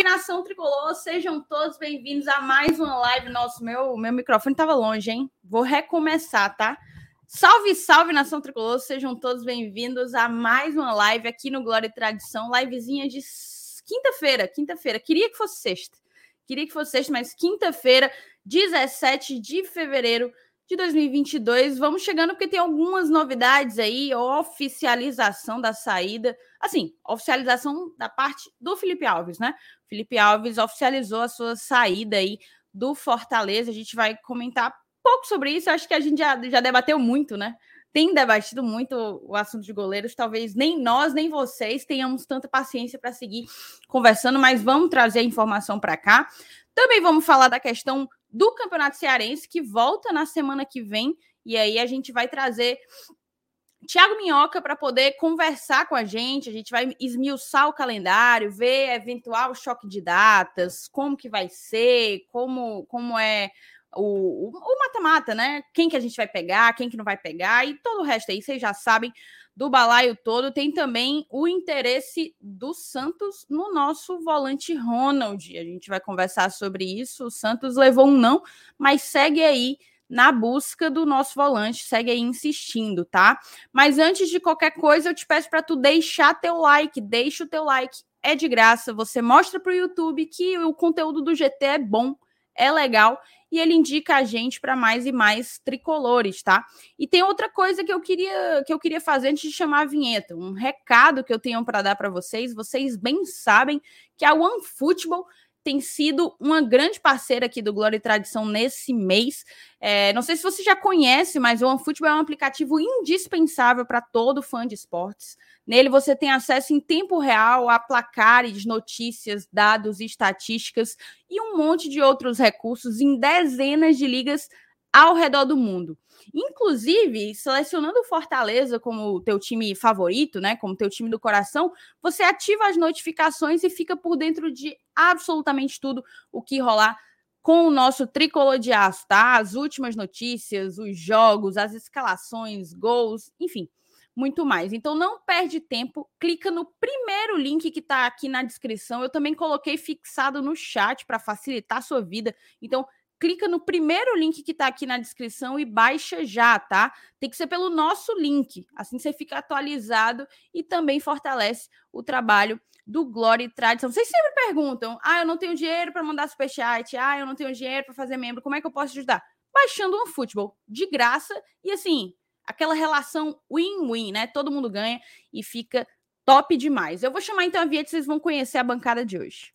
salve, nação tricolor! Sejam todos bem-vindos a mais uma live. Nosso, meu, meu microfone estava longe, hein? Vou recomeçar, tá? Salve, salve, nação tricolor! Sejam todos bem-vindos a mais uma live aqui no Glória e Tradição. Livezinha de quinta-feira, quinta-feira. Queria que fosse sexta. Queria que fosse sexta, mas quinta-feira, 17 de fevereiro de 2022. Vamos chegando porque tem algumas novidades aí, oficialização da saída, assim, oficialização da parte do Felipe Alves, né? Felipe Alves oficializou a sua saída aí do Fortaleza. A gente vai comentar pouco sobre isso. Acho que a gente já, já debateu muito, né? Tem debatido muito o assunto de goleiros. Talvez nem nós, nem vocês tenhamos tanta paciência para seguir conversando, mas vamos trazer a informação para cá. Também vamos falar da questão do Campeonato Cearense, que volta na semana que vem. E aí a gente vai trazer Tiago Minhoca para poder conversar com a gente. A gente vai esmiuçar o calendário, ver eventual choque de datas, como que vai ser, como, como é o mata-mata, né? Quem que a gente vai pegar, quem que não vai pegar e todo o resto aí, vocês já sabem do balaio todo. Tem também o interesse do Santos no nosso volante Ronald. A gente vai conversar sobre isso. O Santos levou um não, mas segue aí na busca do nosso volante, segue aí insistindo, tá? Mas antes de qualquer coisa, eu te peço para tu deixar teu like, deixa o teu like, é de graça. Você mostra para o YouTube que o conteúdo do GT é bom, é legal e ele indica a gente para mais e mais tricolores, tá? E tem outra coisa que eu queria que eu queria fazer antes de chamar a vinheta, um recado que eu tenho para dar para vocês. Vocês bem sabem que a OneFootball tem sido uma grande parceira aqui do Glória e Tradição nesse mês. É, não sei se você já conhece, mas o OneFootball é um aplicativo indispensável para todo fã de esportes. Nele você tem acesso em tempo real a placares, notícias, dados estatísticas e um monte de outros recursos em dezenas de ligas ao redor do mundo. Inclusive, selecionando o Fortaleza como teu time favorito, né, como teu time do coração, você ativa as notificações e fica por dentro de absolutamente tudo o que rolar com o nosso tricolor de aço, tá? As últimas notícias, os jogos, as escalações, gols, enfim, muito mais. Então não perde tempo, clica no primeiro link que está aqui na descrição. Eu também coloquei fixado no chat para facilitar a sua vida. Então clica no primeiro link que está aqui na descrição e baixa já, tá? Tem que ser pelo nosso link, assim você fica atualizado e também fortalece o trabalho do Glória e Tradição. Vocês sempre perguntam: ah, eu não tenho dinheiro para mandar superchat, ah, eu não tenho dinheiro para fazer membro, como é que eu posso ajudar? Baixando um futebol de graça e assim, aquela relação win-win, né? Todo mundo ganha e fica top demais. Eu vou chamar então a Vieta, vocês vão conhecer a bancada de hoje.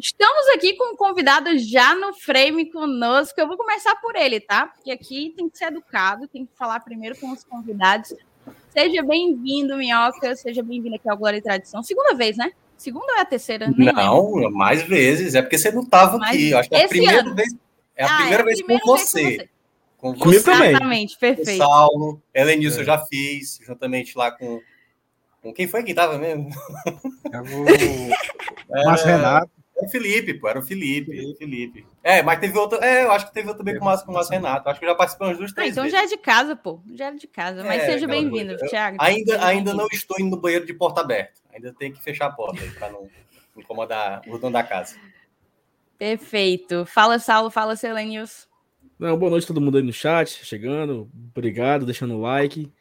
Estamos aqui com um convidado já no frame conosco. Eu vou começar por ele, tá? Porque aqui tem que ser educado, tem que falar primeiro com os convidados. Seja bem-vindo, Minhoca. Seja bem-vindo aqui ao Glória e Tradição. Segunda vez, né? Segunda ou é a terceira? Nem não, lembro. mais vezes. É porque você não estava aqui. Acho que é a primeira ano. vez. É a ah, primeira, é a vez, primeira com vez, com você. Com você. Comigo também. Exatamente, perfeito. O Saulo, Helenilson é. eu já fiz, juntamente lá com. Com quem foi que estava mesmo? É... Márcio Renato. Era o Felipe, pô, era o Felipe, Felipe. Felipe. É, mas teve outro. É, eu acho que teve outro também com o Márcio, com o Renato. Acho que já participou umas duas, três. Ah, então vezes. já é de casa, pô. Já é de casa. Mas é, seja bem-vindo, Thiago. Ainda, ainda não estou indo no banheiro de porta aberta. Ainda tem que fechar a porta para não incomodar o dono da casa. Perfeito. Fala, Saulo, fala, Selenius. Não, boa noite a todo mundo aí no chat, chegando. Obrigado, deixando o like.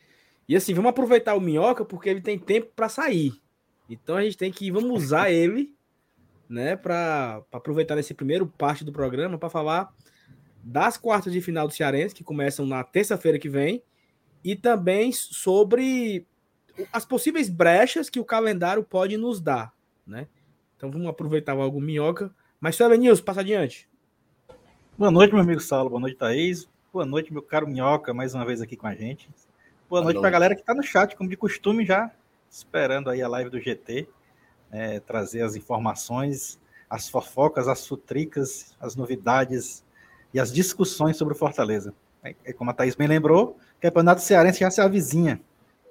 E assim, vamos aproveitar o Minhoca porque ele tem tempo para sair. Então a gente tem que vamos usar ele né, para aproveitar nesse primeiro parte do programa para falar das quartas de final do Cearense, que começam na terça-feira que vem, e também sobre as possíveis brechas que o calendário pode nos dar, né? Então vamos aproveitar algo minhoca. Mas, Sérgio News, passa adiante. Boa noite, meu amigo Saulo. Boa noite, Thaís. Boa noite, meu caro Minhoca, mais uma vez aqui com a gente. Boa, Boa noite, noite. para a galera que está no chat, como de costume, já esperando aí a live do GT é, trazer as informações, as fofocas, as futricas, as novidades e as discussões sobre o Fortaleza. É, é, como a Thaís bem lembrou, o Campeonato Cearense já se avizinha.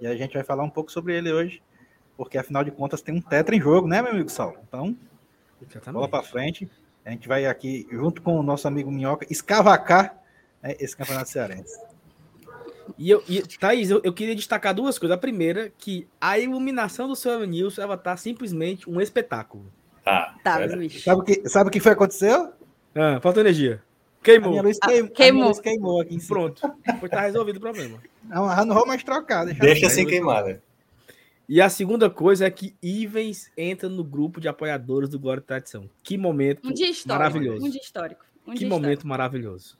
E a gente vai falar um pouco sobre ele hoje. porque afinal de contas tem um tetra em jogo, né, meu amigo Saulo? Então, Exatamente. bola para frente. A gente vai aqui, junto com o nosso amigo Minhoca, escavacar né, esse campeonato cearense. E, eu, e Thaís, eu, eu queria destacar duas coisas. A primeira, que a iluminação do seu Nilson ela tá simplesmente um espetáculo. Tá. Tá, bicho. Sabe o que, sabe o que foi que aconteceu? Ah, falta energia. A Queimou. minha luz Ah, queimou. queimou. A minha luz queimou aqui em cima. Pronto. Depois tá resolvido o problema. Não, não vou mais trocar. Deixa, Deixa assim. queimada. E a segunda coisa é que Ivens entra no grupo de apoiadores do Glória e Tradição. Que momento Um dia histórico. maravilhoso. Um dia histórico. Um que dia momento histórico. maravilhoso.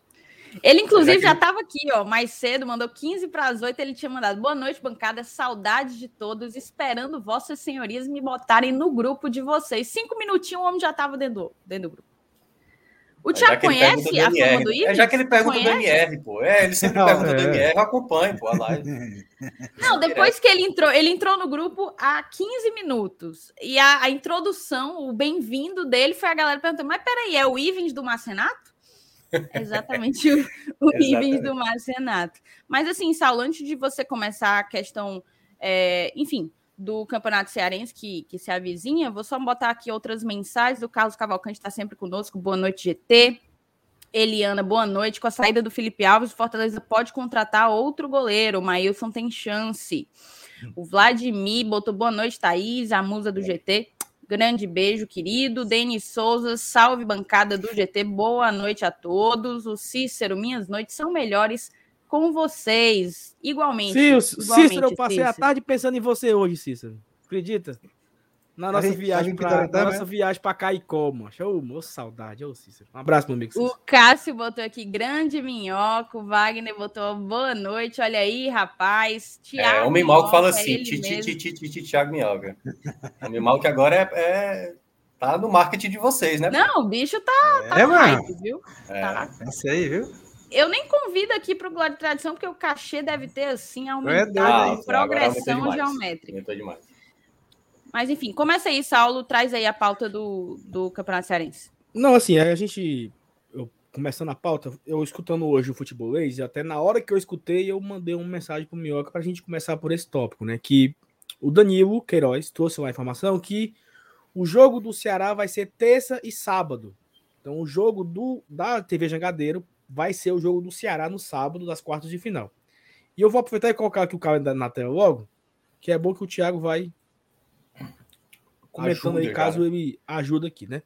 Ele, inclusive, Já que- já estava aqui, ó, mais cedo, mandou 15 para as 8. Ele tinha mandado boa noite, bancada, saudades de todos, esperando vossas senhorias me botarem no grupo de vocês. Cinco minutinhos, o homem já estava dentro, do- dentro do grupo. O É, pergunta conhece a fama MR. do É, Ives? já que ele pergunta do Conhece? MR, pô. É, ele sempre Não, pergunta do é. MR, eu acompanho, pô, a live. Não, depois que ele entrou, ele entrou no grupo há 15 minutos. E a, a introdução, o bem-vindo dele foi a galera perguntando: mas peraí, é o Ivens do Marcenato? Exatamente o, o Exatamente. Do Marcenato. Mas assim, Saulo, antes de você começar a questão, é, enfim, do Campeonato Cearense que, que se avizinha, vou só botar aqui outras mensagens. O Carlos Cavalcante está sempre conosco. Boa noite, GT. Eliana, boa noite. Com a saída do Felipe Alves, o Fortaleza pode contratar outro goleiro. O Maílson tem chance. O Vladimir botou boa noite, Thaís, a musa do GT. Grande beijo, querido. Denis Souza, salve bancada do GT. Boa noite a todos. O Cícero, minhas noites são melhores com vocês. Igualmente. Cícero, igualmente, Cícero, eu passei a Cícero. tarde pensando em você hoje, Cícero. Acredita? Na nossa gente- a viagem gente pra, na nossa né? viagem pra Caicó, macho. Ô, moço, saudade. Ô, Cícero. Um abraço, meu amigo O Cícero. Cássio botou aqui, grande minhoco. O Wagner botou boa noite. Olha aí, rapaz. É, Tiago homem mal que fala assim, ele ti, ti, mesmo. ti, ti, ti, ti, Thiago Minhoca. Homem mal que agora é, é- tá no marketing de vocês, né? Não, o bicho tá, tá É, mano. hype, viu? É. Tá. É isso aí, viu? Eu nem convido aqui para o Glória e Tradição, porque o cachê deve ter, assim, É aumentado em hein? progressão geométrica. Aumentou demais. Mas, enfim, começa aí, Saulo. Traz aí a pauta do, do Campeonato Cearense. Não, assim, a gente. Eu, começando a pauta, eu escutando hoje o futebolês, até na hora que eu escutei, eu mandei uma mensagem pro Minhoca pra gente começar por esse tópico, né? Que o Danilo Queiroz trouxe uma informação que o jogo do Ceará vai ser terça e sábado. Então, o jogo do, da TV Jangadeiro vai ser o jogo do Ceará no sábado, das quartas de final. E eu vou aproveitar e colocar aqui o calendário na tela logo, que é bom que o Thiago vai comentando Ajuda, aí, caso cara. ele ajude aqui, né?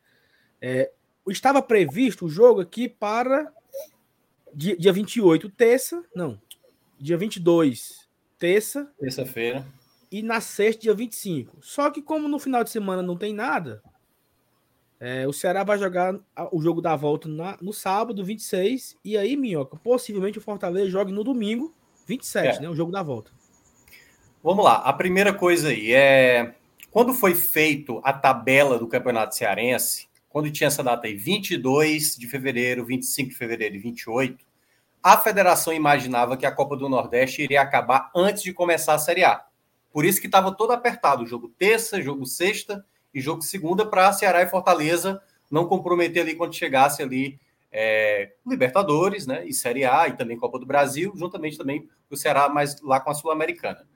É, estava previsto o jogo aqui para dia, dia 28, terça, não, dia 22, terça, Terça-feira. e na sexta, dia 25. Só que como no final de semana não tem nada, é, o Ceará vai jogar o jogo da volta na- no sábado, 26, e aí, Minhoca, possivelmente o Fortaleza jogue no domingo, 27, É. né? O jogo da volta. Vamos lá. A primeira coisa aí é quando foi feito a tabela do Campeonato Cearense, quando tinha essa data aí, 22 de fevereiro, 25 de fevereiro e 28, a federação imaginava que a Copa do Nordeste iria acabar antes de começar a Série A. Por isso que estava todo apertado, jogo terça, jogo sexta e jogo segunda para Ceará e Fortaleza não comprometer ali quando chegasse ali é, Libertadores, né, e Série A e também Copa do Brasil, juntamente também o Ceará, mas lá com a Sul-Americana.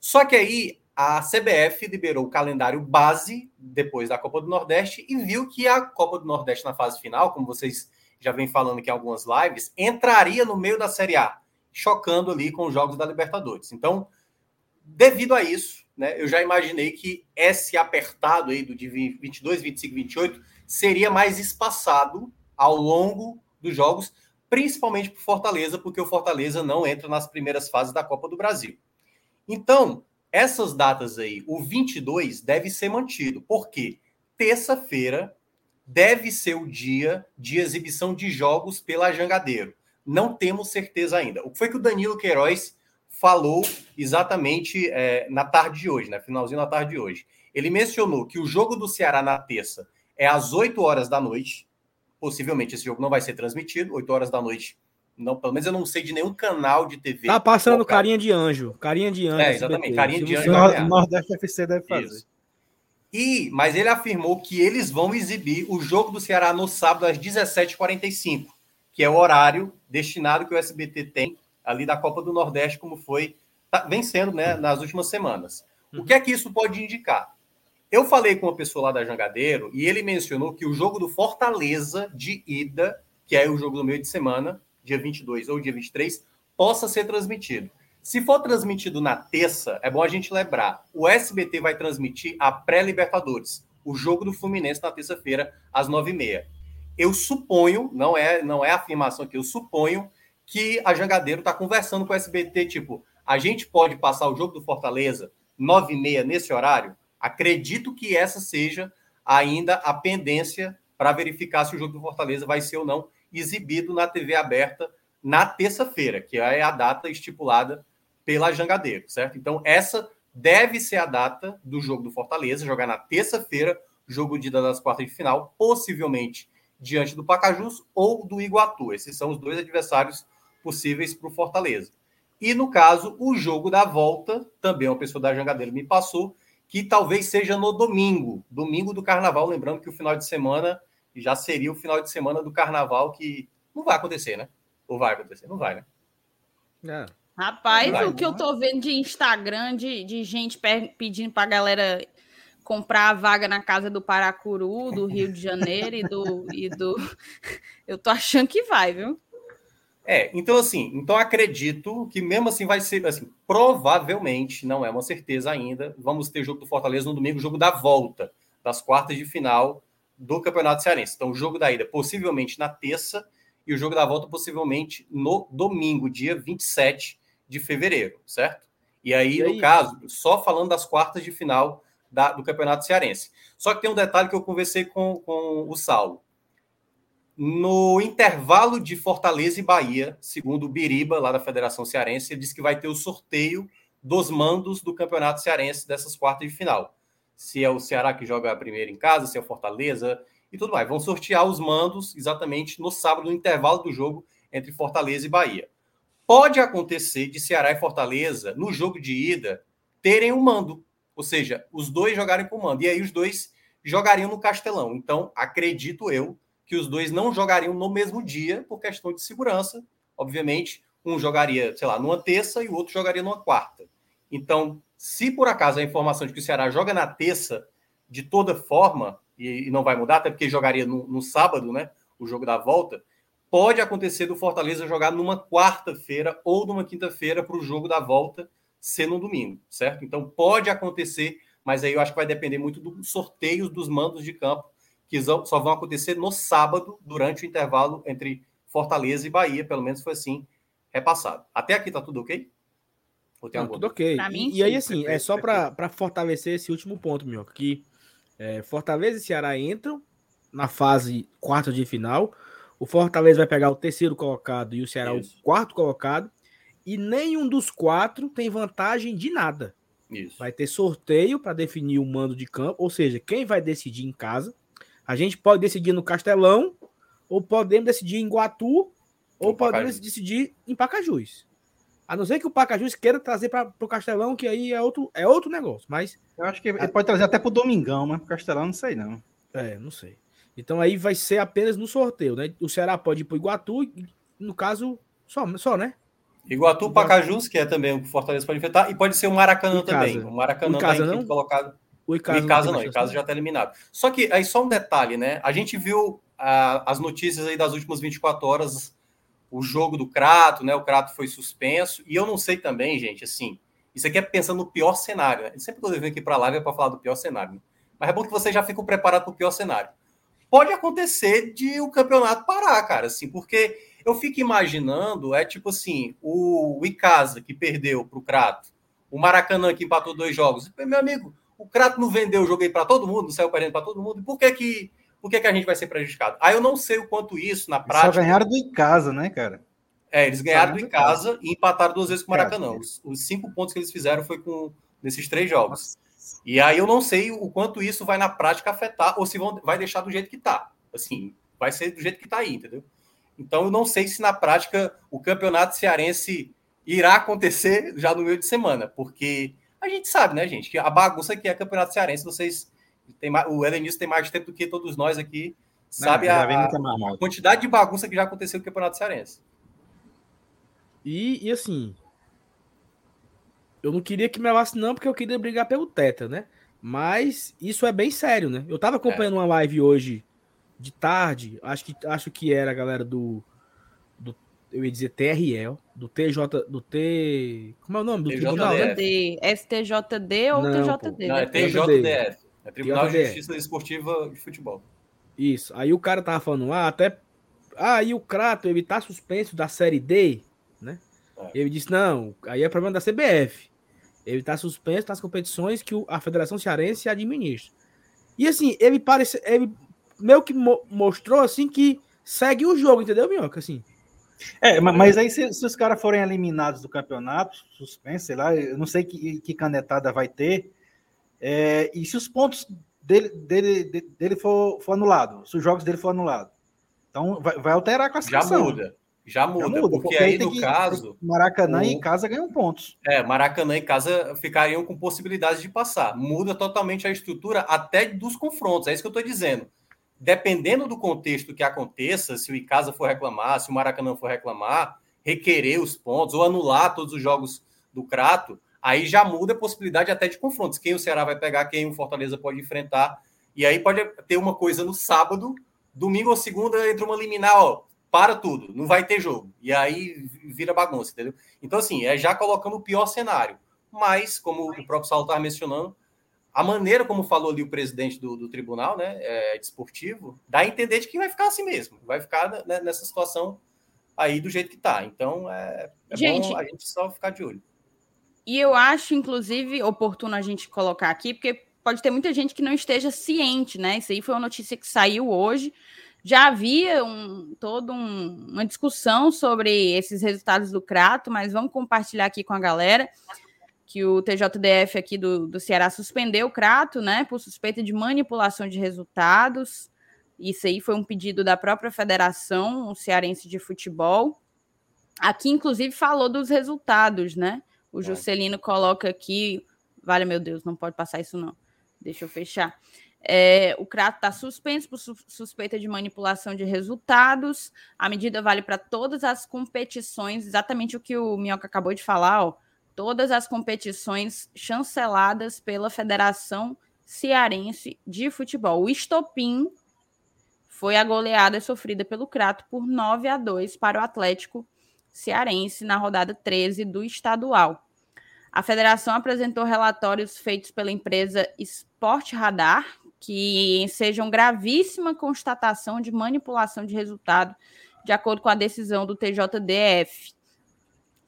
Só que aí a CBF liberou o calendário base depois da Copa do Nordeste e viu que a Copa do Nordeste na fase final, como vocês já vêm falando aqui em algumas lives, entraria no meio da Série A, chocando ali com os jogos da Libertadores. Então, devido a isso, né, eu já imaginei que esse apertado aí do de 22, 25, 28 seria mais espaçado ao longo dos jogos, principalmente para Fortaleza, porque o Fortaleza não entra nas primeiras fases da Copa do Brasil. Então, essas datas aí, o 22 deve ser mantido, porque terça-feira deve ser o dia de exibição de jogos pela Jangadeiro. Não temos certeza ainda. O que foi que o Danilo Queiroz falou exatamente é, na tarde de hoje, né? Finalzinho da tarde de hoje. Ele mencionou que o jogo do Ceará na terça é às 8 horas da noite. Possivelmente esse jogo não vai ser transmitido, 8 horas da noite. Não, pelo menos eu não sei de nenhum canal de TV. Tá passando local. carinha de anjo. Carinha de anjo. É, SBT, exatamente, carinha de anjo. O ganhar. Nordeste FC deve fazer. Isso. E, mas ele afirmou que eles vão exibir o jogo do Ceará no sábado às 17h45, que é o horário destinado que o SBT tem ali da Copa do Nordeste, como foi tá vencendo né, nas últimas semanas. O que é que isso pode indicar? Eu falei com uma pessoa lá da Jangadeiro e ele mencionou que o jogo do Fortaleza de ida, que é o jogo do meio de semana, dia 22 ou dia 23, possa ser transmitido. Se for transmitido na terça, é bom a gente lembrar: o SBT vai transmitir a pré-Libertadores, o jogo do Fluminense na terça-feira, às 9h30. Eu suponho, não é, não é afirmação aqui, eu suponho que a Jangadeiro está conversando com o SBT, tipo, a gente pode passar o jogo do Fortaleza 9h30 nesse horário? Acredito que essa seja ainda a pendência para verificar se o jogo do Fortaleza vai ser ou não exibido na TV aberta na terça-feira, que é a data estipulada pela Jangadeiro, certo? Então, essa deve ser a data do jogo do Fortaleza, jogar na terça-feira, jogo de das quartas de final, possivelmente diante do Pacajus ou do Iguatu. Esses são os dois adversários possíveis para o Fortaleza. E no caso, o jogo da volta, também uma pessoa da Jangadeiro me passou, que talvez seja no domingo, domingo do carnaval, lembrando que o final de semana já seria o final de semana do carnaval, que não vai acontecer, né? Ou vai acontecer? Não vai, né? É. Rapaz, vai, o que eu tô vendo de Instagram, de, de gente pedindo pra galera comprar a vaga na casa do Paracuru, do Rio de Janeiro e do, e do. Eu tô achando que vai, viu? É, então assim, então acredito que mesmo assim vai ser, assim, provavelmente, não é uma certeza ainda, vamos ter jogo do Fortaleza no domingo, jogo da volta, das quartas de final do Campeonato Cearense. Então, o jogo da ida possivelmente na terça e o jogo da volta possivelmente no domingo, dia 27 de fevereiro, certo? E aí, e aí? no caso, só falando das quartas de final da, do Campeonato Cearense. Só que tem um detalhe que eu conversei com, com o Saulo. No intervalo de Fortaleza e Bahia, segundo o Biriba, lá da Federação Cearense, ele disse que vai ter o sorteio dos mandos do Campeonato Cearense dessas quartas de final. Se é o Ceará que joga primeiro em casa, se é o Fortaleza e tudo mais. Vão sortear os mandos exatamente no sábado, no intervalo do jogo entre Fortaleza e Bahia. Pode acontecer de Ceará e Fortaleza, no jogo de ida, terem um mando. Ou seja, os dois jogarem com mando. E aí os dois jogariam no Castelão. Então, acredito eu que os dois não jogariam no mesmo dia por questão de segurança. Obviamente, um jogaria, sei lá, numa terça e o outro jogaria numa quarta. Então, se por acaso a informação de que o Ceará joga na terça de toda forma, e, e não vai mudar, até porque jogaria no, no sábado, né? O jogo da volta, pode acontecer do Fortaleza jogar numa quarta-feira ou numa quinta-feira para o jogo da volta ser no domingo, certo? Então pode acontecer, mas aí eu acho que vai depender muito dos sorteios dos mandos de campo que só vão acontecer no sábado, durante o intervalo entre Fortaleza e Bahia, pelo menos foi assim repassado. Até aqui tá tudo ok? Ou tem Não, tudo ok. Mim, e, e, aí, assim, é só para fortalecer esse último ponto, meu, que é, Fortaleza e Ceará entram na fase quarta de final. O Fortaleza vai pegar o terceiro colocado e o Ceará Isso. o quarto colocado. E nenhum dos quatro tem vantagem de nada. Isso. Vai ter sorteio para definir o mando de campo, ou seja, quem vai decidir em casa. A gente pode decidir no Castelão, ou podemos decidir em Guatu, ou podemos decidir em Pacajus. A não ser que o Pacajus queira trazer para o Castelão, que aí é outro, é outro negócio. Mas. Eu acho que ele pode trazer até para o Domingão, mas para o Castelão não sei, não. É, não sei. Então aí vai ser apenas no sorteio, né? O Ceará pode ir para o Iguatu, no caso, só, só né? Iguatu, Pacajus, que é também o que o Fortaleza pode enfrentar, e pode ser o Maracanã também. O Maracanã está não? colocado. O Icasa, o Icasa não, o Icasa já está eliminado. Só que aí só um detalhe, né? A gente viu ah, as notícias aí das últimas 24 horas, o jogo do Crato, né? O Crato foi suspenso, e eu não sei também, gente, assim, isso aqui é pensando no pior cenário, né? Sempre que eu venho aqui para a live é para falar do pior cenário, né? Mas é bom que você já fica preparado para o pior cenário. Pode acontecer de o campeonato parar, cara, assim, porque eu fico imaginando, é tipo assim, o, Icasa que perdeu para o Crato, o Maracanã que empatou dois jogos. Meu amigo, o Crato não vendeu aí para todo mundo, não saiu perdendo para todo mundo. Por que que, por que que a gente vai ser prejudicado? Aí eu não sei o quanto isso na prática. Só ganharam do Icasa, né, cara? É, eles ganharam do Icasa e empataram duas vezes com o Maracanã. Os, os, cinco pontos que eles fizeram foi com nesses três jogos. E aí eu não sei o quanto isso vai na prática afetar ou se vão, vai deixar do jeito que tá. Assim, vai ser do jeito que tá aí, entendeu? Então, eu não sei se na prática o campeonato cearense irá acontecer já no meio de semana, porque a gente sabe, né, gente, que a bagunça que é campeonato cearense, vocês tem mais, o Elenilson tem mais tempo do que todos nós aqui, sabe não, a, a, quantidade de bagunça que já aconteceu no campeonato cearense. E, e assim, eu não queria que me levasse, não, porque eu queria brigar pelo Teta, né? Mas isso é bem sério, né? Eu tava acompanhando é. uma live hoje de tarde, acho que, acho que era a galera do, do eu ia dizer TRL, do TJ, do T, como é o nome do tribunal? Né? STJD ou não, TJD? Não, é TJDF, é Tribunal de Justiça Esportiva de Futebol. Isso. Aí o cara tava falando, ah, até ah, e o Crato, ele tá suspenso da Série D, né? É. Ele disse, não, aí é problema da CBF. Ele tá suspenso das competições que a Federação Cearense administra. E assim, ele parece, ele meio que mo mostrou assim que segue o jogo, entendeu, Minhoca? Assim. É, mas aí se, se os caras forem eliminados do campeonato, suspenso, sei lá, eu não sei que, que canetada vai ter, é, e se os pontos dele, dele, dele for, for anulado, se os jogos dele for anulado, então vai, vai alterar a classificação. Já muda. Já muda, Já muda porque, porque, aí, no que, caso. Maracanã o... em casa ganham pontos. É, Maracanã em casa ficariam com possibilidade de passar. Muda totalmente a estrutura até dos confrontos, é isso que eu estou dizendo dependendo do contexto que aconteça, se o Icasa for reclamar, se o Maracanã for reclamar, requerer os pontos ou anular todos os jogos do Crato, aí já muda a possibilidade até de confrontos. Quem o Ceará vai pegar, quem o Fortaleza pode enfrentar. E aí pode ter uma coisa no sábado, domingo ou segunda entra uma liminar, ó, para tudo, não vai ter jogo. E aí vira bagunça, entendeu? Então, assim, é já colocando o pior cenário. Mas, como o próprio Saulo estava mencionando, a maneira como falou ali o presidente do, do tribunal, né, é, desportivo, dá a entender de que vai ficar assim mesmo, vai ficar né, nessa situação aí do jeito que está. Então é, é gente, bom a gente só ficar de olho. E eu acho, inclusive, oportuno a gente colocar aqui, porque pode ter muita gente que não esteja ciente, né? Isso aí foi uma notícia que saiu hoje. Já havia um, toda um, uma discussão sobre esses resultados do Crato, mas vamos compartilhar aqui com a galera que o TJDF aqui do, do Ceará suspendeu o Crato, né, por suspeita de manipulação de resultados. Isso aí foi um pedido da própria Federação Cearense de Futebol. Aqui, inclusive, falou dos resultados, né? O é. Juscelino coloca aqui. Vale, meu Deus, não pode passar isso, não. Deixa eu fechar. É, o Crato está suspenso por suspeita de manipulação de resultados. A medida vale para todas as competições, exatamente o que o Minhoca acabou de falar, ó todas as competições chanceladas pela Federação Cearense de Futebol. O estopim foi a goleada sofrida pelo Crato por 9 a 2 para o Atlético Cearense na rodada 13 do estadual. A federação apresentou relatórios feitos pela empresa Sport Radar, que sejam gravíssima constatação de manipulação de resultado, de acordo com a decisão do TJDF.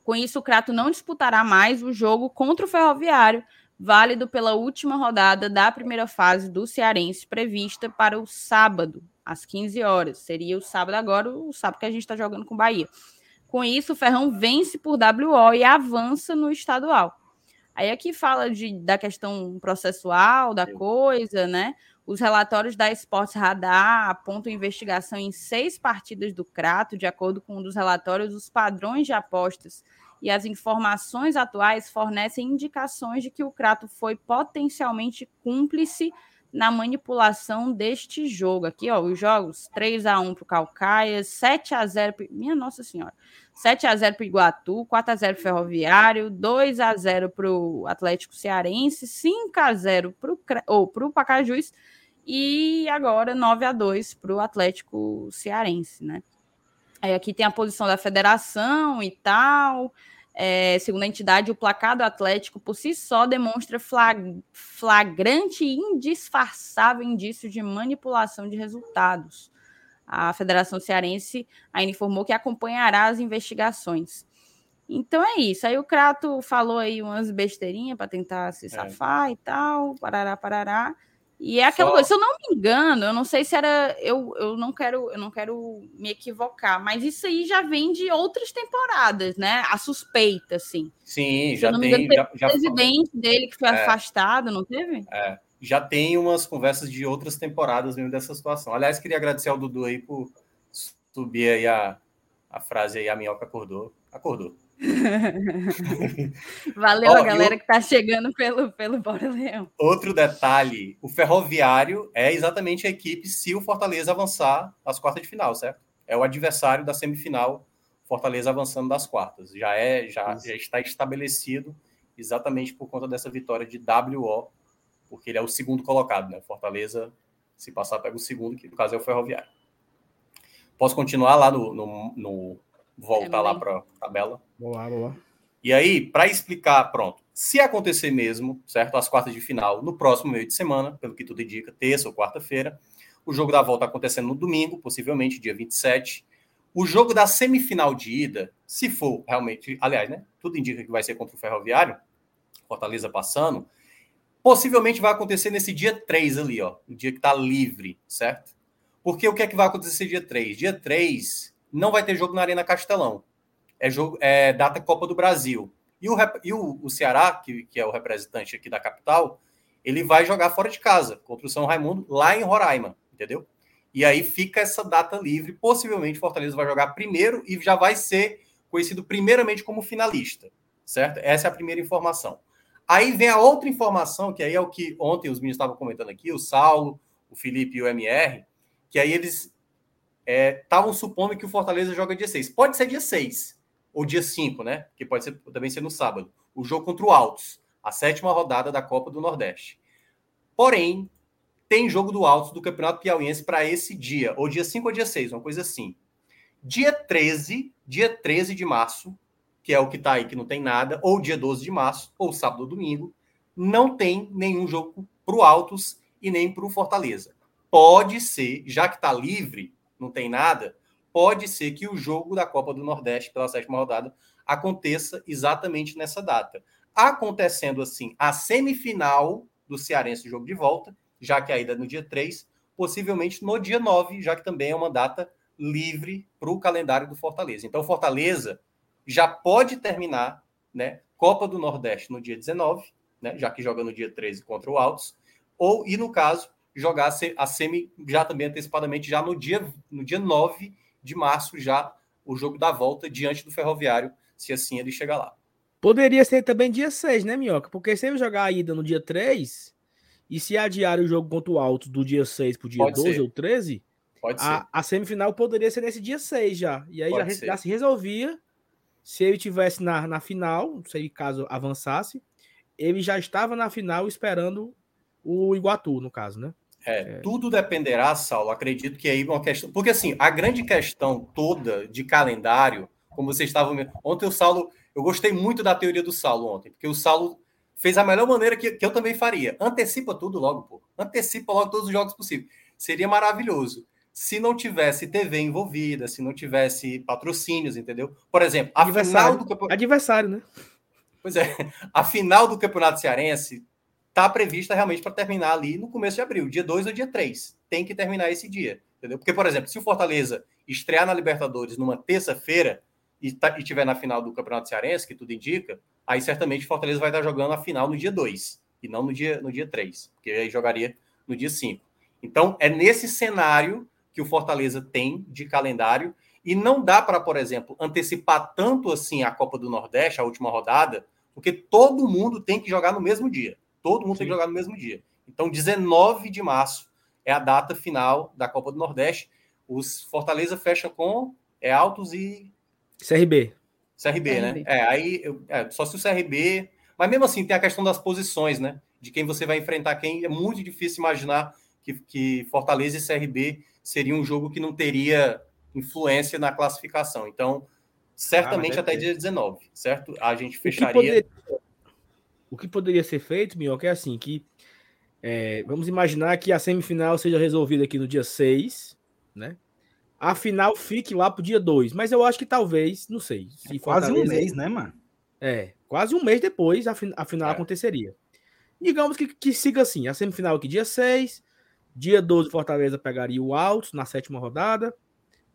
Com isso, o Crato não disputará mais o jogo contra o Ferroviário, válido pela última rodada da primeira fase do Cearense, prevista para o sábado, às 15 horas. Seria o sábado agora, o sábado que a gente está jogando com o Bahia. Com isso, o Ferrão vence por WO e avança no estadual. Aí aqui fala de, da questão processual da coisa, né? Os relatórios da Esportes Radar apontam investigação em seis partidas do Crato, de acordo com um dos relatórios, os padrões de apostas e as informações atuais fornecem indicações de que o Crato foi potencialmente cúmplice na manipulação deste jogo. Aqui, ó, os jogos 3 a 1 para o Calcaias, 7 a 0 minha nossa senhora. 7 a 0 para o Iguatu, 4 a 0 para o Ferroviário, 2 a 0 para o Atlético Cearense, 5 a 0 para o Pacajus e agora 9 a 2 para o Atlético Cearense, né? Aí aqui tem a posição da federação e tal. É, segundo a entidade, o placar do Atlético por si só demonstra flag, flagrante e indisfarçável indício de manipulação de resultados. A Federação Cearense ainda informou que acompanhará as investigações. Então é isso. Aí o Crato falou aí umas besteirinhas para tentar se é. safar é. e tal, parará, parará. E é aquela Só... coisa, se eu não me engano, eu não sei se era. Eu, eu não quero eu não quero me equivocar, mas isso aí já vem de outras temporadas, né? A suspeita, assim. Sim, se já tem. Engano, já, já, presidente dele que foi é, afastado, não teve? É, já tem umas conversas de outras temporadas mesmo dessa situação. Aliás, queria agradecer ao Dudu aí por subir aí a, a frase aí, a minhoca acordou. Acordou. Valeu a galera eu... que está chegando pelo, pelo Bora Leão. Outro detalhe: o Ferroviário é exatamente a equipe se o Fortaleza avançar às quartas de final, certo? É o adversário da semifinal, Fortaleza avançando das quartas. Já é, já, já está estabelecido. exatamente por conta dessa vitória de WO, porque ele é o segundo colocado, né? Fortaleza, se passar, pega o segundo, que no caso é o Ferroviário. Posso continuar lá no. no, no voltar é lá para a tabela? Vamos lá. E aí, para explicar, pronto, se acontecer mesmo, certo? As quartas de final no próximo meio de semana, pelo que tudo indica, terça ou quarta-feira. O jogo da volta acontecendo no domingo, possivelmente dia 27. O jogo da semifinal de ida, se for realmente, aliás, né? Tudo indica que vai ser contra o Ferroviário, Fortaleza passando, possivelmente vai acontecer nesse dia 3 ali, ó, o dia que está livre, certo? Porque o que é que vai acontecer dia 3? Dia 3 não vai ter jogo na Arena Castelão. É jogo é data Copa do Brasil. E o, e o, o Ceará, que, que é o representante aqui da capital, ele vai jogar fora de casa contra o São Raimundo, lá em Roraima, entendeu? E aí fica essa data livre. Possivelmente Fortaleza vai jogar primeiro e já vai ser conhecido primeiramente como finalista, certo? Essa é a primeira informação. Aí vem a outra informação, que aí é o que ontem os meninos estavam comentando aqui, o Saulo, o Felipe e o MR, que aí eles estavam é, supondo que o Fortaleza joga dia 6. Pode ser dia 6 ou dia 5, né? Que pode ser, também ser no sábado. O jogo contra o Altos, a sétima rodada da Copa do Nordeste. Porém, tem jogo do Altos do Campeonato Piauiense para esse dia, ou dia 5 ou dia 6, uma coisa assim. Dia 13, dia 13 de março, que é o que está aí, que não tem nada, ou dia 12 de março, ou sábado ou domingo, não tem nenhum jogo para o Altos e nem para o Fortaleza. Pode ser, já que está livre, não tem nada, pode ser que o jogo da Copa do Nordeste pela sétima rodada aconteça exatamente nessa data. Acontecendo assim, a semifinal do Cearense jogo de volta, já que a ida é no dia 3, possivelmente no dia 9, já que também é uma data livre para o calendário do Fortaleza. Então, Fortaleza já pode terminar, né? Copa do Nordeste no dia 19, né? Já que joga no dia 13 contra o Altos, ou e no caso jogar a semi já também antecipadamente já no dia no dia 9 de março já o jogo da volta diante do Ferroviário, se assim ele chegar lá. Poderia ser também dia 6, né, Minhoca? Porque se ele jogar a ida no dia 3 e se adiar o jogo contra o Alto do dia 6 para o dia Pode 12 ser. ou 13, Pode a, ser. a semifinal poderia ser nesse dia 6 já. E aí já, já, se resolvia se ele tivesse na, na final, não sei caso avançasse, ele já estava na final esperando o Iguatu, no caso, né? É, é, tudo dependerá, Saulo. Acredito que aí uma questão. Porque assim, a grande questão toda de calendário, como vocês estavam. Ontem o Saulo. Eu gostei muito da teoria do Saulo ontem, porque o Saulo fez a melhor maneira que, que eu também faria. Antecipa tudo logo, pô. Antecipa logo todos os jogos possíveis. Seria maravilhoso. Se não tivesse TV envolvida, se não tivesse patrocínios, entendeu? Por exemplo, a final do campeonato. Adversário, né? Pois é. A final do Campeonato Cearense está prevista realmente para terminar ali no começo de abril, dia 2 ou dia 3. Tem que terminar esse dia, entendeu? Porque, por exemplo, se o Fortaleza estrear na Libertadores numa terça-feira e, tá, na final do Campeonato Cearense, que tudo indica, aí certamente o Fortaleza vai estar jogando a final no dia 2 e não no dia, no dia 3, porque aí jogaria no dia 5. Então, é nesse cenário que o Fortaleza tem de calendário e não dá para, por exemplo, antecipar tanto assim a Copa do Nordeste, a última rodada, porque todo mundo tem que jogar no mesmo dia. Todo mundo Sim. tem que jogar no mesmo dia. Então, 19 de março é a data final da Copa do Nordeste. Os Fortaleza fecha com é Altos e CRB. CRB, CRB. né? É, aí é, só se o CRB, mas mesmo assim tem a questão das posições, né? De quem você vai enfrentar quem. É muito difícil imaginar que, que Fortaleza e CRB seria um jogo que não teria influência na classificação. Então, certamente ah, até ter. dia 19, certo? A gente fecharia. O que poderia ser feito, Minhoca, é assim, que é, vamos imaginar que a semifinal seja resolvida aqui no dia 6, né? A final fique lá pro dia 2. Mas eu acho que talvez, não sei. Se é quase um mês, né, mano? É, quase um mês depois a, a final é. aconteceria. Digamos que, que siga assim: a semifinal aqui dia 6, dia 12 Fortaleza pegaria o Altos na sétima rodada.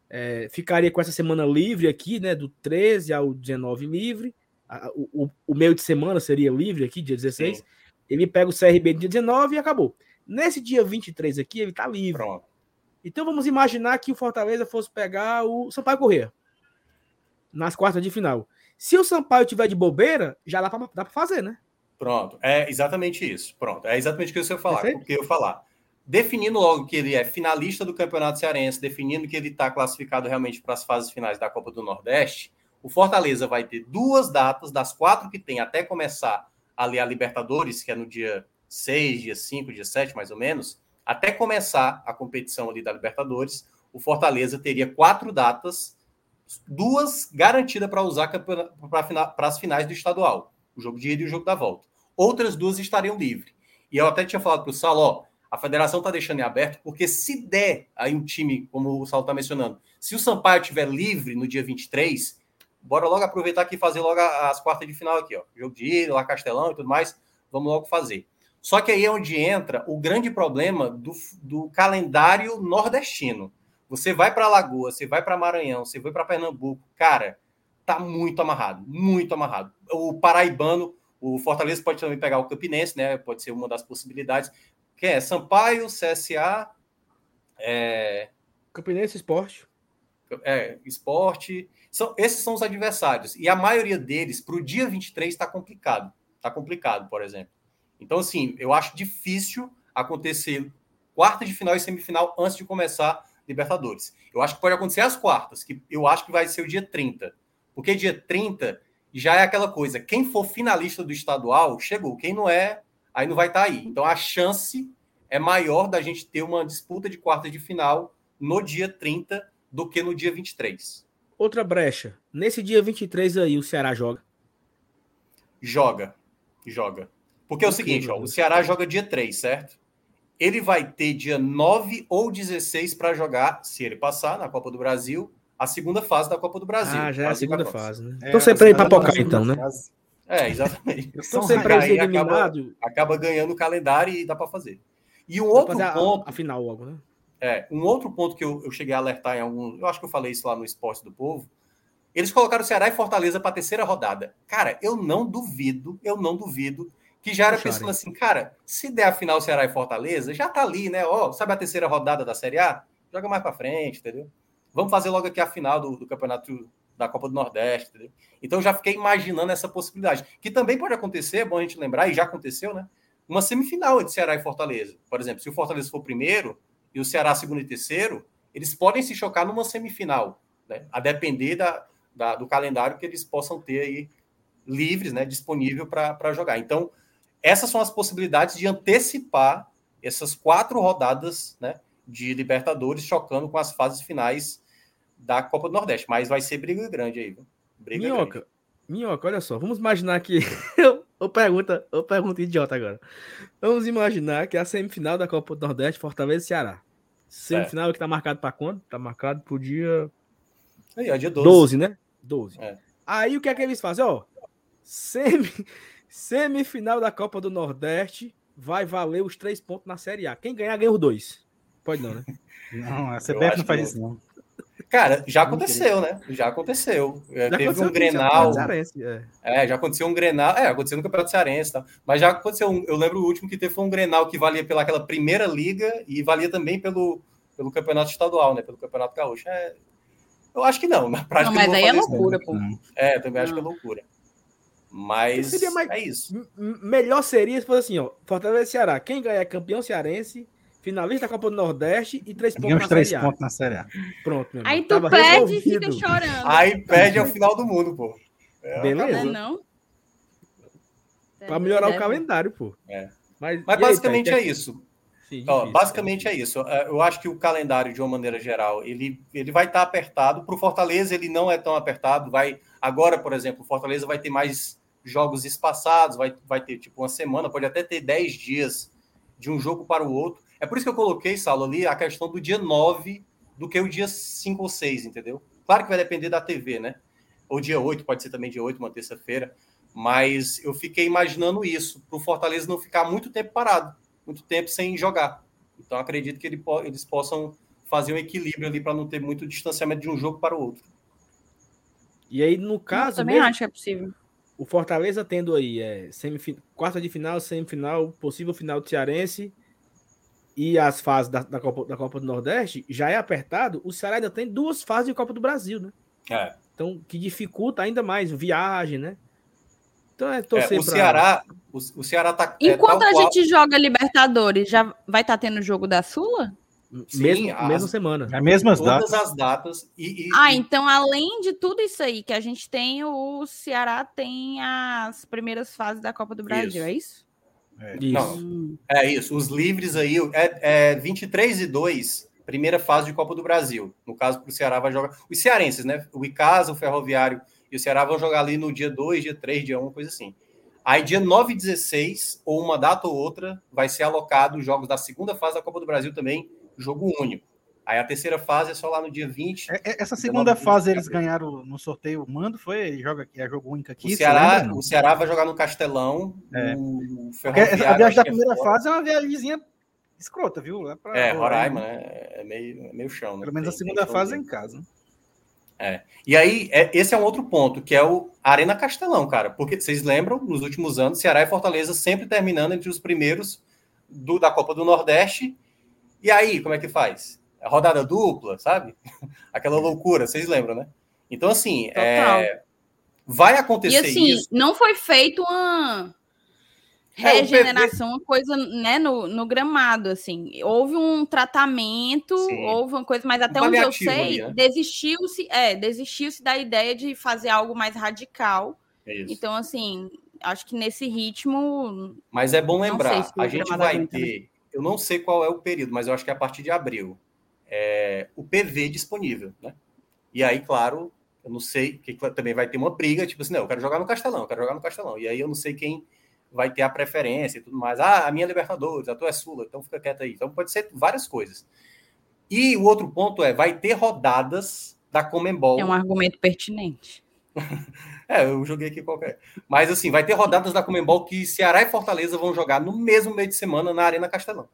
É, ficaria com essa semana livre aqui, né? Do 13 ao 19 livre o, o, meio de semana seria livre aqui, dia 16. Sim. Ele pega o CRB no dia 19 e acabou. Nesse dia 23 aqui, ele tá livre. Pronto. Então vamos imaginar que o Fortaleza fosse pegar o Sampaio Corrêa nas quartas de final. Se o Sampaio tiver de bobeira, já dá para dá pra fazer, né? Pronto, é exatamente isso. Pronto, é exatamente o que eu ia falar. O que eu falar. Definindo logo que ele é finalista do Campeonato Cearense, definindo que ele está classificado realmente para as fases finais da Copa do Nordeste, o Fortaleza vai ter duas datas, das quatro que tem até começar ali a Libertadores, que é no dia 6, dia 5, dia 7, mais ou menos, até começar a competição ali da Libertadores, o Fortaleza teria quatro datas, duas garantidas para usar para as finais do estadual, o jogo de ida e o jogo da volta. Outras duas estariam livres. E eu até tinha falado para o Salo, ó, a federação está deixando em aberto, porque se der aí um time, como o Saulo está mencionando, se o Sampaio estiver livre no dia 23, bora logo aproveitar aqui e fazer logo as quartas de final aqui, ó. Jogo de ida, lá Castelão e tudo mais, vamos logo fazer. Só que aí é onde entra o grande problema do, do calendário nordestino. Você vai para Alagoas, você vai para Maranhão, você vai para Pernambuco, cara, tá muito amarrado, muito amarrado. O paraibano, o Fortaleza pode também pegar o Campinense, né? Pode ser uma das possibilidades que é Sampaio, CSA, é... Campinense Esporte. É, esporte. São, esses são os adversários. E a maioria deles, para o dia 23, está complicado. Está complicado, por exemplo. Então, assim, eu acho difícil acontecer quarta de final e semifinal antes de começar Libertadores. Eu acho que pode acontecer as quartas, que eu acho que vai ser o dia 30. Porque dia 30 já é aquela coisa: quem for finalista do estadual, chegou. Quem não é, aí não vai estar tá aí. Então a chance é maior da gente ter uma disputa de quarta de final no dia 30 do que no dia 23. Outra brecha. Nesse dia 23 aí, o Ceará joga? Joga. Joga. Porque é o seguinte, ó, o Ceará joga dia 3, certo? Ele vai ter dia 9 ou 16 para jogar, se ele passar na Copa do Brasil, a segunda fase da Copa do Brasil. Ah, já é a segunda fase, né? É, então você para papocar então, né? Fase. É, exatamente. Então você ser eliminado, acaba, acaba, ganhando o calendário e dá para fazer. E um outro ponto, a, a, final logo, né? É, um outro ponto que eu, eu cheguei a alertar em algum, eu acho que eu falei isso lá no Esporte do Povo. Eles colocaram Ceará e Fortaleza para a terceira rodada. Cara, eu não duvido, eu não duvido que já era pensando assim, cara, se der a final Ceará e Fortaleza, já tá ali, né? Ó, sabe a terceira rodada da Série A? Joga mais para frente, entendeu? Vamos fazer logo aqui a final do, do campeonato da Copa do Nordeste. Entendeu? Então eu já fiquei imaginando essa possibilidade, que também pode acontecer, é bom a gente lembrar, e já aconteceu, né? Uma semifinal entre Ceará e Fortaleza. Por exemplo, se o Fortaleza for primeiro e o Ceará segundo e terceiro, eles podem se chocar numa semifinal, né? A depender da, da do calendário que eles possam ter aí livres, né? Disponível para jogar. Então, essas são as possibilidades de antecipar essas quatro rodadas, né? De Libertadores, chocando com as fases finais da Copa do Nordeste, mas vai ser briga grande aí, viu? Briga Minhoca, grande. Minhoca, olha só, vamos imaginar que. eu, eu, pergunta, eu pergunto idiota agora. Vamos imaginar que a semifinal da Copa do Nordeste, Fortaleza e Ceará. Semifinal é. que tá marcado para quando? Tá marcado pro dia. Aí, é dia 12. 12, né? 12. É. Aí o que é que eles fazem? Ó, semi... semifinal da Copa do Nordeste vai valer os três pontos na Série A. Quem ganhar, ganha os dois. Pode não, né? Não, a CBF não faz isso, não. Cara, já aconteceu, né? Já aconteceu. É, já Teve aconteceu um Grenal. É. é. já aconteceu um Grenal. É, aconteceu no Campeonato Cearense, tá? Mas já aconteceu. Um, eu lembro o último que teve foi um Grenal que valia pelaquela primeira liga e valia também pelo, pelo Campeonato Estadual, né? Pelo Campeonato Gaúcho. É, eu acho que não. Na prática, não, mas aí é loucura, pô. É, também acho que é loucura. Mas mais... é isso. Melhor seria se fosse assim, ó. Fortaleza e Ceará. Quem ganhar é campeão cearense finalista da Copa do Nordeste e três pontos na três Série A. pontos na Série A. Pronto, meu Aí tu Tava perde e fica chorando. Aí perde ao final do mundo, pô. É, Beleza. Não, não. Pra melhorar o calendário, pô. É. Mas, Mas basicamente aí, é isso. Sim, Ó, basicamente é isso. É, eu acho que o calendário, de uma maneira geral, ele, ele vai estar tá apertado. Para o Fortaleza, ele não é tão apertado. Vai Agora, por exemplo, o Fortaleza vai ter mais jogos espaçados, vai, vai ter tipo uma semana, pode até ter 10 dias de um jogo para o outro. É por isso que eu coloquei, Saulo, ali a questão do dia 9 do que o dia 5 ou 6, entendeu? Claro que vai depender da TV, né? Ou dia 8, pode ser também dia 8, uma terça-feira. Mas eu fiquei imaginando isso, para o Fortaleza não ficar muito tempo parado, muito tempo sem jogar. Então acredito que ele, eles possam fazer um equilíbrio ali para não ter muito distanciamento de um jogo para o outro. E aí, no caso. Eu também mesmo, acho que é possível. O Fortaleza tendo aí é, semifin... quarta de final, semifinal, possível final do Cearense e as fases da, da, Copa, da Copa do Nordeste já é apertado, o Ceará ainda tem duas fases de Copa do Brasil, né? É. Então, que dificulta ainda mais viagem, né? Então é torcer é, o pra... Ceará, o, o Ceará tá é, Enquanto é, a qual... gente joga Libertadores, já vai estar tá tendo jogo da Sula? Sim, mesmo, as- mesma semana. As mesmas Todas datas. as datas. E, e- Ah, e- então além de tudo isso aí que a gente tem, o Ceará tem as primeiras fases da Copa do Brasil, Isso. é isso? Isso. Não. É isso, os livres aí, é, é 23 e 2, primeira fase de Copa do Brasil. No caso, o Ceará vai jogar. Os cearenses, né? O Icasa, o Ferroviário e o Ceará vão jogar ali no dia 2, dia 3, dia 1, coisa assim. Aí, dia 9 e 16, ou uma data ou outra, vai ser alocado os jogos da segunda fase da Copa do Brasil também, jogo único. Aí a terceira fase é só lá no dia 20. É- é- Essa segunda fase eles ganharam no sorteio. O Mando foi, ele joga aqui, é jogo único aqui. O Ceará, o Ceará vai jogar no Castelão. É. O a viagem da é primeira fora. fase é uma viagemzinha escrota, viu? É, pra- É, Roraima, né? É meio, é meio chão, né? Pelo menos a Tem- tem segunda fase é em casa. né? E aí, é- esse é um outro ponto, que é o Arena Castelão, cara. Porque vocês lembram, nos últimos anos, Ceará e Fortaleza sempre terminando entre os primeiros do- da Copa do Nordeste. E aí, como é que faz? É rodada dupla, sabe? Aquela loucura, vocês lembram, né? Então, assim, é, vai E acontecer assim, isso. não foi feito uma É, regeneração, uma coisa, né, no, no gramado, assim. Houve um tratamento, Sim. houve uma coisa, mas até Um onde eu sei, né? desistiu-se, é, desistiu-se da ideia de fazer algo mais radical. É. Então, assim, acho que nesse ritmo, Mas é bom lembrar, se a gente vai ter, eu não sei qual é o período, mas eu acho que é a partir de abril, é, o PV disponível, né? E aí, claro, eu não sei, que também vai ter uma briga, tipo assim, não, eu quero jogar no Castelão, eu quero jogar no Castelão. E aí eu não sei quem vai ter a preferência e tudo mais. Ah, a minha é Libertadores, a tua é Sula, então fica quieto aí. Então pode ser várias coisas. E o outro ponto é, vai ter rodadas da Comembol. é um argumento pertinente. É, eu joguei aqui qualquer. Mas assim, vai ter rodadas da Comembol que Ceará e Fortaleza vão jogar no mesmo meio de semana na Arena Castelão.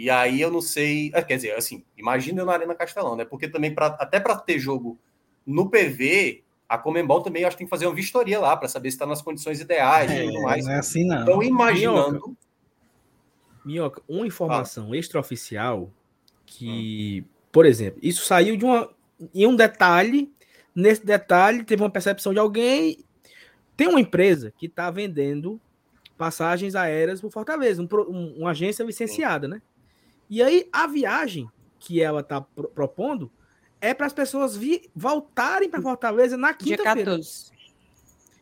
E aí eu não sei, ah, quer dizer, assim, imagina eu na Arena Castelão, né? Porque também pra, até para ter jogo no PV, a Comembol também acho que tem que fazer uma vistoria lá para saber se está nas condições ideais e tudo mais. não é assim, não. Então, imaginando, Minhoca, uma informação extraoficial que, por exemplo, isso saiu de uma. Em um detalhe, nesse detalhe teve uma percepção de alguém. Tem uma empresa que está vendendo passagens aéreas para Fortaleza, um um- uma agência licenciada, né? E aí a viagem que ela está propondo é para as pessoas vi, voltarem para Fortaleza na Dia quinta-feira. 14.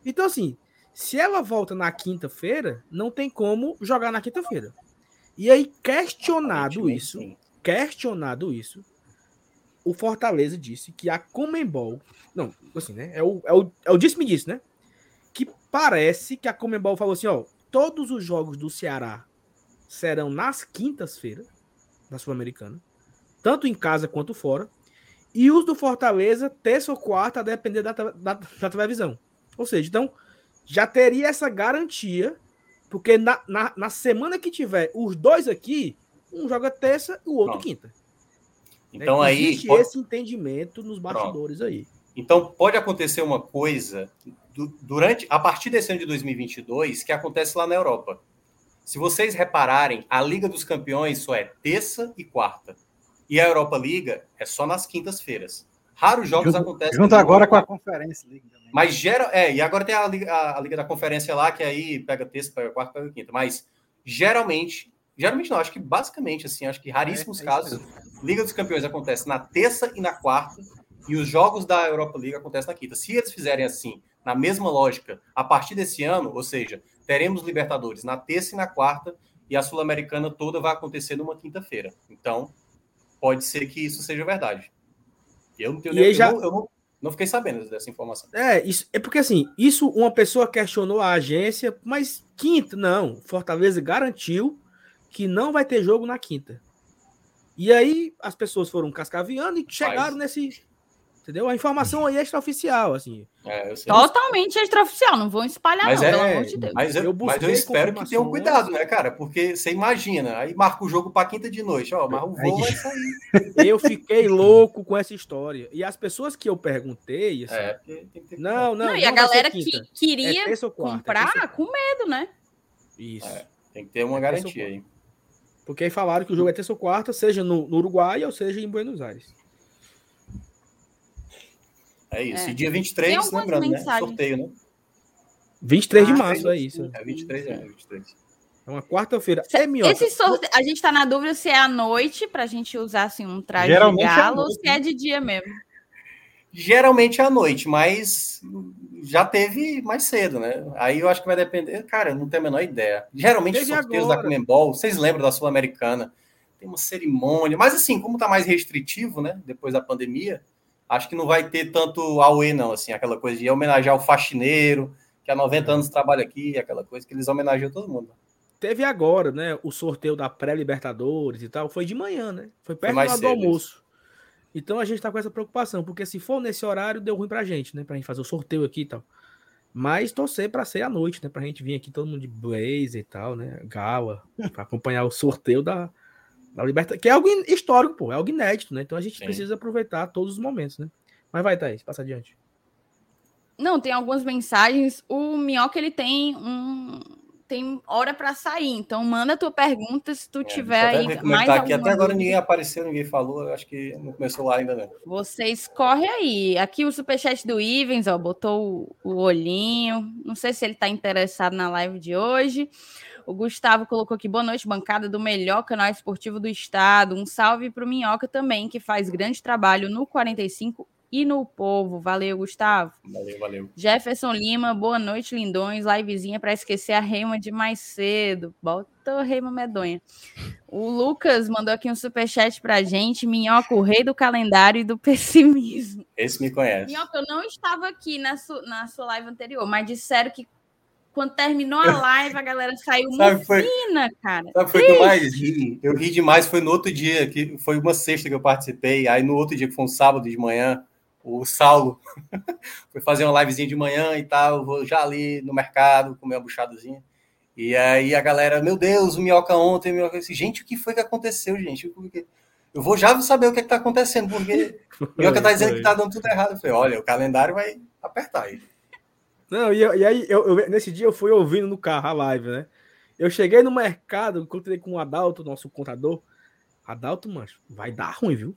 Então, assim, se ela volta na quinta-feira, não tem como jogar na quinta-feira. E aí, questionado isso, questionado isso, o Fortaleza disse que a Comembol. Não, assim, né? É o, é o, é o disse-me disse, né? Que parece que a Comembol falou assim: ó, todos os jogos do Ceará serão nas quintas-feiras da Sul-Americana, tanto em casa quanto fora, e os do Fortaleza, terça ou quarta, a depender da, da, da televisão. Ou seja, então já teria essa garantia, porque na, na, na semana que tiver os dois aqui, um joga terça e o outro Pronto. quinta. né? Então aí Existe esse entendimento nos bastidores aí. Então, pode acontecer uma coisa du- durante a partir desse ano de 2022 que acontece lá na Europa. Se vocês repararem, a Liga dos Campeões só é terça e quarta. E a Europa Liga é só nas quintas-feiras. Raros jogos Junto- acontecem. Junto agora com a Conferência League também. Mas gera. É, e agora tem a Liga, a, a Liga da Conferência lá, que aí pega terça, pega quarta, pega quinta. Mas geralmente. Geralmente não, acho que basicamente, assim, acho que raríssimos É, é casos. Liga dos Campeões acontece na terça e na quarta, e os jogos da Europa League acontecem na quinta. Se eles fizerem assim, na mesma lógica, a partir desse ano, ou seja, teremos Libertadores na terça e na quarta, e a Sul-Americana toda vai acontecer numa quinta-feira. Então, pode ser que isso seja verdade. Eu não tenho nem, já- eu não, eu não- não fiquei sabendo dessa informação. É, isso, é porque assim, isso uma pessoa questionou a agência, mas quinta, não. Fortaleza garantiu que não vai ter jogo na quinta. E aí as pessoas foram cascaviando e chegaram nesse. Entendeu? A informação aí é extraoficial, assim. É. Totalmente extraoficial, não vão espalhar, Mas, não, é, pelo amor de Deus. mas, eu, Eu mas eu espero que tenham cuidado, né, cara? Porque você imagina, aí marca o jogo para quinta de noite, ó, mas o voo vai sair. Eu fiquei louco com essa história. E as pessoas que eu perguntei, assim, É, porque tem que ter não, não, Não, e não a galera que queria É quarta, é comprar com medo, né? Isso. É. Tem que ter uma garantia aí. Porque aí falaram que o jogo é terça ou quarta, seja no, no Uruguai ou seja em Buenos Aires. É isso. É. E dia Tem 23, algumas lembrando, né? mensagens. Sorteio, né? 23 de Ah, março, é é isso. É 23, é, 23. É uma quarta-feira. É, minhoca. Esse sorteio, a gente tá na dúvida se é à noite, pra gente usar assim um traje Geralmente de é à galo, ou noite, se é de dia mesmo. Geralmente é à noite, mas já teve mais cedo, né? Aí eu acho que vai depender. Cara, eu não tenho a menor ideia. Geralmente sorteios agora. da Comembol, vocês lembram da Sul-Americana? Tem uma cerimônia, mas assim, como tá mais restritivo, né? Depois da pandemia, acho que não vai ter tanto auê, não, assim, aquela coisa de homenagear o faxineiro, que há 90 anos trabalha aqui, aquela coisa que eles homenageiam todo mundo. Teve agora, né? O sorteio da pré-Libertadores e tal. Foi de manhã, né? Foi perto mais do cedo, almoço. Então a gente tá com essa preocupação, porque se for nesse horário, deu ruim pra gente, né? Pra gente fazer o sorteio aqui e tal. Mas torcer pra ser à noite, né? Pra gente vir aqui todo mundo de blazer e tal, né? Gala, pra acompanhar o sorteio da, da Libertadores. Que é algo histórico, pô. É algo inédito, né? Então a gente Sim. precisa aproveitar todos os momentos, né? Mas vai, Thaís, passa adiante. Não, tem algumas mensagens. O Minhoca, ele tem um. Tem hora pra sair, então manda tua pergunta se tu É, tiver aí mais aqui. Até agora ninguém apareceu, ninguém falou. Eu acho que não começou lá ainda, não. Vocês corre aí. Aqui o superchat do Ivens, ó, botou o, o olhinho. Não sei se ele tá interessado na live de hoje. O Gustavo colocou aqui, boa noite, bancada do melhor canal esportivo do estado. Um salve pro Minhoca também, que faz grande trabalho no 45 e no Povo. Valeu, Gustavo. Valeu, valeu. Jefferson Lima, boa noite, lindões. Livezinha para esquecer a Reima de mais cedo. Bota a Reima medonha. O Lucas mandou aqui um superchat pra gente. Minhoca, o rei do calendário e do pessimismo. Esse me conhece. Minhoca, eu não estava aqui na, su- na sua live anterior, mas disseram que quando terminou a live, a galera saiu Sabe, foi- mufina, cara. Sabe o que foi que eu mais ri? Eu ri demais, foi no outro dia, que foi uma sexta que eu participei, aí no outro dia, que foi um sábado de manhã, o Saulo foi fazer uma livezinha de manhã e tal, vou já ali no mercado, comer uma buchadozinha. E aí a galera, meu Deus, o Minhoca ontem, o Minhoca... Eu disse, gente, o que foi que aconteceu, gente? Eu vou já saber o que está acontecendo, porque o Minhoca tá dizendo que tá dando tudo errado. Eu falei, olha, o calendário vai apertar aí. Não, e, eu- e aí, eu, eu- nesse dia eu fui ouvindo no carro a live, né? Eu cheguei no mercado, encontrei com o Adalto, nosso contador. Adalto, mancho, vai dar ruim, viu?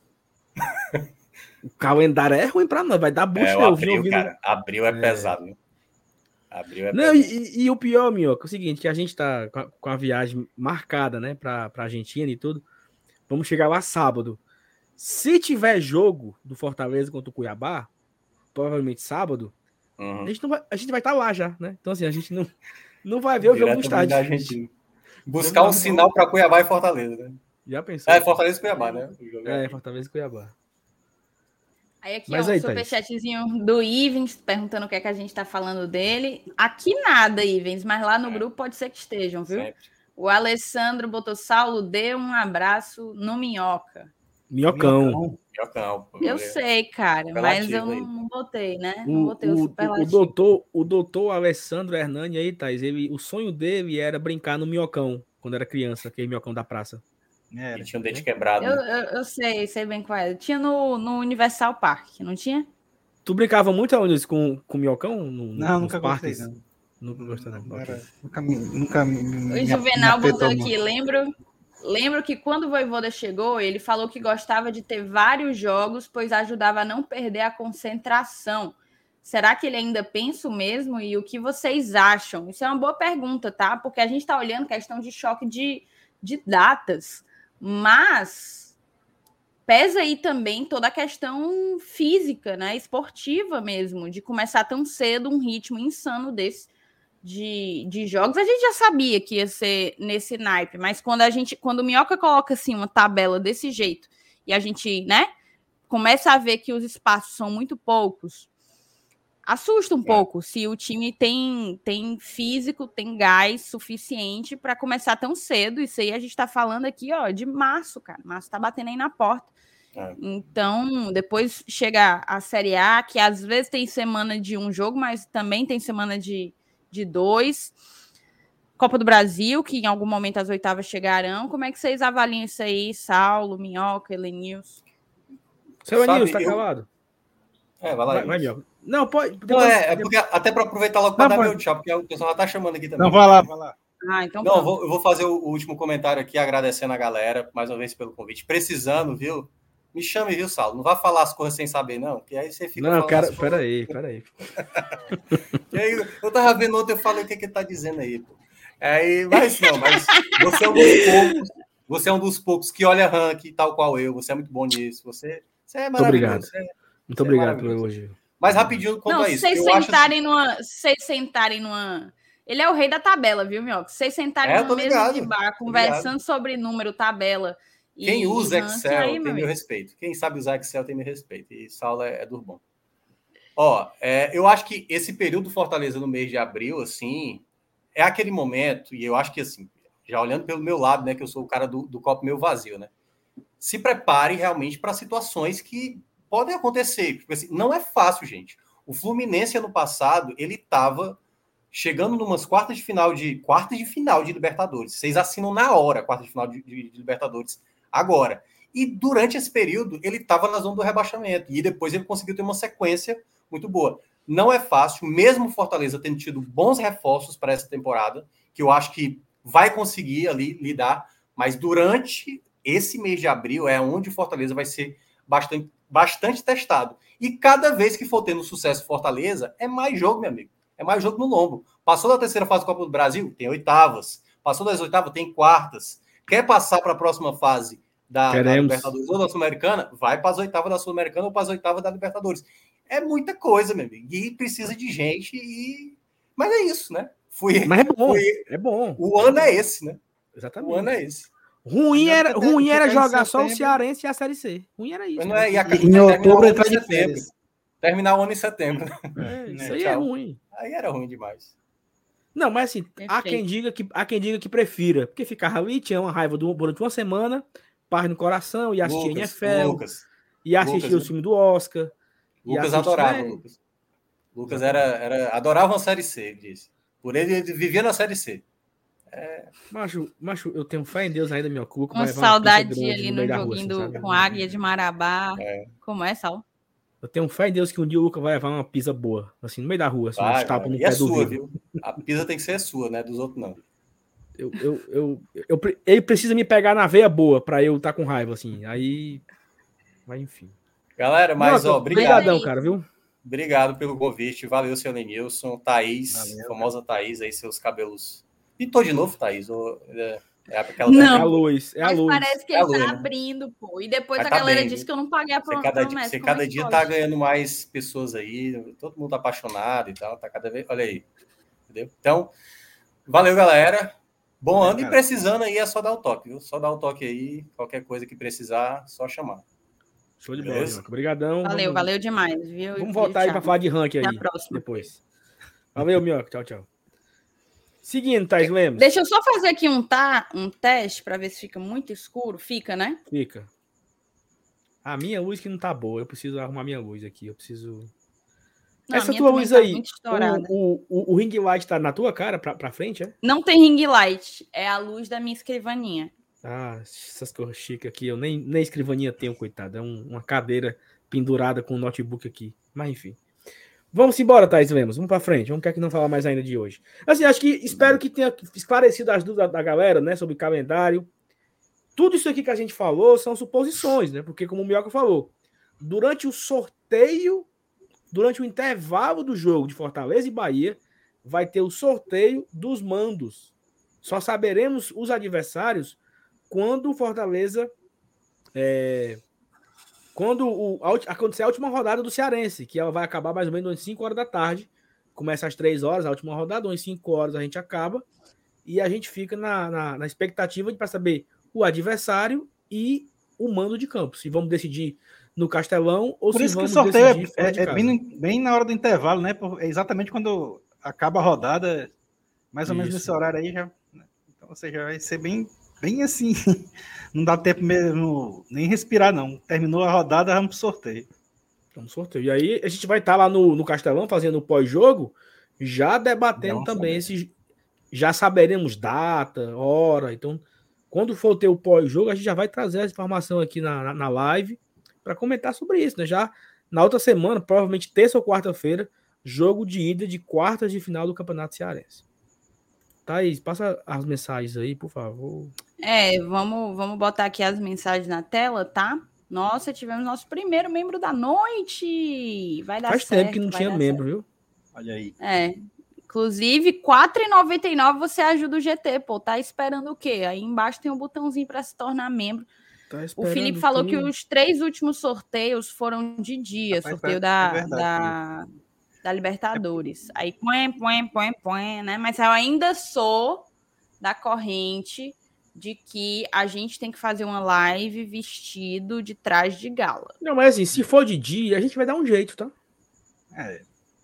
o calendário é ruim pra nós, vai dar bucha. É, eu abril, ouvindo- cara, abril é, É. pesado, viu? Abril é Não, pesado. e, e- e o pior, Minhoca, é o seguinte, que a gente tá com a, com a viagem marcada, né, pra, pra Argentina e tudo. Vamos chegar lá sábado. Se tiver jogo do Fortaleza contra o Cuiabá, provavelmente sábado, Uhum. a gente, não vai, a gente vai estar lá já, né? Então, assim, a gente não, não vai ver o jogo no estádio. Argentina. Buscar um sinal para Cuiabá e Fortaleza, né? Já pensou? É, Fortaleza e Cuiabá, né? O jogo É, Fortaleza e Cuiabá. Aí aqui, Mas ó, aí, um superchatzinho do Ivens, perguntando o que é que a gente tá falando dele. Aqui nada, Ivens, mas lá no É. grupo pode ser que estejam, viu? Sempre. O Alessandro botou Saulo, dê um abraço no Minhoca. Minhocão. Minhocão, pô. Eu sei, cara, mas eu não, não botei, né? Não O, botei o, o, o, superlativo. doutor, o doutor Alessandro Hernani aí, Thais, ele, o sonho dele era brincar no minhocão, quando era criança, aquele minhocão da praça. Era. Ele tinha um dente quebrado. Eu, né? eu, eu sei, sei bem qual é. Tinha no, no Universal Park, não tinha? Tu brincava muito aonde com, com minhocão? No, no- Não, nunca gostei, parques? não. Nunca gostou, não. Era- Nunca me. Nunca me, me- O Juvenal me botou aqui, lembro, lembro que quando o Voivoda chegou, ele falou que gostava de ter vários jogos, pois ajudava a não perder a concentração. Será que ele ainda pensa o mesmo? E o que vocês acham? Isso é uma boa pergunta, tá? Porque a gente está olhando questão de choque de, de datas, mas pesa aí também toda a questão física, né? Esportiva mesmo, de começar tão cedo um ritmo insano desse de, de jogos, a gente já sabia que ia ser nesse naipe, mas quando a gente, quando o Minhoca coloca assim uma tabela desse jeito e a gente, né, começa a ver que os espaços são muito poucos, assusta um pouco se o time tem tem físico, tem gás suficiente para começar tão cedo. Isso aí a gente está falando aqui, ó, de março, cara. Março tá batendo aí na porta. É. Então, depois chega a Série A, que às vezes tem semana de um jogo, mas também tem semana de, de dois. Copa do Brasil, que em algum momento as oitavas chegarão. Como é que vocês avaliam isso aí, Saulo, Minhoca, Helenils? Seu Anilson, tá eu- calado? É, vai lá. Vai, vai. Minhoca. Não, pode. Não, depois- é, é porque até para aproveitar logo para Não, dar pode. meu tchau, porque o pessoal já tá chamando aqui também. Não, vai lá, vai lá. Ah, então Não, eu pronto. vou, eu vou fazer o, o último comentário aqui, agradecendo a galera, mais uma vez, pelo convite. Precisando, viu? Me chame, viu, Saulo? Não vá falar as coisas sem saber, não, que aí você fica. Não, cara, peraí, peraí. Aí, eu tava vendo ontem, eu falei o que, que ele tá dizendo aí, pô. Aí, mas não, mas você é um dos poucos, você é um dos poucos que olha ranking, tal qual eu. Você é muito bom nisso. Você, você é Muito obrigado. maravilhoso. Você é- Muito Você é obrigado pelo maravilhoso. elogio. Mas rapidinho quanto Não, a se isso. vocês eu acho assim, sentarem numa. se Vocês sentarem numa. Ele é o rei da tabela, viu, Minhoca? Se vocês sentarem É, numa mesa ligado, de bar, conversando sobre número, tabela. E- Quem usa e Excel aí, tem meu amigo. respeito. Quem sabe usar Excel tem meu respeito. E Saulo é, é do bom. Ó, é, eu acho que esse período do Fortaleza no mês de abril, assim, é aquele momento, e eu acho que, assim, já olhando pelo meu lado, né, que eu sou o cara do, do copo meio vazio, né? Se prepare realmente para situações que podem acontecer. Porque, assim, não é fácil, gente. O Fluminense, ano passado, ele estava chegando numas quartas de final de quartas de final de Libertadores. Vocês assinam na hora quartas de final de, de- de Libertadores agora. E durante esse período ele estava na zona do rebaixamento e depois ele conseguiu ter uma sequência muito boa. Não é fácil, mesmo Fortaleza tendo tido bons reforços para essa temporada, que eu acho que vai conseguir ali lidar, mas durante esse mês de abril é onde Fortaleza vai ser bastante, bastante testado. E cada vez que for tendo sucesso Fortaleza, é mais jogo, meu amigo. É mais jogo no lombo. Passou da terceira fase do Copa do Brasil? Tem oitavas. Passou das oitavas? Tem quartas. Quer passar para a próxima fase da, da. Libertadores ou da Sul-Americana? Vai para as oitavas da Sul-Americana ou para as oitavas da Libertadores. É muita coisa, meu amigo. E precisa de gente e... Mas é isso, né? Fui... Mas é bom, Fui... é bom. O ano é esse, né? O Exatamente. ano é esse. Ruim Melhor era, ruim era em jogar só o. Cearense e a Série C. Ruim era isso. Não é, e a- Em terminar o outubro ano em entrar de férias. Terminar o ano em setembro. É, isso né? aí é Tchau. ruim. Aí era ruim demais. Não, mas assim, há Perfeito. quem, diga que, há quem diga que prefira. Porque ficava ali, tinha uma raiva do- durante uma semana, paz no coração, e assistia Lucas, NFL, Lucas. e assistia Lucas, o filme do Oscar. Lucas assistia- adorava é, Lucas. Lucas era, era, adorava uma série C, ele disse. Por ele, ele vivia na série C. Macho, macho, eu tenho fé em Deus ainda, meu levar uma saudade ali no rua, joguinho assim, do, sabe? com Águia de Marabá. É. Como é, Sal? Eu tenho fé em Deus que um dia o Luca vai levar uma pizza boa, assim, no meio da rua, assim, Vai, uns tapas no E é pé do sua, viu? A pizza tem que ser sua, né? Dos outros não. Eu, eu, eu, eu ele precisa me pegar na veia boa pra eu estar com raiva, assim. Aí. Mas enfim. Galera, mas Não, ó, obrigado. Obrigadão, cara, viu? Obrigado pelo convite. Valeu, seu Lenilson. Thaís, Valeu, famosa Thaís aí, seus cabelos. Pintou de novo, Thaís? Ou, é, é aquela É Não. a luz, é a Mas luz. parece que É ele tá luz, né? abrindo, pô. E depois Mas a tá galera bem, disse viu? que eu não paguei a Você pro- cada, promessa. você como cada é dia pode? tá ganhando mais pessoas aí, todo mundo tá apaixonado e tal, tá cada vez. Olha aí. Entendeu? Então, valeu, galera. Bom É, ano e precisando aí é só dar o toque, viu? Só dar o toque aí, qualquer coisa que precisar, só chamar. Show de bola. Obrigadão. Valeu, vamos, valeu demais, viu? Vamos voltar aí pra Thiago? falar de ranking aí. Até a próxima. Depois. Valeu, Minhoca. Tchau, tchau. Seguindo, Thais Lemos. Deixa eu só fazer aqui um, tá, um teste para ver se fica muito escuro. Fica, né? Fica. A minha luz que não tá boa. Eu preciso arrumar minha luz aqui. Eu preciso. Não, Essa tua luz tá aí. O, o, o ring light tá na tua cara, pra, pra frente, é? Não tem ring light, é a luz da minha escrivaninha. Ah, essas coisas chiques aqui. Eu nem, nem escrivaninha tenho, coitado. É um- uma cadeira pendurada com um notebook aqui. Mas enfim. Vamos embora, Thais Lemos. Vamos pra frente. Vamos quer que não falar mais ainda de hoje. Assim, acho que espero que tenha esclarecido as dúvidas da galera, né? Sobre calendário. Tudo isso aqui que a gente falou são suposições, né? Porque, como o Mioca falou, durante o sorteio, durante o intervalo do jogo de Fortaleza e Bahia, vai ter o sorteio dos mandos. Só saberemos os adversários quando o Fortaleza. é, quando o, a acontecer a última rodada do Cearense, que ela vai acabar mais ou menos às 5 horas da tarde. Começa às 3 horas, a última rodada, às 5 horas a gente acaba. E a gente fica na, na, na expectativa de para saber o adversário e o mando de campo. Se vamos decidir no Castelão ou Por se isso que o sorteio é, é- é bem, bem na hora do intervalo, né? É exatamente quando acaba a rodada, mais ou menos Isso. nesse horário aí já. né? Então você já vai ser bem, bem assim. Não dá tempo mesmo nem respirar, não. Terminou a rodada, vamos pro sorteio. Vamos sorteio. E aí a gente vai estar lá no, no Castelão fazendo o pós-jogo, já debatendo também esses. Já saberemos data, hora. Então, quando for ter o pós-jogo, a gente já vai trazer essa informação aqui na, na, na live para comentar sobre isso, né? Já na outra semana, provavelmente terça ou quarta-feira, jogo de ida de quartas de final do Campeonato Cearense. Thaís, passa as mensagens aí, por favor. É, vamos, vamos botar aqui as mensagens na tela, tá? Nossa, tivemos nosso primeiro membro da noite. Vai dar Faz certo. tempo que não tinha membro, viu? Olha aí. certo. É. Inclusive, R$ 4,99 você ajuda o GT, pô. Tá esperando o quê? Aí embaixo tem um botãozinho para se tornar membro. Tá o Felipe falou que... que os três últimos sorteios foram de dia, Rapaz, sorteio é da, verdade, da, da, Libertadores. É... Aí põe, põe, põe, põe, né? Mas eu ainda sou da corrente de que a gente tem que fazer uma live vestido de traje de gala. Não, mas assim, se for de dia, a gente vai dar um jeito, tá? É.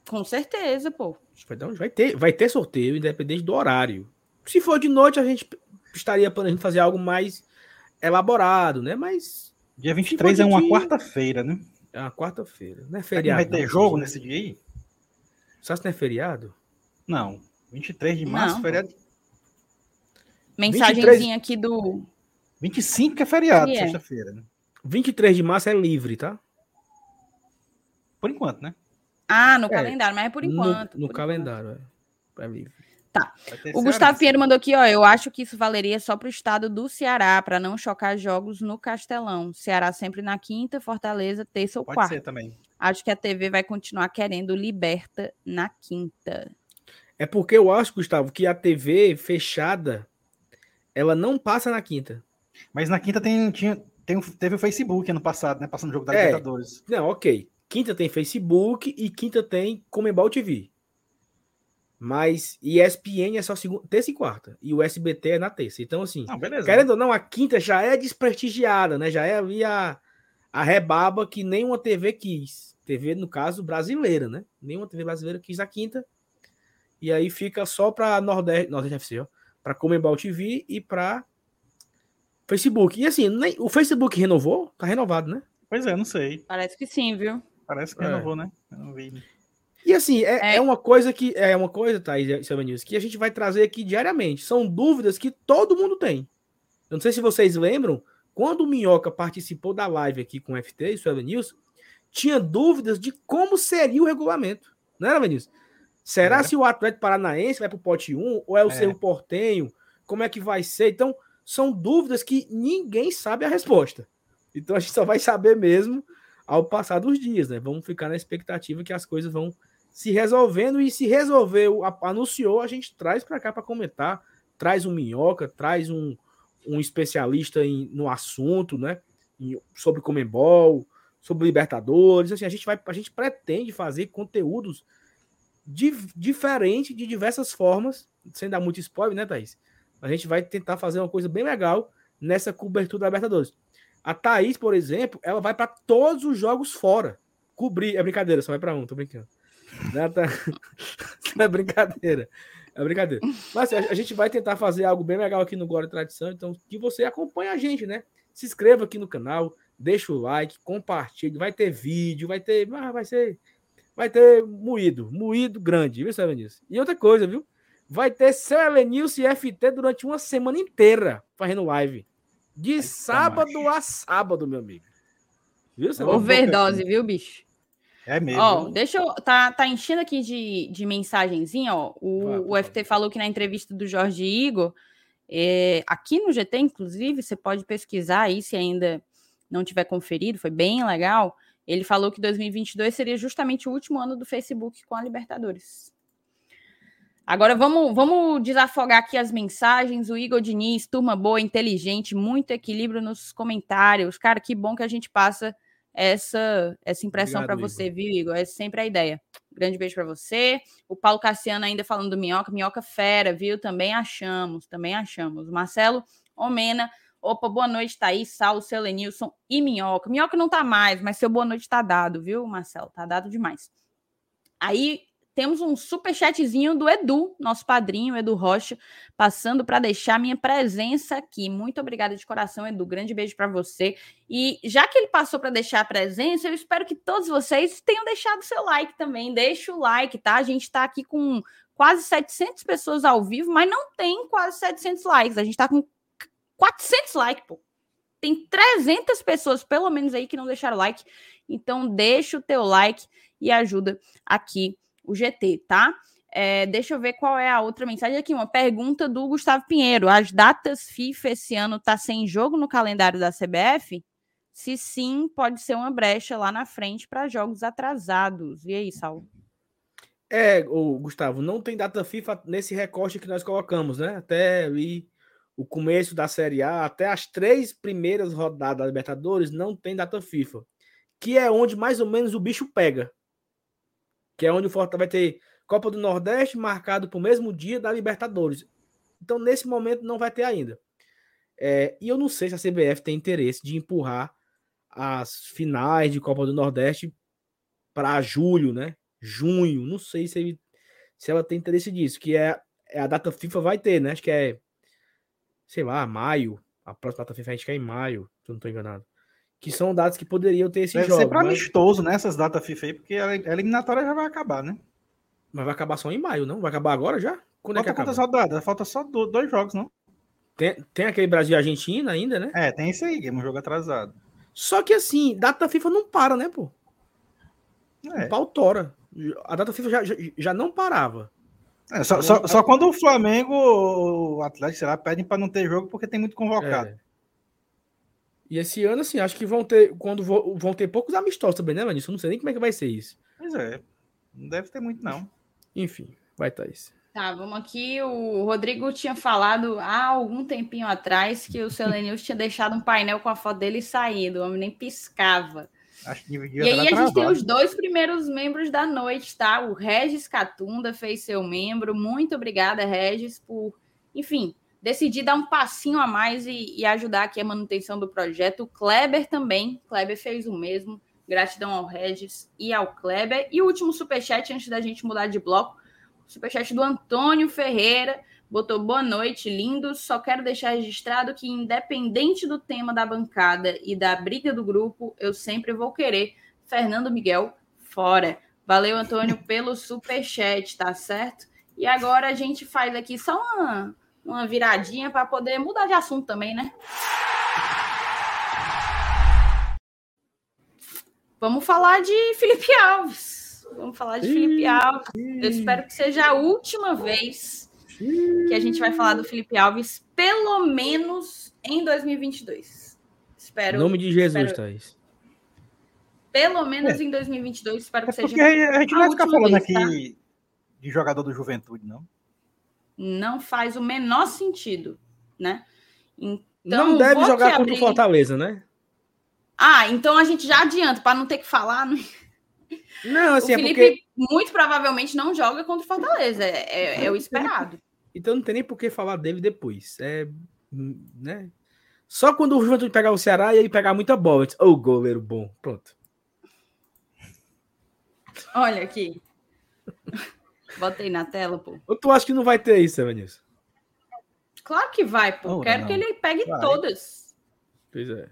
Com certeza, pô. Vai, dar um... vai, ter, vai ter sorteio, independente do horário. Se for de noite, a gente estaria planejando fazer algo mais elaborado, né? Mas. Dia 23 é uma quarta-feira, né? É uma quarta-feira. Não é feriado. Vai ter não, jogo nesse dia aí? Sabe se não é feriado? Não. 23 de março, não. feriado. Mensagenzinha 23... aqui do. 25 que é feriado, é. sexta-feira, né? 23 de março é livre, tá? Por enquanto, né? Ah, no é, calendário, mas é por enquanto. No, no por calendário, enquanto. é. É livre. Tá. O Gustavo Pinheiro mandou aqui, ó. Eu acho que isso valeria só para o estado do Ceará, para não chocar jogos no Castelão. Ceará sempre na quinta, Fortaleza, terça ou Pode quarta. Ser também. Acho que a TV vai continuar querendo Liberta na quinta. É porque eu acho, Gustavo, que a TV fechada ela não passa na quinta. Mas na quinta tem, tinha, tem, teve o Facebook ano passado, né? Passando o jogo da é, Libertadores. Não, ok. Quinta tem Facebook e quinta tem Comebol TV. Mas ESPN é só segunda, terça e quarta. E o SBT é na terça. Então, assim, não, querendo ou não, a quinta já é desprestigiada, né? Já é ali a, a rebaba que nenhuma TV quis. TV, no caso, brasileira, né? Nenhuma TV brasileira quis a quinta. E aí fica só para Nordeste, Nordeste FC, ó. Pra Comembol TV e para Facebook. E assim, nem, o Facebook renovou? Tá renovado, né? Pois é, não sei. Parece que sim, viu? Parece que é. renovou, né? Eu não vi. E assim, é, é. é, uma coisa que é uma coisa, Thaís Selma News, que a gente vai trazer aqui diariamente. São dúvidas que todo mundo tem. Eu não sei se vocês lembram, quando o Minhoca participou da live aqui com o FT e Selma News, tinha dúvidas de como seria o regulamento. Não era, Vinícius? Será é. se o Atlético Paranaense vai para o pote 1 ou é o é. seu portenho? Como é que vai ser? Então, são dúvidas que ninguém sabe a resposta. Então a gente só vai saber mesmo ao passar dos dias, né? Vamos ficar na expectativa que as coisas vão se resolvendo e se resolveu, anunciou, a gente traz para cá para comentar, traz um minhoca, traz um, um especialista em, no assunto, né? Em, sobre Comembol, sobre Libertadores, assim, a gente vai, a gente pretende fazer conteúdos di, diferentes de diversas formas, sem dar muito spoiler, né, Thaís? A gente vai tentar fazer uma coisa bem legal nessa cobertura da Libertadores. A Thaís, por exemplo, ela vai para todos os jogos fora. Cobrir, é brincadeira, só vai para um, tô brincando. Né? Tá... é brincadeira. É brincadeira. Mas assim, a gente vai tentar fazer algo bem legal aqui no Glória Tradição. Então, que você acompanhe a gente, né? Se inscreva aqui no canal, deixa o like, compartilhe. Vai ter vídeo, vai ter. Ah, vai ser. Vai ter moído, moído grande, viu, Elenilson? E outra coisa, viu? Vai ter seu Elenilson e FT durante uma semana inteira fazendo live. De Ai, sábado a sábado, meu amigo. Viu? Overdose, viu, bicho? É mesmo. Ó, deixa eu. Tá, tá enchendo aqui de, de mensagenzinha, ó. O, o FT falou que na entrevista do Jorge Igor, é, aqui no GT, inclusive, você pode pesquisar aí se ainda não tiver conferido, foi bem legal. Ele falou que 2022 seria justamente o último ano do Facebook com a Libertadores. Agora vamos, vamos desafogar aqui as mensagens. O Igor Diniz, turma boa, inteligente, muito equilíbrio nos comentários. Cara, que bom que a gente passa essa, essa impressão para você, viu, Igor? É sempre a ideia. Grande beijo para você. O Paulo Cassiano ainda falando do Minhoca, Minhoca fera, viu? Também achamos, também achamos. Marcelo Omena, opa, boa noite, Thaís, Saulo, seu Lenilson e Minhoca. Minhoca não tá mais, mas seu boa noite tá dado, viu, Marcelo? Tá dado demais. Aí temos um super chatzinho do Edu, nosso padrinho, Edu Rocha, passando para deixar minha presença aqui. Muito obrigada de coração, Edu. Grande beijo para você. E já que ele passou para deixar a presença, eu espero que todos vocês tenham deixado seu like também. Deixa o like, tá? A gente está aqui com quase 700 pessoas ao vivo, mas não tem quase 700 likes. A gente está com 400 likes, pô. Tem 300 pessoas, pelo menos, aí que não deixaram like. Então, deixa o teu like e ajuda aqui o GT, tá? É, deixa eu ver qual é a outra mensagem aqui. Uma pergunta do Gustavo Pinheiro. As datas FIFA esse ano tá sem jogo no calendário da CBF? Se sim, pode ser uma brecha lá na frente para jogos atrasados. E aí, Saulo? É, o Gustavo, não tem data FIFA nesse recorte que nós colocamos, né? Até o começo da Série A, até as três primeiras rodadas da Libertadores, não tem data FIFA. Que é onde mais ou menos o bicho pega. Que é onde o Fortaleza vai ter Copa do Nordeste marcado para o mesmo dia da Libertadores. Então, nesse momento, não vai ter ainda. É, e eu não sei se a CBF tem interesse de empurrar as finais de Copa do Nordeste para julho, né? Junho. Não sei se, ele, se ela tem interesse disso, que é, é, a data FIFA vai ter, né? Acho que é, sei lá, maio. A próxima data FIFA acho que é em maio, se eu não estou enganado. Que são datas que poderiam ter esse jogo. Deve ser para mas... amistoso nessas né, datas FIFA aí, porque a eliminatória já vai acabar, né? Mas vai acabar só em maio, não? Vai acabar agora já? Quando Falta é que acaba? rodadas? Falta só dois jogos, não? Tem, tem aquele Brasil e Argentina ainda, né? É, tem esse aí, que é um jogo atrasado. Só que assim, data FIFA não para, né, pô? É. O pau tora. A data FIFA já, já, já não parava. É, só, só, só, quando o Flamengo, o Atlético, sei lá, pedem para não ter jogo porque tem muito convocado. É. E esse ano, assim, acho que vão ter, quando vão ter poucos amistosos também, né, Manício? Não sei nem como é que vai ser isso. Pois é. Não deve ter muito, não. Enfim, vai estar isso. Tá, vamos aqui. O Rodrigo tinha falado há algum tempinho atrás que o seu News tinha deixado um painel com a foto dele saído. O homem nem piscava. e aí a gente tem os dois primeiros membros da noite, tá? O Regis Catunda fez seu membro. Muito obrigada, Regis, por, enfim, decidir dar um passinho a mais e, e ajudar aqui a manutenção do projeto. O Kleber também. Kleber fez o mesmo. Gratidão ao Regis e ao Kleber. E o último superchat, antes da gente mudar de bloco, Superchat do Antônio Ferreira. Botou boa noite, lindos. Só quero deixar registrado que, independente do tema da bancada e da briga do grupo, eu sempre vou querer Fernando Miguel fora. Valeu, Antônio, pelo superchat, tá certo? E agora a gente faz aqui só uma, uma viradinha para poder mudar de assunto também, né? Vamos falar de Felipe Alves. Vamos falar de Felipe Alves. Eu espero que seja a última vez que a gente vai falar do Felipe Alves, pelo menos em 2022. Espero. Em nome de Jesus, Thaís. Pelo menos é. em 2022, espero que é seja. Porque a gente não vai ficar falando vez, aqui tá? de jogador do Juventude, não. Não faz o menor sentido, né? Então, não deve jogar contra o Fortaleza, né? Ah, então a gente já adianta, para não ter que falar. Não... Não, assim, o é Felipe é porque... muito provavelmente não joga contra o Fortaleza. É, é, é o esperado. Então não tem nem por que falar dele depois. É, né? Só quando o Juventude pegar o Ceará e ele pegar muita bola. Ô, oh, goleiro bom. Pronto. Olha aqui. Botei na tela, pô. Ou tu acha que não vai ter isso, Evanilson? Claro que vai, pô. Oh, Quero não. que ele pegue vai. todas. Pois é.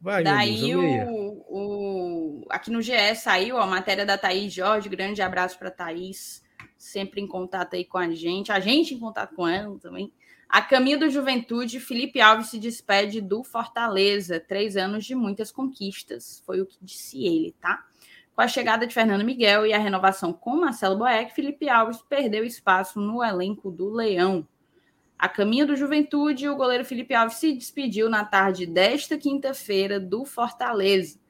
Vai, Daí o, o, aqui no GE saiu a matéria da Thaís Jorge. Grande abraço para Thaís, sempre em contato aí com a gente, a gente em contato com ela também. A caminho do Juventude, Felipe Alves se despede do Fortaleza. Três anos de muitas conquistas, foi o que disse ele, tá? Com a chegada de Fernando Miguel e a renovação com Marcelo Boeck, Felipe Alves perdeu espaço no elenco do Leão. A caminho do Juventude, o goleiro Felipe Alves se despediu na tarde desta quinta-feira do Fortaleza.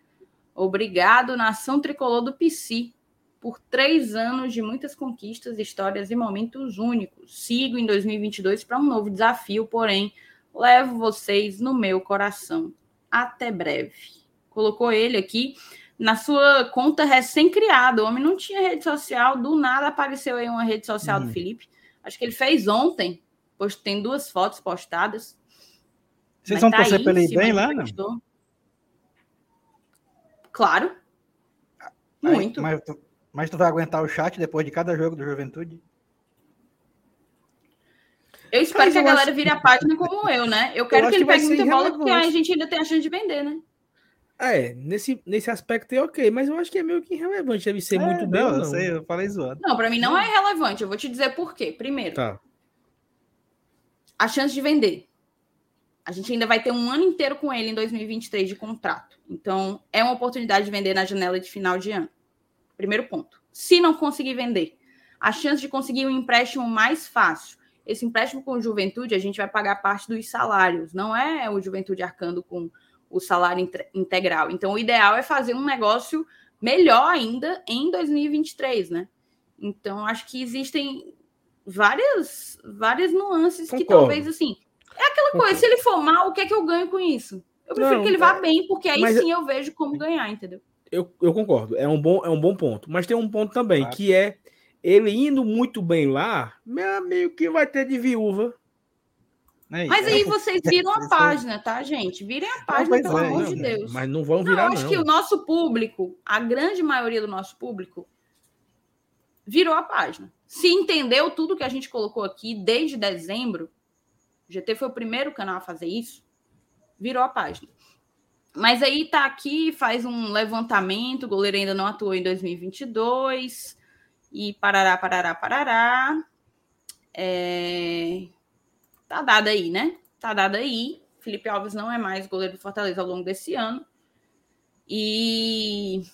Obrigado, nação tricolor do PC, por três anos de muitas conquistas, histórias e momentos únicos. Sigo em 2022 para um novo desafio, porém, levo vocês no meu coração. Até breve. Colocou ele aqui na sua conta recém-criada. O homem não tinha rede social, do nada apareceu aí uma rede social uhum. do Felipe. Acho que ele fez ontem tem duas fotos postadas. Vocês vão tá torcer ele bem lá, não? Claro. Muito. Mas, tu, mas tu vai aguentar o chat depois de cada jogo do Juventude? Eu espero mas que a galera acho... vire a página como eu, né? Eu quero eu que ele pegue muita bola, porque a gente ainda tem a chance de vender, né? É, nesse, nesse aspecto é ok, mas eu acho que é meio que irrelevante. Deve ser é, muito bem. Não, eu sei, eu falei zoando. Não, para mim não é relevante. Eu vou te dizer por quê. Primeiro, tá a chance de vender. A gente ainda vai ter um ano inteiro com ele em 2023 de contrato. Então, é uma oportunidade de vender na janela de final de ano. Primeiro ponto. Se não conseguir vender, a chance de conseguir um empréstimo mais fácil. Esse empréstimo com o Juventude, a gente vai pagar parte dos salários, não é o Juventude arcando com o salário integral. Então, o ideal é fazer um negócio melhor ainda em 2023, né? Então, acho que existem várias, várias nuances Concordo. que talvez, assim, é aquela coisa, se ele for mal, o que é que eu ganho com isso? Eu prefiro não, que ele vá é... bem, porque aí sim eu vejo como ganhar, entendeu? Eu, eu concordo, é um, bom, é um bom ponto. Mas tem um ponto também, claro. que é ele indo muito bem lá, meu amigo que vai ter de viúva. É mas aí vocês viram a página, tá, gente? Virem a página, pelo é, amor não, de Deus. Mas não vão virar, não. acho não. que o nosso público, a grande maioria do nosso público, virou a página. Se entendeu tudo que a gente colocou aqui desde dezembro, o GT foi o primeiro canal a fazer isso, virou a página. Mas aí tá aqui, faz um levantamento, o goleiro ainda não atuou em 2022, e parará, parará, parará. É... Tá dado aí, né? Tá dado aí. Felipe Alves não é mais goleiro do Fortaleza ao longo desse ano. E,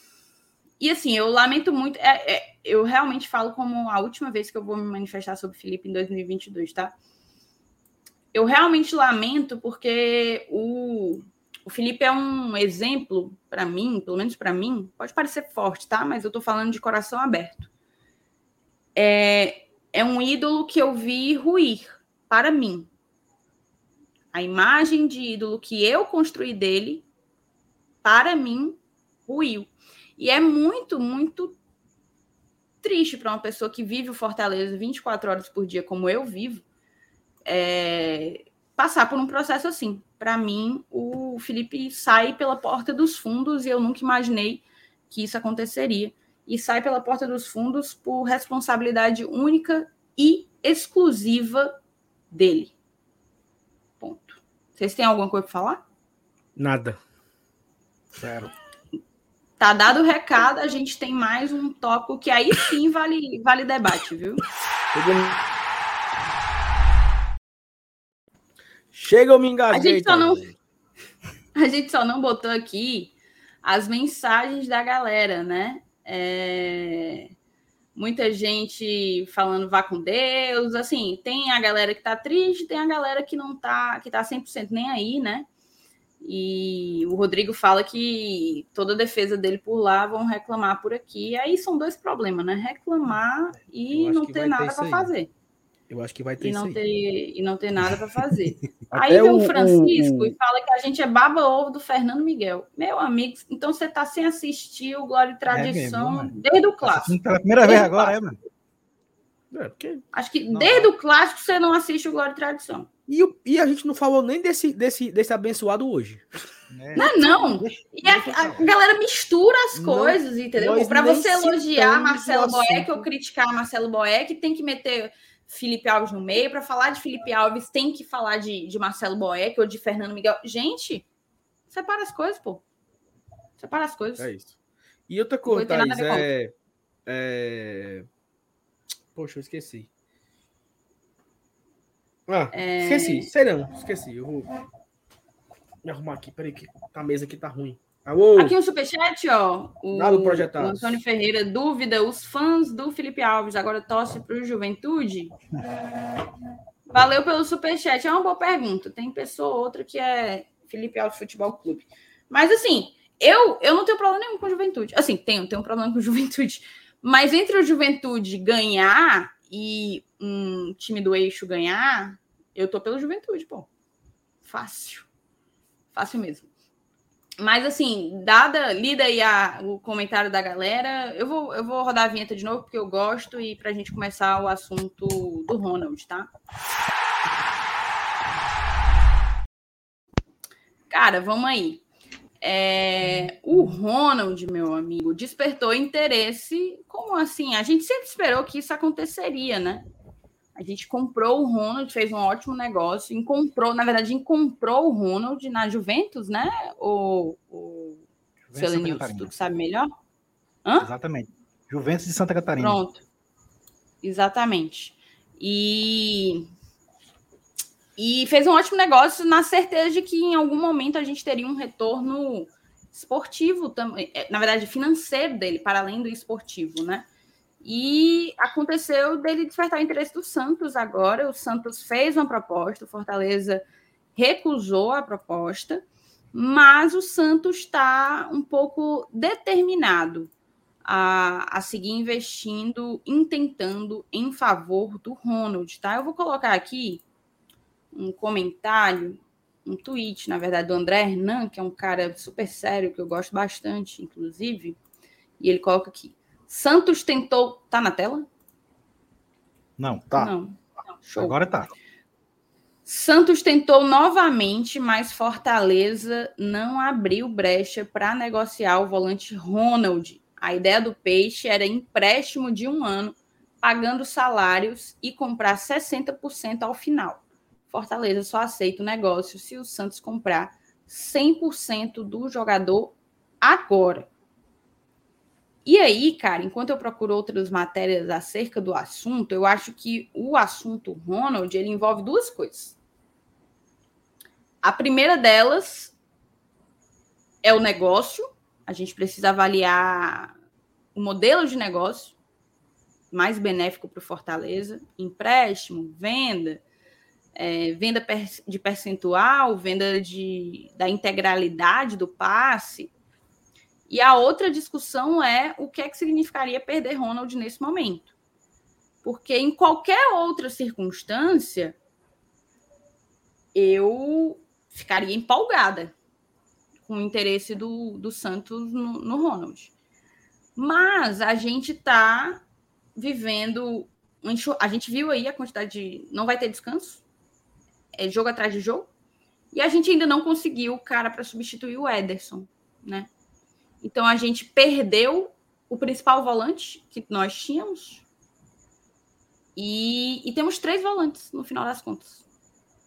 e assim, eu lamento muito. É, é, eu realmente falo como a última vez que eu vou me manifestar sobre Felipe em 2022, tá? Eu realmente lamento porque o, o Felipe é um exemplo para mim, pelo menos para mim, pode parecer forte, tá? Mas eu tô falando de coração aberto é, é um ídolo que eu vi ruir para mim. A imagem de ídolo que eu construí dele, para mim, ruiu. E é muito, muito triste para uma pessoa que vive o Fortaleza 24 horas por dia, como eu vivo, é, passar por um processo assim. Para mim, o Felipe sai pela porta dos fundos e eu nunca imaginei que isso aconteceria e sai pela porta dos fundos por responsabilidade única e exclusiva dele. Ponto. Vocês têm alguma coisa para falar? Nada. Zero. Tá dado o recado, a gente tem mais um tópico que aí sim vale, vale debate, viu? Chega, eu me engasguei. A gente, só não, a gente só não botou aqui as mensagens da galera, né? É... Muita gente falando vá com Deus, assim, tem a galera que tá triste, tem a galera que não tá, que tá 100% nem aí, né? E o Rodrigo fala que toda a defesa dele por lá vão reclamar por aqui. Aí são dois problemas, né? Reclamar e não ter nada para fazer. Eu acho que vai ter e não ter E não ter nada para fazer. aí vem o, Francisco o, e fala que a gente é baba-ovo do Fernando Miguel. Meu amigo, então você tá sem assistir o Glória e Tradição é mesmo, desde o clássico. Pela primeira vez agora, é, mano? É, porque... Acho que não, desde não. o clássico você não assiste o Glória e Tradição. E, e a gente não falou nem desse, desse, desse abençoado hoje. É. Não, não. E a, a, galera mistura as coisas, entendeu? Para você elogiar Marcelo Boeck ou criticar Marcelo Boeck, tem que meter Felipe Alves no meio. Para falar de Felipe Alves, tem que falar de, de Marcelo Boeck ou de Fernando Miguel. Gente, separa as coisas, pô. Separa as coisas. É isso. E outra coisa, Thaís, é, é... Poxa, eu esqueci. Ah, é... esqueci. Sei não, esqueci. Eu vou me arrumar aqui. Peraí, que a mesa aqui tá ruim. Alô? Aqui um superchat, ó. O, Dado o Antônio Ferreira, dúvida: os fãs do Felipe Alves agora torcem para o Juventude? Valeu pelo superchat. É uma boa pergunta. Tem pessoa ou outra que é Felipe Alves Futebol Clube. Mas assim, eu, eu não tenho problema nenhum com Juventude. Assim, tenho, tenho um problema com Juventude. Mas entre o Juventude ganhar e um time do eixo ganhar, eu tô pelo Juventude, pô. Fácil. Fácil mesmo. Mas assim, dada, lida aí a, o comentário da galera, eu vou, eu vou rodar a vinheta de novo porque eu gosto e para a gente começar o assunto do Ronald, tá? Cara, vamos aí. É, o Ronald, meu amigo, despertou interesse. Como assim? A gente sempre esperou que isso aconteceria, né? A gente comprou o Ronald, fez um ótimo negócio, comprou, na verdade, comprou o Ronald na Juventus, né? O, o Selenilson, tu sabe melhor? Hã? Exatamente. Juventus de Santa Catarina. Pronto. Exatamente. E e fez um ótimo negócio na certeza de que em algum momento a gente teria um retorno esportivo também, é, na verdade financeiro dele, para além do esportivo, né? E aconteceu dele despertar o interesse do Santos agora. O Santos fez uma proposta, o Fortaleza recusou a proposta, mas o Santos está um pouco determinado a, a seguir investindo, intentando em favor do Ronald, tá? Eu vou colocar aqui um comentário, um tweet, na verdade, do André Hernan, que é um cara super sério, que eu gosto bastante, inclusive, e ele coloca aqui: Santos tentou. Tá na tela? Não, tá. Não. Show. Agora tá. Santos tentou novamente, mas Fortaleza não abriu brecha para negociar o volante Ronald. A ideia do Peixe era empréstimo de um ano, pagando salários e comprar 60% ao final. Fortaleza só aceita o negócio se o Santos comprar 100% do jogador agora. E aí, cara, enquanto eu procuro outras matérias acerca do assunto, eu acho que o assunto Ronald ele envolve duas coisas. A primeira delas é o negócio. A gente precisa avaliar o modelo de negócio mais benéfico para o Fortaleza, empréstimo, venda, é, venda de percentual, venda de, da integralidade do passe. E a outra discussão é o que é que significaria perder Ronald nesse momento. Porque em qualquer outra circunstância, eu ficaria empolgada com o interesse do, do Santos no, no Ronald. Mas a gente está vivendo. A gente viu aí a quantidade de. Não vai ter descanso. É jogo atrás de jogo. E a gente ainda não conseguiu o cara para substituir o Ederson, né? Então a gente perdeu o principal volante que nós tínhamos. E, e, temos três volantes no final das contas.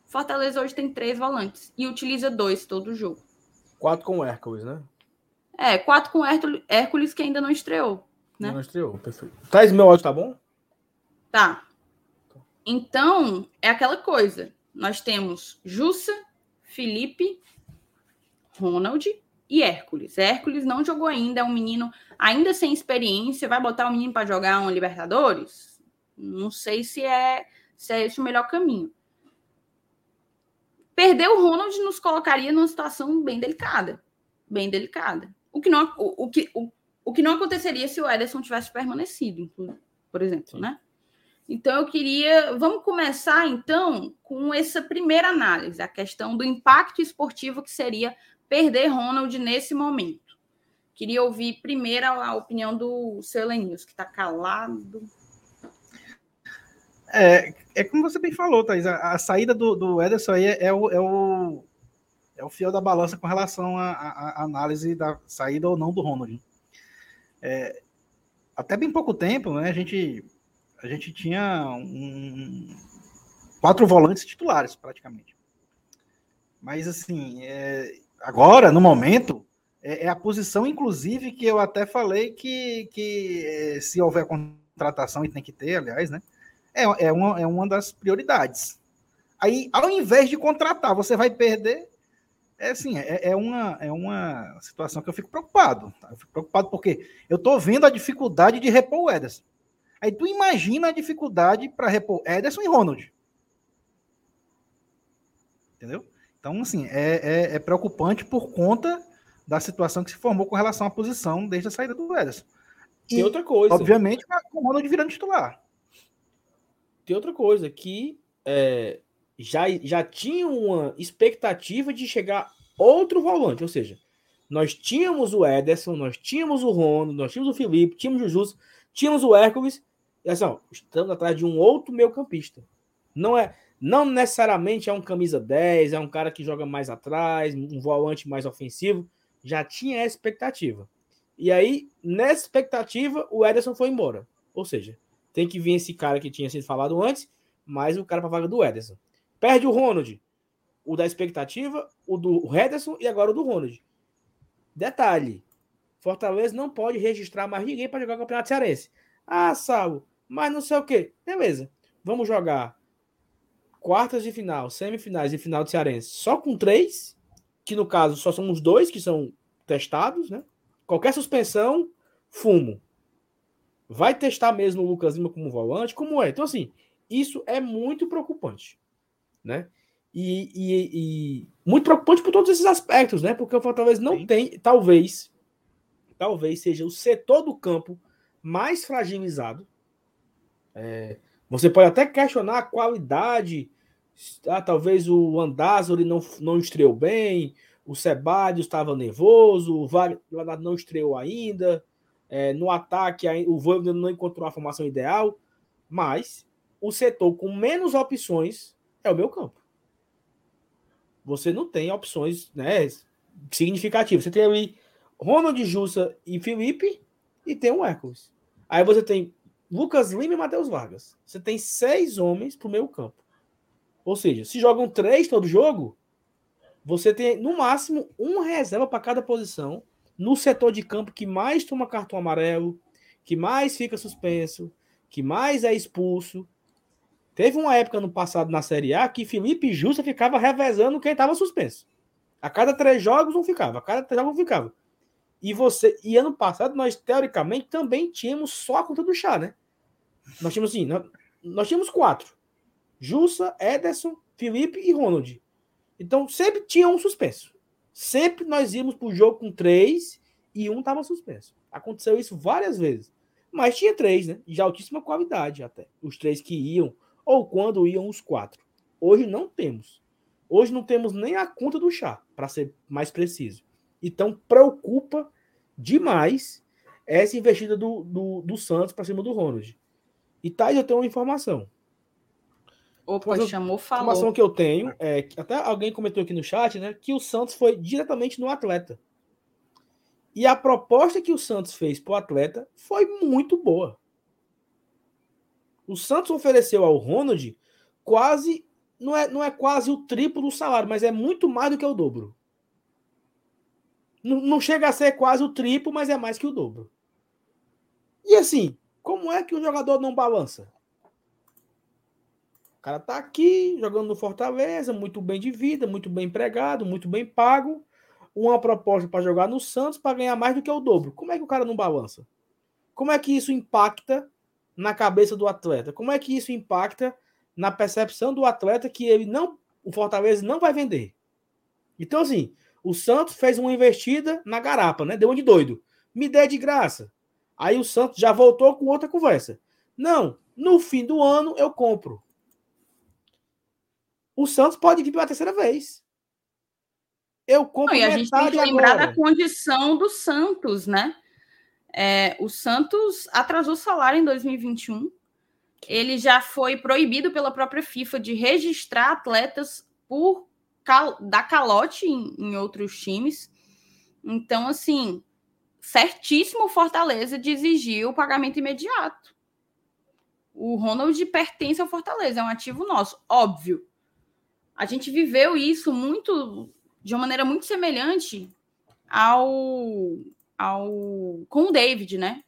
Fortaleza hoje tem três volantes e utiliza dois todo jogo. Quatro com o Hércules, né? É, quatro com Hércules que ainda não estreou. Né? Não estreou, perfeito. Traz meu áudio, tá bom? Tá. Então, é aquela coisa. Nós temos Jussa, Felipe, Ronald e Hércules. Hércules não jogou ainda, é um menino ainda sem experiência. Vai botar o menino para jogar um Libertadores? Não sei se é, se é esse o melhor caminho. Perder o Ronald nos colocaria numa situação bem delicada. Bem delicada. O que não, o, o que, o, o que não aconteceria se o Ederson tivesse permanecido, por exemplo, Sim. né? Então eu queria, vamos começar então com essa primeira análise, a questão do impacto esportivo que seria perder Ronald nesse momento. Queria ouvir primeiro a opinião do seu Lenils, que está calado. É, é como você bem falou, Thaís, a, a saída do, do Ederson aí é, é, o, é, o, é o fiel da balança com relação à análise da saída ou não do Ronald. É, até bem pouco tempo, né, a gente, a gente tinha um, quatro volantes titulares, praticamente. Mas, assim, é, agora, no momento, é, é, a posição, inclusive, que eu até falei que, que é, se houver contratação, e tem que ter, aliás, né? É, é, uma, é uma das prioridades. Aí, ao invés de contratar, você vai perder. É assim, é, é, uma, é uma situação que eu fico preocupado. Tá? Eu fico preocupado porque eu estou vendo a dificuldade de repor o Ederson. Aí tu imagina a dificuldade para repor Ederson e Ronald. Entendeu? Então, assim, é, é, é, preocupante por conta da situação que se formou com relação à posição desde a saída do Ederson. E, Tem outra coisa. Obviamente, com o Ronald virando titular. Tem outra coisa, que é, já, já tinha uma expectativa de chegar outro volante, ou seja, nós tínhamos o Ederson, nós tínhamos o Ronald, nós tínhamos o Felipe, tínhamos o Justo, tínhamos o Hércules, e assim, ó, estamos atrás de um outro meio campista. Não é, não necessariamente é um camisa 10, é um cara que joga mais atrás, um volante mais ofensivo. Já tinha essa expectativa. E aí, nessa expectativa, o Ederson foi embora. Ou seja, tem que vir esse cara que tinha sido falado antes, mais o cara para vaga do Ederson. Perde o Ronald, o da expectativa, o do Ederson e agora o do Ronald. Detalhe: Fortaleza não pode registrar mais ninguém para jogar o Campeonato Cearense. Ah, Saulo, mas não sei o quê. Beleza. Vamos jogar quartas de final, semifinais e final de Cearense só com três, que no caso só somos dois que são testados, né? Qualquer suspensão, fumo. Vai testar mesmo o Lucas Lima como volante? Como é? Então, assim, isso é muito preocupante, né? E, e, e muito preocupante por todos esses aspectos, né? Porque o Fortaleza não Sim. tem, talvez, talvez seja o setor do campo mais fragilizado. É, você pode até questionar a qualidade. Ah, talvez o Andázuri não, não estreou bem, o Sebadios estava nervoso, o Wagner não estreou ainda. É, no ataque, o Voivoda não encontrou a formação ideal, mas o setor com menos opções é o meu campo. Você não tem opções né, significativas. Você tem ali Ronald Jussa e Felipe e tem o Hércules. Aí você tem Lucas Lima e Matheus Vargas. Você tem seis homens para o meio campo. Ou seja, se jogam três todo jogo, você tem no máximo uma reserva para cada posição no setor de campo que mais toma cartão amarelo, que mais fica suspenso, que mais é expulso. Teve uma época no passado na Série A que Felipe Justa ficava revezando quem estava suspenso. A cada três jogos um ficava, a cada três jogos ficava. E você, e ano passado nós teoricamente também tínhamos só a conta do chá, né? Nós tínhamos assim, nós, nós tínhamos quatro: Jussa, Ederson, Felipe e Ronald. Então sempre tinha um suspenso. Sempre nós íamos para o jogo com três e um estava suspenso. Aconteceu isso várias vezes. Mas tinha três, né? De altíssima qualidade até. Os três que iam, ou quando iam os quatro. Hoje não temos. Hoje não temos nem a conta do chá, para ser mais preciso. Então preocupa demais essa investida do, do, do Santos para cima do Ronald. E Thais, eu tenho uma informação. Opa, Mas, chamou, falou. A informação que eu tenho é que até alguém comentou aqui no chat, né, que o Santos foi diretamente no atleta. E a proposta que o Santos fez para o atleta foi muito boa. O Santos ofereceu ao Ronald quase não é, não é quase o triplo do salário, mas é muito mais do que o dobro. Não, não chega a ser quase o triplo, mas é mais que o dobro. E assim, como é que o jogador não balança? O cara tá aqui jogando no Fortaleza, muito bem de vida, muito bem empregado, muito bem pago. Uma proposta para jogar no Santos para ganhar mais do que o dobro. Como é que o cara não balança? Como é que isso impacta na cabeça do atleta? Como é que isso impacta na percepção do atleta que ele não, o Fortaleza não vai vender? Então assim, o Santos fez uma investida na garapa, né? Deu um de doido. Me dê de graça. Aí o Santos já voltou com outra conversa. Não, no fim do ano eu compro o Santos pode vir pela terceira vez. Eu compro Não, e a gente tem que lembrar agora. da condição do Santos, né? É, o Santos atrasou salário em 2021. Ele já foi proibido pela própria FIFA de registrar atletas por cal dar calote em, em outros times. Então, assim, certíssimo o Fortaleza de exigir o pagamento imediato. O Ronald pertence ao Fortaleza, é um ativo nosso, óbvio a gente viveu isso muito de uma maneira muito semelhante ao, ao com o David, né?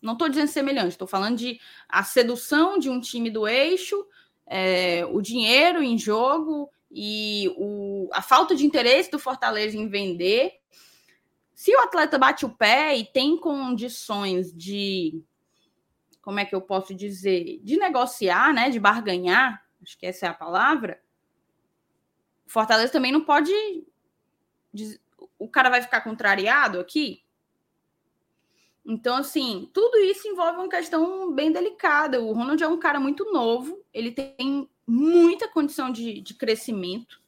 Não estou dizendo semelhante, estou falando de a sedução de um time do eixo, é, o dinheiro em jogo e o, a falta de interesse do Fortaleza em vender. Se o atleta bate o pé e tem condições de, como é que eu posso dizer, de negociar, né, de barganhar, acho que essa é a palavra, Fortaleza também não pode. O cara vai ficar contrariado aqui. Então, assim, tudo isso envolve uma questão bem delicada. O Ronald é um cara muito novo, ele tem muita condição de, de crescimento,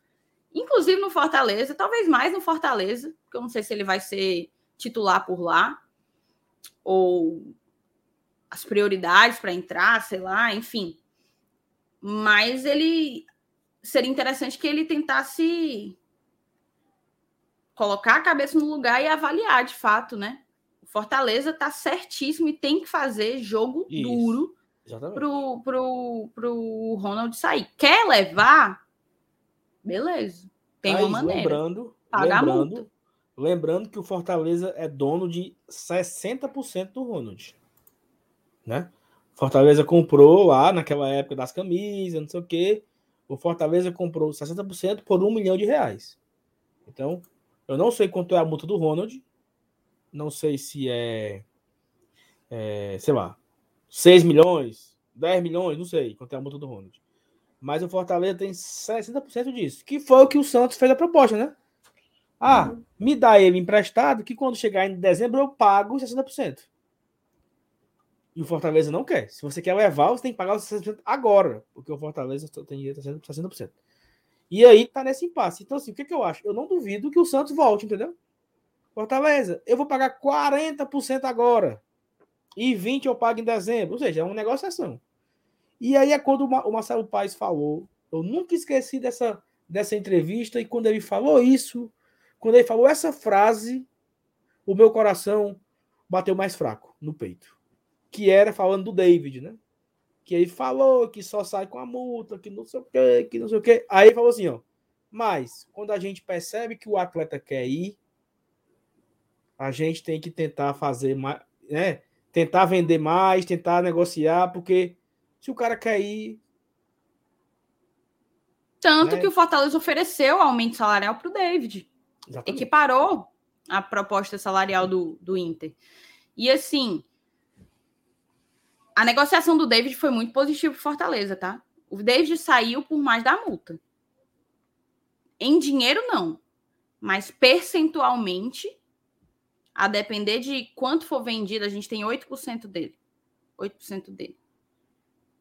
inclusive no Fortaleza, talvez mais no Fortaleza, porque eu não sei se ele vai ser titular por lá, ou as prioridades para entrar, sei lá, enfim. Mas ele seria interessante que ele tentasse colocar a cabeça no lugar e avaliar de fato, né? O Fortaleza tá certíssimo e tem que fazer jogo Isso, duro pro, pro, pro Ronald sair. Quer levar? Beleza. Tem Mas, uma maneira. Lembrando, lembrando, lembrando que o Fortaleza é dono de 60% do Ronald. Né? Fortaleza comprou lá naquela época das camisas, não sei o quê o Fortaleza comprou 60% por um milhão de reais. Então, eu não sei quanto é a multa do Ronald. Não sei se é, é sei lá, 6 milhões, 10 milhões, não sei quanto é a multa do Ronald. Mas o Fortaleza tem 60% disso. Que foi o que o Santos fez a proposta, né? Ah, me dá ele emprestado que quando chegar em dezembro eu pago 60%. E o Fortaleza não quer. Se você quer levar, você tem que pagar os 60% agora, porque o Fortaleza tem direito a 60%. E aí tá nesse impasse. Então, assim, o que, que eu acho? Eu não duvido que o Santos volte, entendeu? Fortaleza, eu vou pagar 40% agora. E 20% eu pago em dezembro. Ou seja, é uma negociação. E aí é quando o Marcelo Paes falou. Eu nunca esqueci dessa, dessa entrevista. E quando ele falou isso, quando ele falou essa frase, o meu coração bateu mais fraco no peito. Que era falando do David, né? Que ele falou que só sai com a multa, que não sei o quê, que não sei o quê. Aí falou assim, ó. Mas quando a gente percebe que o atleta quer ir, a gente tem que tentar fazer mais, né? Tentar vender mais, tentar negociar, porque se o cara quer ir. Tanto né? que o Fortaleza ofereceu aumento salarial para o David. Exatamente. Equiparou a proposta salarial do, do Inter. E assim, a negociação do David foi muito positiva para Fortaleza, tá? O David saiu por mais da multa. Em dinheiro, não. Mas percentualmente, a depender de quanto for vendido, a gente tem 8% dele. 8% dele.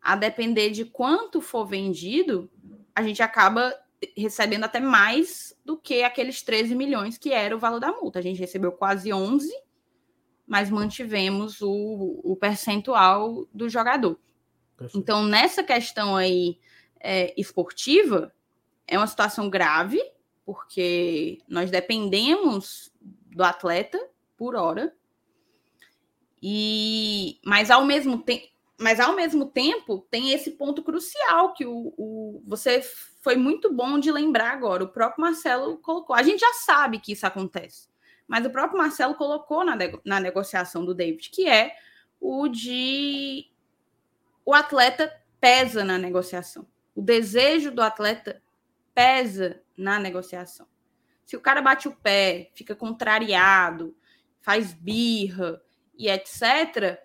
A depender de quanto for vendido, a gente acaba recebendo até mais do que aqueles 13 milhões que era o valor da multa. A gente recebeu quase 11, mas mantivemos o, o percentual do jogador. Perfeito. Então, nessa questão aí é, esportiva, é uma situação grave, porque nós dependemos do atleta por hora. E mas ao mesmo tempo, mas ao mesmo tempo tem esse ponto crucial que o, o, você foi muito bom de lembrar agora. O próprio Marcelo colocou. A gente já sabe que isso acontece, mas o próprio Marcelo colocou na, na negociação do David, que é o de o atleta pesa na negociação. O desejo do atleta pesa na negociação. Se o cara bate o pé, fica contrariado, faz birra e etc.,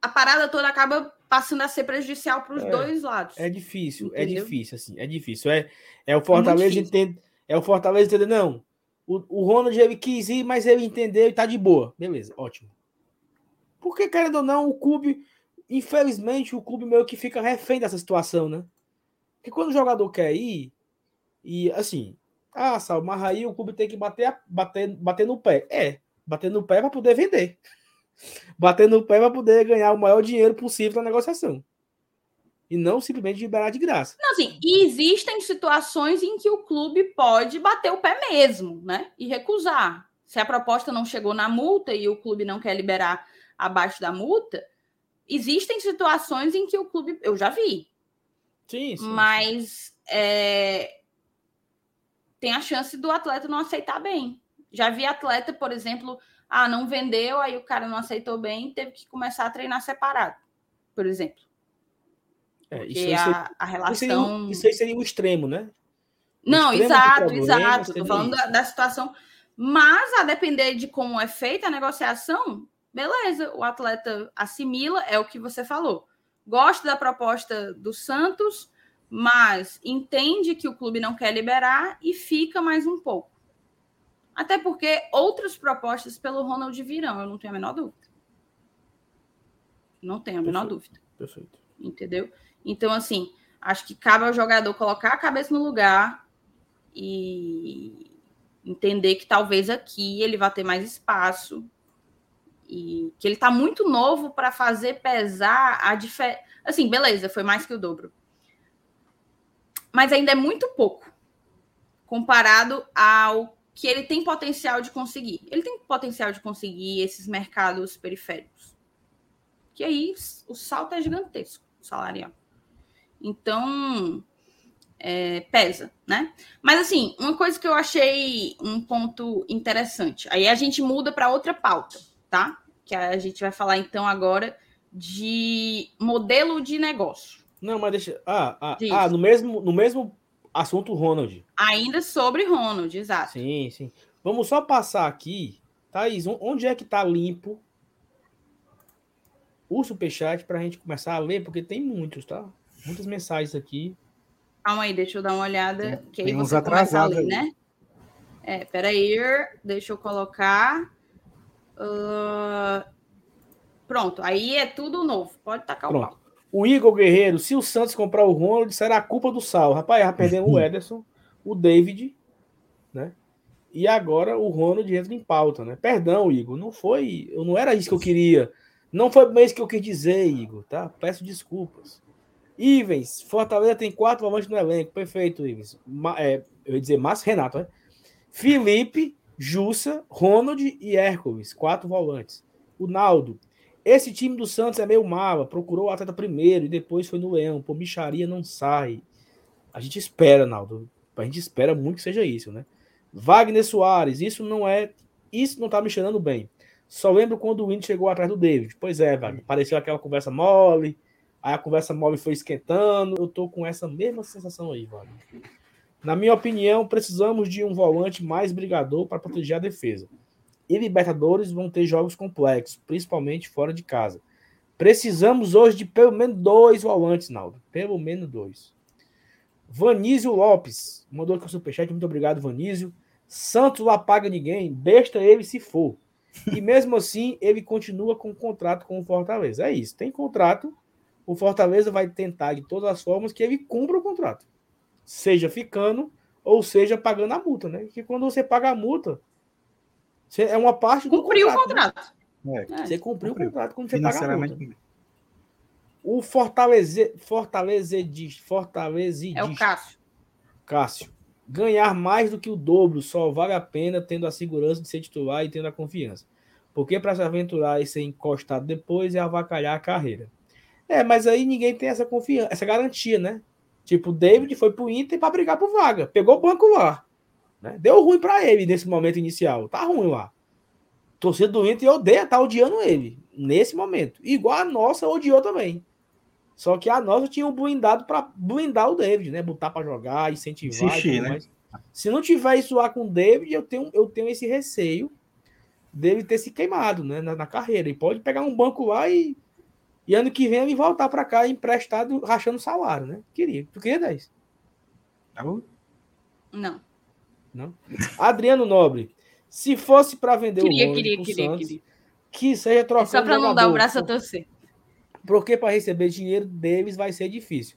a parada toda acaba passando a ser prejudicial para os é, dois lados. É difícil, é entendeu? é difícil, assim, é difícil. É, é o Fortaleza é entende, é o Fortaleza entender, não. O, o Ronald ele quis ir, mas ele entendeu e tá de boa. Beleza, ótimo. Porque, querendo ou não, o clube, infelizmente, o clube meio que fica refém dessa situação, né? Porque quando o jogador quer ir, e assim, ah, Sal, mas aí o clube tem que bater, bater, bater no pé. É, bater no pé para poder vender. Bater no pé para poder ganhar o maior dinheiro possível na negociação. E não simplesmente liberar de graça. Não, assim, existem situações em que o clube pode bater o pé mesmo, né? E recusar. Se a proposta não chegou na multa e o clube não quer liberar abaixo da multa, existem situações em que o clube. Eu já vi. Sim, sim. Mas é, tem a chance do atleta não aceitar bem. Já vi atleta, por exemplo, ah, não vendeu, aí o cara não aceitou bem, teve que começar a treinar separado, por exemplo. É, isso, a, seria, a relação. Isso aí seria o extremo, né? O não, extremo exato, exato. Estou falando da, da, situação. Mas, a depender de como é feita a negociação, beleza, o atleta assimila, é o que você falou. Gosta da proposta do Santos, mas entende que o clube não quer liberar e fica mais um pouco. Até porque outras propostas pelo Ronald virão, eu não tenho a menor dúvida. Não tenho a menor Perfeito. dúvida. Perfeito. Entendeu? Então, assim, acho que cabe ao jogador colocar a cabeça no lugar e entender que talvez aqui ele vá ter mais espaço e que ele está muito novo para fazer pesar a diferença. Assim, beleza, foi mais que o dobro mas ainda é muito pouco comparado ao que ele tem potencial de conseguir. Ele tem potencial de conseguir esses mercados periféricos. Que aí o salto é gigantesco, salarial. Então, é, pesa, né? Mas assim, uma coisa que eu achei um ponto interessante. Aí a gente muda para outra pauta, tá? Que a gente vai falar então agora de modelo de negócio. Não, mas deixa. Ah, ah, ah, no, mesmo, no mesmo assunto, Ronald. Ainda sobre Ronald, exato. Sim, sim. Vamos só passar aqui. Thaís, onde é que tá limpo o superchat para a gente começar a ler? Porque tem muitos, tá? Muitas mensagens aqui. Calma aí, deixa eu dar uma olhada. Tem, que aí tem uns atrasados, né? É, peraí, deixa eu colocar. Uh, pronto, aí é tudo novo. Pode tacar pronto. o pau. O Igor Guerreiro, se o Santos comprar o Ronald, será a culpa do Sal. Rapaz, já perdemos o Ederson, o David, né? E agora o Ronald entra em pauta, né? Perdão, Igor, não foi. Não era isso que eu queria. Não foi bem isso que eu quis dizer, Igor, tá? Peço desculpas. Ivens, Fortaleza tem quatro volantes no elenco. Perfeito, Ivens. Ma, é, eu ia dizer Márcio Renato, né? Felipe, Jussa, Ronald e Hércules. Quatro volantes. O Naldo. Esse time do Santos é meio mala. Procurou o atleta primeiro e depois foi no Leão. Pô, bicharia não sai. A gente espera, Naldo. A gente espera muito que seja isso, né? Wagner Soares. Isso não é. Isso não tá me cheirando bem. Só lembro quando o Wind chegou atrás do David. Pois é, Wagner. Pareceu aquela conversa mole Aí a conversa móvel foi esquentando. Eu tô com essa mesma sensação aí, Wagner. Na minha opinião, precisamos de um volante mais brigador para proteger a defesa. E Libertadores vão ter jogos complexos, principalmente fora de casa. Precisamos hoje de pelo menos dois volantes, Naldo. Pelo menos dois. Vanísio Lopes mandou aqui o superchat. Muito obrigado, Vanísio. Santos lá paga ninguém. Besta ele se for. E mesmo assim, ele continua com o contrato com o Fortaleza. É isso. Tem contrato o Fortaleza vai tentar de todas as formas que ele cumpra o contrato. Seja ficando ou seja pagando a multa, né? Que quando você paga a multa, é uma parte do Cumpriu contrato, o contrato. Né? É. Você cumpriu, cumpriu, o contrato quando você paga a multa. O Fortaleza, Fortaleza diz, Fortaleza diz, É o Cássio. Cássio. Ganhar mais do que o dobro só vale a pena tendo a segurança de ser titular e tendo a confiança. Porque para se aventurar e ser encostado depois é avacalhar a carreira. É, mas aí ninguém tem essa confiança, essa garantia, né? Tipo, o David foi pro Inter para brigar por vaga. Pegou o banco lá. Né? Deu ruim para ele nesse momento inicial. Tá ruim lá. Torcedor do Inter odeia, tá odiando ele nesse momento. Igual a nossa odiou também. Só que a nossa tinha um blindado para blindar o David, né? Botar para jogar, incentivar. Insistir, né? Se não tiver isso lá com o David, eu tenho, eu tenho esse receio dele ter se queimado né? na, na carreira. E pode pegar um banco lá e e ano que vem ele voltar para cá emprestado, rachando salário, né? Queria. Tu queria 10? Não. Não? Adriano Nobre. Se fosse para vender queria, o queria, queria, Santos, queria. que seja trocado. É só para não dar o braço a torcer. Porque para receber dinheiro deles vai ser difícil.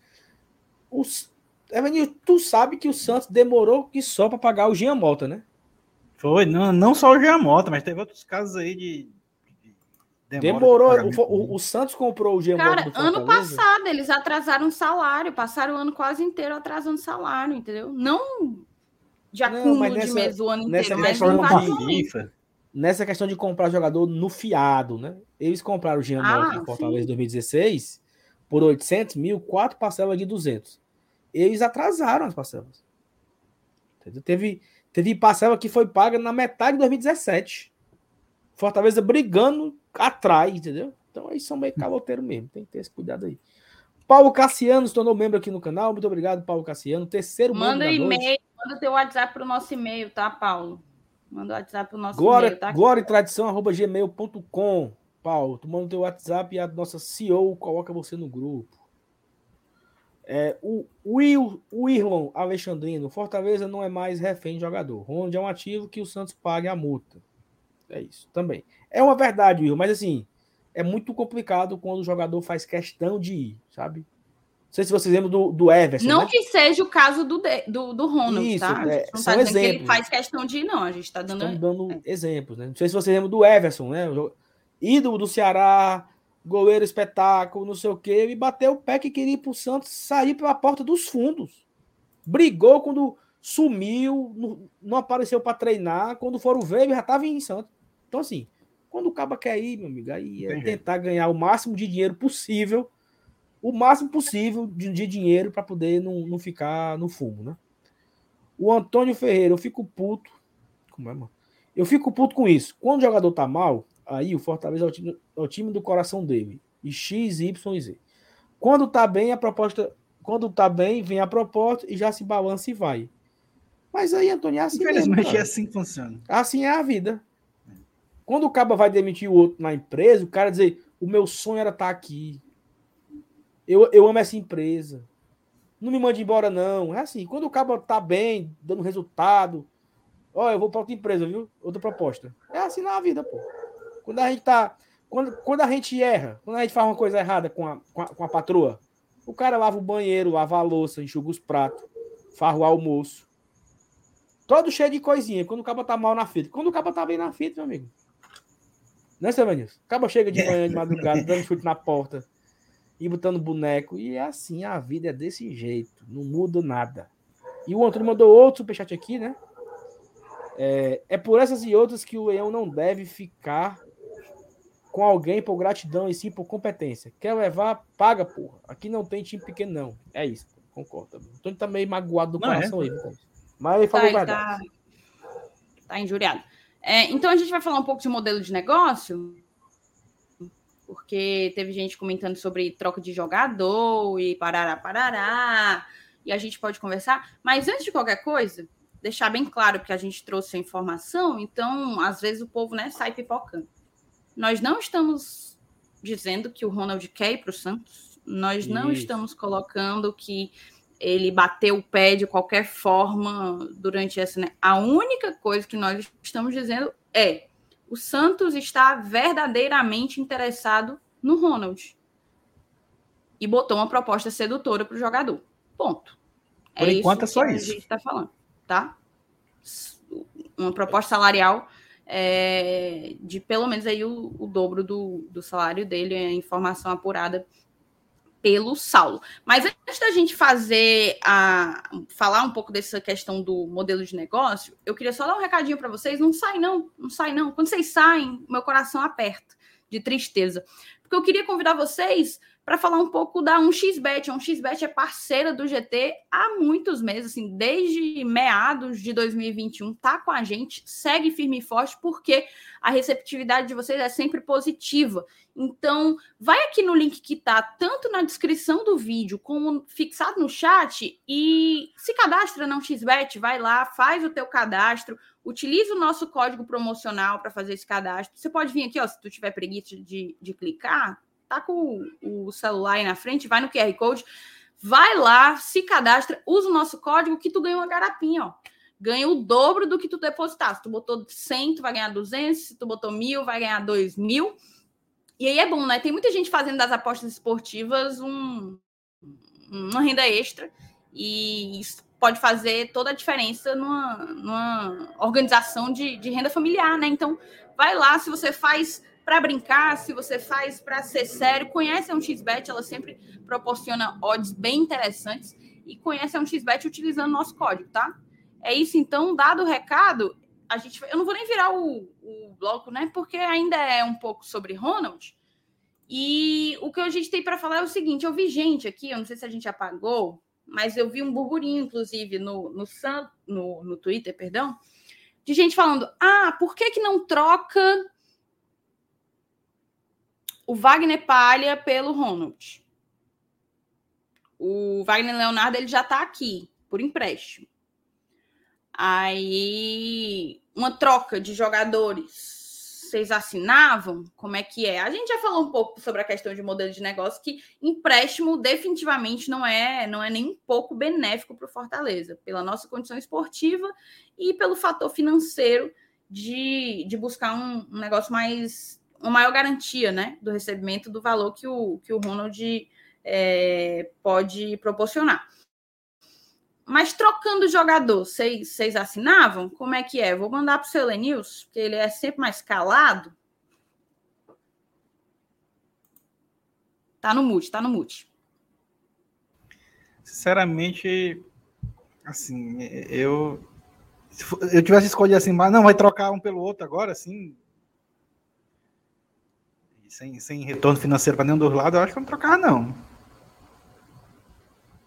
Os... Evanil, tu sabe que o Santos demorou que só para pagar o Jean Mota, né? Foi, não, não só o Jean Mota, mas teve outros casos aí de, Demorou. O, o, o, Santos comprou o Gembo Cara, ano passado eles atrasaram salário, passaram o ano quase inteiro atrasando salário, entendeu? Não de acúmulo nessa, de mês o ano inteiro, mas de, Nessa questão de comprar jogador no fiado, né? Eles compraram o Jean ah, em Fortaleza em 2016 por 800 mil, quatro parcelas de 200. Eles atrasaram as parcelas. Entendeu? Teve, teve parcela que foi paga na metade de 2017. Fortaleza brigando atrás, entendeu? Então aí são meio caloteiro mesmo, tem que ter esse cuidado aí. Paulo Cassiano se tornou membro aqui no canal. Muito obrigado, Paulo Cassiano. Terceiro Manda e-mail, manda teu WhatsApp para o nosso e-mail, tá, Paulo? Manda o WhatsApp para o nosso glória, e-mail, tá? Glória e tradição, arroba gmail.com. Paulo, tu manda o teu WhatsApp e a nossa CEO coloca você no grupo. É, o Will, o Irlon Alexandrino, Fortaleza não é mais refém de jogador. Onde é um ativo que o Santos pague a multa. É isso também. É uma verdade, Will, mas assim, é muito complicado quando o jogador faz questão de ir, sabe? Não sei se vocês lembram do, do Everson. Não né? que seja o caso do, do, do Ronald, Isso, tá? É, não tá exemplos. que ele faz questão de ir, não. A gente está dando, dando é. exemplos, né? Não sei se vocês lembram do Everson, né? Ídolo do Ceará, goleiro espetáculo, não sei o quê. Ele bateu o pé que queria ir pro Santos sair pela porta dos fundos. Brigou quando sumiu, não apareceu para treinar. Quando foram ver, ele já estava em Santos. Então, assim, quando o caba quer ir, meu amigo, aí é tentar ganhar o máximo de dinheiro possível, o máximo possível de, de dinheiro para poder não, não ficar no fumo, né? O Antônio Ferreira, eu fico puto. Como é, mano? Eu fico puto com isso. Quando o jogador tá mal, aí o Fortaleza é o time, é o time do coração dele. E X, Y e Z. Quando tá bem, a proposta. Quando tá bem, vem a proposta e já se balança e vai. Mas aí, Antônio, é assim Infelizmente mesmo, é assim que funciona. Assim é a vida. Quando o cara vai demitir o outro na empresa, o cara dizer: o meu sonho era estar tá aqui. Eu, eu amo essa empresa. Não me mande embora, não. É assim, quando o cara tá bem, dando resultado, Ó, eu vou para outra empresa, viu? Outra proposta. É assim na vida, pô. Quando a gente tá. Quando, quando a gente erra, quando a gente faz uma coisa errada com a, com a, com a patroa, o cara lava o banheiro, lava a louça, enxuga os pratos, faz o almoço. Todo cheio de coisinha. Quando o cabo tá mal na fita. Quando o cabo tá bem na fita, meu amigo. Né, seu Vanilson? O cabo chega de manhã, de madrugada, dando chute na porta e botando boneco. E é assim, a vida é desse jeito. Não muda nada. E o Antônio mandou outro superchat aqui, né? É, é por essas e outras que o Leão não deve ficar com alguém por gratidão e sim por competência. Quer levar, paga, porra. Aqui não tem time pequeno, não. É isso, concordo. O Antônio tá meio magoado do não é, coração é. aí, mas ele falou tá, Tá, tá injuriado. É, então a gente vai falar um pouco de modelo de negócio, porque teve gente comentando sobre troca de jogador e parará, parará, e a gente pode conversar. Mas antes de qualquer coisa, deixar bem claro que a gente trouxe a informação, então às vezes o povo né, sai pipocando. Nós não estamos dizendo que o Ronald quer ir para o Santos, nós Isso. não estamos colocando que ele bateu o pé de qualquer forma durante essa. Né? A única coisa que nós estamos dizendo é o Santos está verdadeiramente interessado no Ronald e botou uma proposta sedutora para o jogador. Ponto. Por é enquanto isso é só isso. A gente está falando tá? Uma proposta salarial é, de pelo menos aí o, o dobro do, do salário dele, a informação apurada pelo Saulo. Mas antes da gente fazer a falar um pouco dessa questão do modelo de negócio, eu queria só dar um recadinho para vocês. Não sai não, não sai não. Quando vocês saem, meu coração aperta de tristeza, porque eu queria convidar vocês para falar um pouco da 1xBet. A 1xBet é parceira do GT há muitos meses, assim, desde meados de 2021, tá com a gente, segue firme e forte, porque a receptividade de vocês é sempre positiva. Então, vai aqui no link que tá tanto na descrição do vídeo como fixado no chat e se cadastra na 1xBet, vai lá, faz o teu cadastro, utiliza o nosso código promocional para fazer esse cadastro. Você pode vir aqui, ó, se tu tiver preguiça de, de clicar, tá com o celular aí na frente, vai no QR Code, vai lá, se cadastra, usa o nosso código que tu ganha uma garapinha, ó. Ganha o dobro do que tu depositar. Se tu botou 100, tu vai ganhar 200. Se tu botou mil, vai ganhar 2 mil. E aí é bom, né? Tem muita gente fazendo das apostas esportivas um, uma renda extra. E isso pode fazer toda a diferença numa, numa organização de, de renda familiar, né? Então, vai lá, se você faz para brincar, se você faz para ser sério, conhece a 1xBet, ela sempre proporciona odds bem interessantes e conhece a 1xBet utilizando nosso código, tá? É isso, então, dado o recado, a gente, eu não vou nem virar o, o bloco, né? Porque ainda é um pouco sobre Ronald. E o que a gente tem para falar é o seguinte: eu vi gente aqui, eu não sei se a gente apagou, mas eu vi um burburinho, inclusive, no, no, no, no Twitter, perdão, de gente falando: ah, por que, que não troca o Wagner Palha pelo Ronald. O Wagner Leonardo ele já está aqui por empréstimo. Aí uma troca de jogadores vocês assinavam? Como é que é? A gente já falou um pouco sobre a questão de modelo de negócio que empréstimo definitivamente não é não é nem um pouco benéfico para o Fortaleza, pela nossa condição esportiva e pelo fator financeiro de, de buscar um, um negócio mais uma maior garantia né, do recebimento do valor que o, que o Ronald é, pode proporcionar. Mas trocando jogador, vocês assinavam? Como é que é? Vou mandar para o seu Lenils, porque ele é sempre mais calado. Tá no mute, tá no mute. Sinceramente, assim, eu se eu tivesse escolhido assim, mas não vai trocar um pelo outro agora, assim, sem, sem retorno financeiro para nenhum dos lados, eu acho que não trocava, não.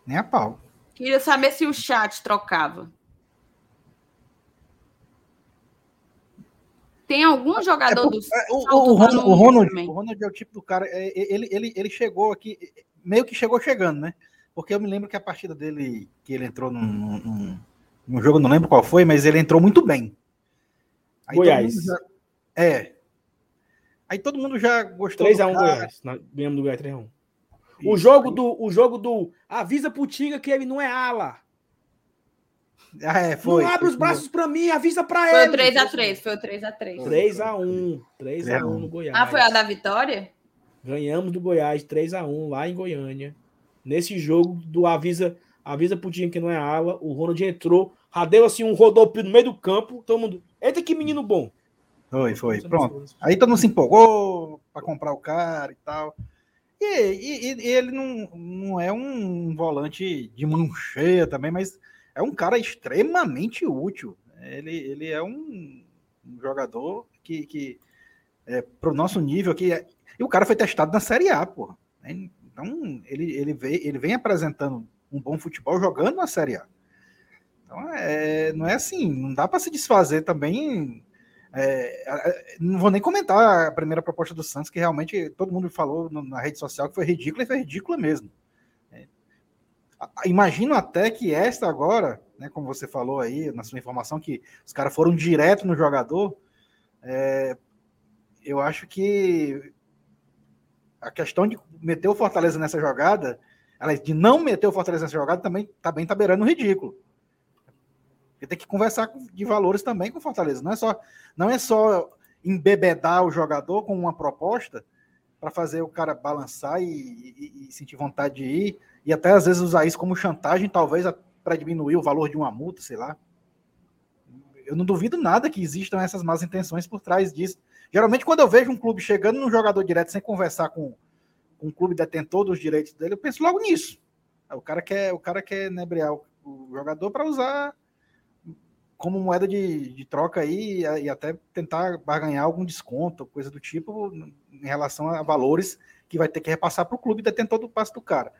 Nem a pau. Queria saber se o chat trocava. Tem algum é jogador é, do. É, o, o, Ronald, o, Ronald, o Ronald é o tipo do cara. É, ele, ele, ele chegou aqui, meio que chegou chegando, né? Porque eu me lembro que a partida dele, que ele entrou num, num, num jogo, não lembro qual foi, mas ele entrou muito bem. Aí Goiás. Já, é, Aí todo mundo já gostou 3x1 Goiás. Ganhamos do Goiás 3x1. O jogo do. O jogo do. Avisa pro Tinga que ele não é ala. Ah, é, foi. Não abre os braços para mim, avisa para ele. Foi o 3x3, foi o 3x3. 3x1. 3x1 no Goiás. Ah, foi a da vitória? Ganhamos do Goiás 3x1 lá em Goiânia. Nesse jogo do Avisa, avisa pro time que não é ala, o Ronald entrou, radeu assim um rodopio no meio do campo, todo mundo. Eita, que menino bom. Foi, foi. Pronto. Aí todo mundo se empolgou para comprar o cara e tal. E, e, e, ele não, não é um volante de mão cheia também, mas é um cara extremamente útil. Ele, ele é um, um jogador que, que é, para o nosso nível aqui. É, e o cara foi testado na Série A, pô. Então, ele, ele, vem, ele vem apresentando um bom futebol jogando na Série A. Então, é, não é assim, não dá para se desfazer também. É, não vou nem comentar a primeira proposta do Santos, que realmente todo mundo falou na rede social que foi ridícula e foi ridícula mesmo. Imagino até que esta agora, né, como você falou aí na sua informação, que os caras foram direto no jogador, é, eu acho que a questão de meter o Fortaleza nessa jogada, de não meter o Fortaleza nessa jogada, também tá bem beirando o ridículo. Porque tem que conversar de valores também com o Fortaleza. Não é só, não é só embebedar o jogador com uma proposta para fazer o cara balançar e, e, e sentir vontade de ir e até às vezes usar isso como chantagem, talvez para diminuir o valor de uma multa, sei lá. Eu não duvido nada que existam essas más intenções por trás disso. Geralmente, quando eu vejo um clube chegando num jogador direto sem conversar com, com um clube detentor dos direitos dele, eu penso logo nisso. O cara quer, o cara quer nebriar o, o jogador para usar como moeda de, de troca aí e, até tentar barganhar algum desconto, coisa do tipo, em relação a valores que vai ter que repassar para o clube detentor do passe do cara.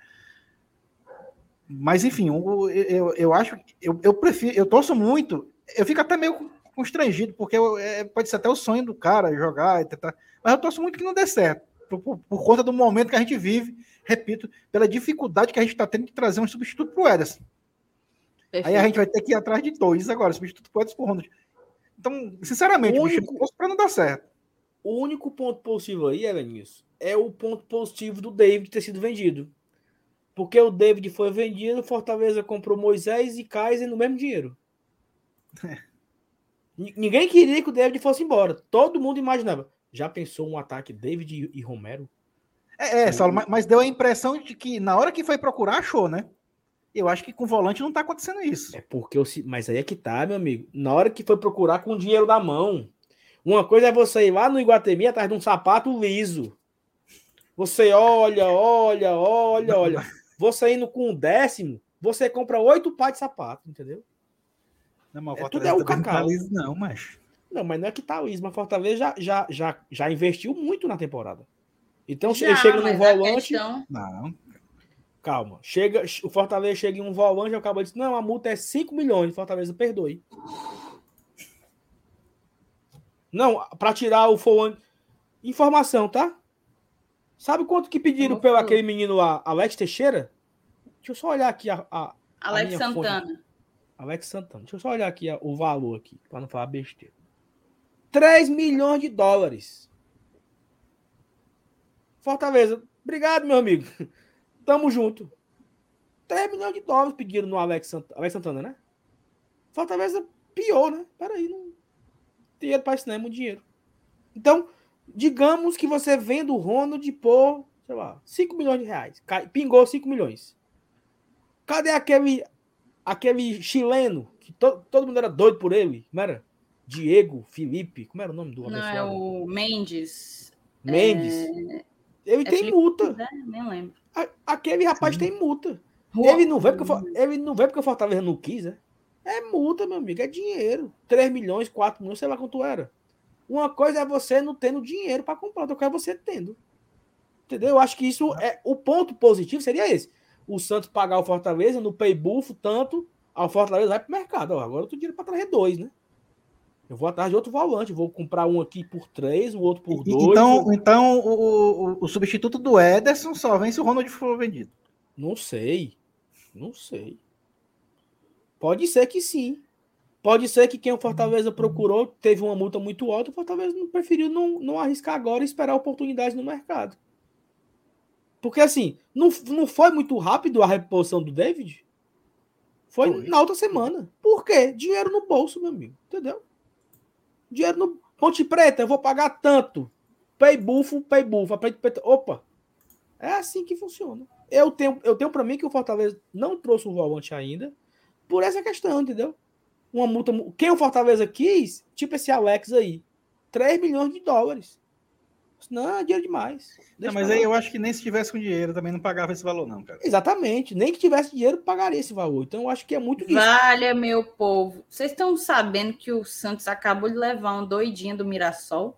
Mas, enfim, eu, eu, eu acho. Eu, eu prefiro. Eu torço muito. Eu fico até meio constrangido, porque eu, é, pode ser até o sonho do cara jogar e tentar. Mas eu torço muito que não dê certo. Por, por, por conta do momento que a gente vive, repito, pela dificuldade que a gente está tendo de trazer um substituto para o Ederson. Perfeito. Aí a gente vai ter que ir atrás de dois agora, substituto Ederson por Ronald. Então, sinceramente, o único... para não dar certo. O único ponto positivo aí, Elenilson, é o ponto positivo do David ter sido vendido. Porque o David foi vendido, Fortaleza comprou Moisés e Kaiser no mesmo dinheiro. É. Ninguém queria que o David fosse embora. Todo mundo imaginava. Já pensou um ataque David e Romero? É, é Saulo, mas deu a impressão de que na hora que foi procurar, achou, né? Eu acho que com o volante não tá acontecendo isso. É porque eu, mas aí é que tá, meu amigo. Na hora que foi procurar com o dinheiro na mão. Uma coisa é você ir lá no Iguatemi atrás de um sapato liso. Você olha, olha, olha, olha. Você indo com um décimo, você compra oito pares de sapato, entendeu? Não, mas é, tudo é o cacau. Não, não, mas... Não, mas não é que tá o Isma. Fortaleza já, já, já, já investiu muito na temporada. Então, se ele chega no volante. Questão... Não. Calma. Chega, o Fortaleza chega em um volante e acaba dizer: não, a multa é 5 milhões. Fortaleza perdoe. Não, para tirar o volante. Informação, tá? Sabe quanto que pediram pelo aquele menino lá, Alex Teixeira? Deixa eu só olhar aqui a. a Alex a Santana. Fonte. Alex Santana. Deixa eu só olhar aqui o valor aqui, para não falar besteira. 3 milhões de dólares. Fortaleza. Obrigado, meu amigo. Tamo junto. 3 milhões de dólares pediram no Alex Santana, Alex Santana, né? Fortaleza pior, né? Peraí, não. Dinheiro para isso não é muito dinheiro. Então, Digamos que você vende o Ronald por, sei lá, 5 milhões de reais. Pingou 5 milhões. Cadê aquele aquele chileno que to, todo mundo era doido por ele? Como era? Diego, Felipe, como era o nome do Não, é o Mendes. Mendes. É... Ele é tem Felipe, multa. Né? Nem lembro. Aquele rapaz Sim. tem multa. Ele não vê porque ele não vê porque o Fortaleza não quis, né? É multa, meu amigo, é dinheiro. 3 milhões, 4 milhões, sei lá quanto era. Uma coisa é você não tendo dinheiro para comprar, outra coisa é você tendo. Entendeu? Eu acho que isso é o ponto positivo seria esse. O Santos pagar o Fortaleza no pay buff tanto, ao Fortaleza vai para o mercado. Ó, agora eu tô dinheiro para trazer dois, né? Eu vou atrás de outro volante, vou comprar um aqui por três, o outro por dois. Então, vou... então o, o, o, substituto do Ederson só vem se o Ronald for vendido. Não sei. Não sei. Pode ser que sim. Pode ser que quem o Fortaleza procurou teve uma multa muito alta, o Fortaleza não preferiu não, não arriscar agora e esperar oportunidade no mercado. Porque assim, não, não foi muito rápido a reposição do David? Foi, Foi na outra semana. Por quê? Dinheiro no bolso, meu amigo. Entendeu? Dinheiro no Ponte Preta, eu vou pagar tanto. Pay bufo, pay bufo. Opa! É assim que funciona. Eu tenho, eu tenho para mim que o Fortaleza não trouxe o volante ainda por essa questão, entendeu? Uma multa. Quem o Fortaleza quis, tipo esse Alex aí, 3 milhões de dólares. Não, é dinheiro demais. Não, mas aí eu acho que nem se tivesse com dinheiro também não pagava esse valor, não, cara. Exatamente. Nem que tivesse dinheiro, pagaria esse valor. Então eu acho que é muito isso. Valha, meu povo. Vocês estão sabendo que o Santos acabou de levar um doidinho do Mirassol?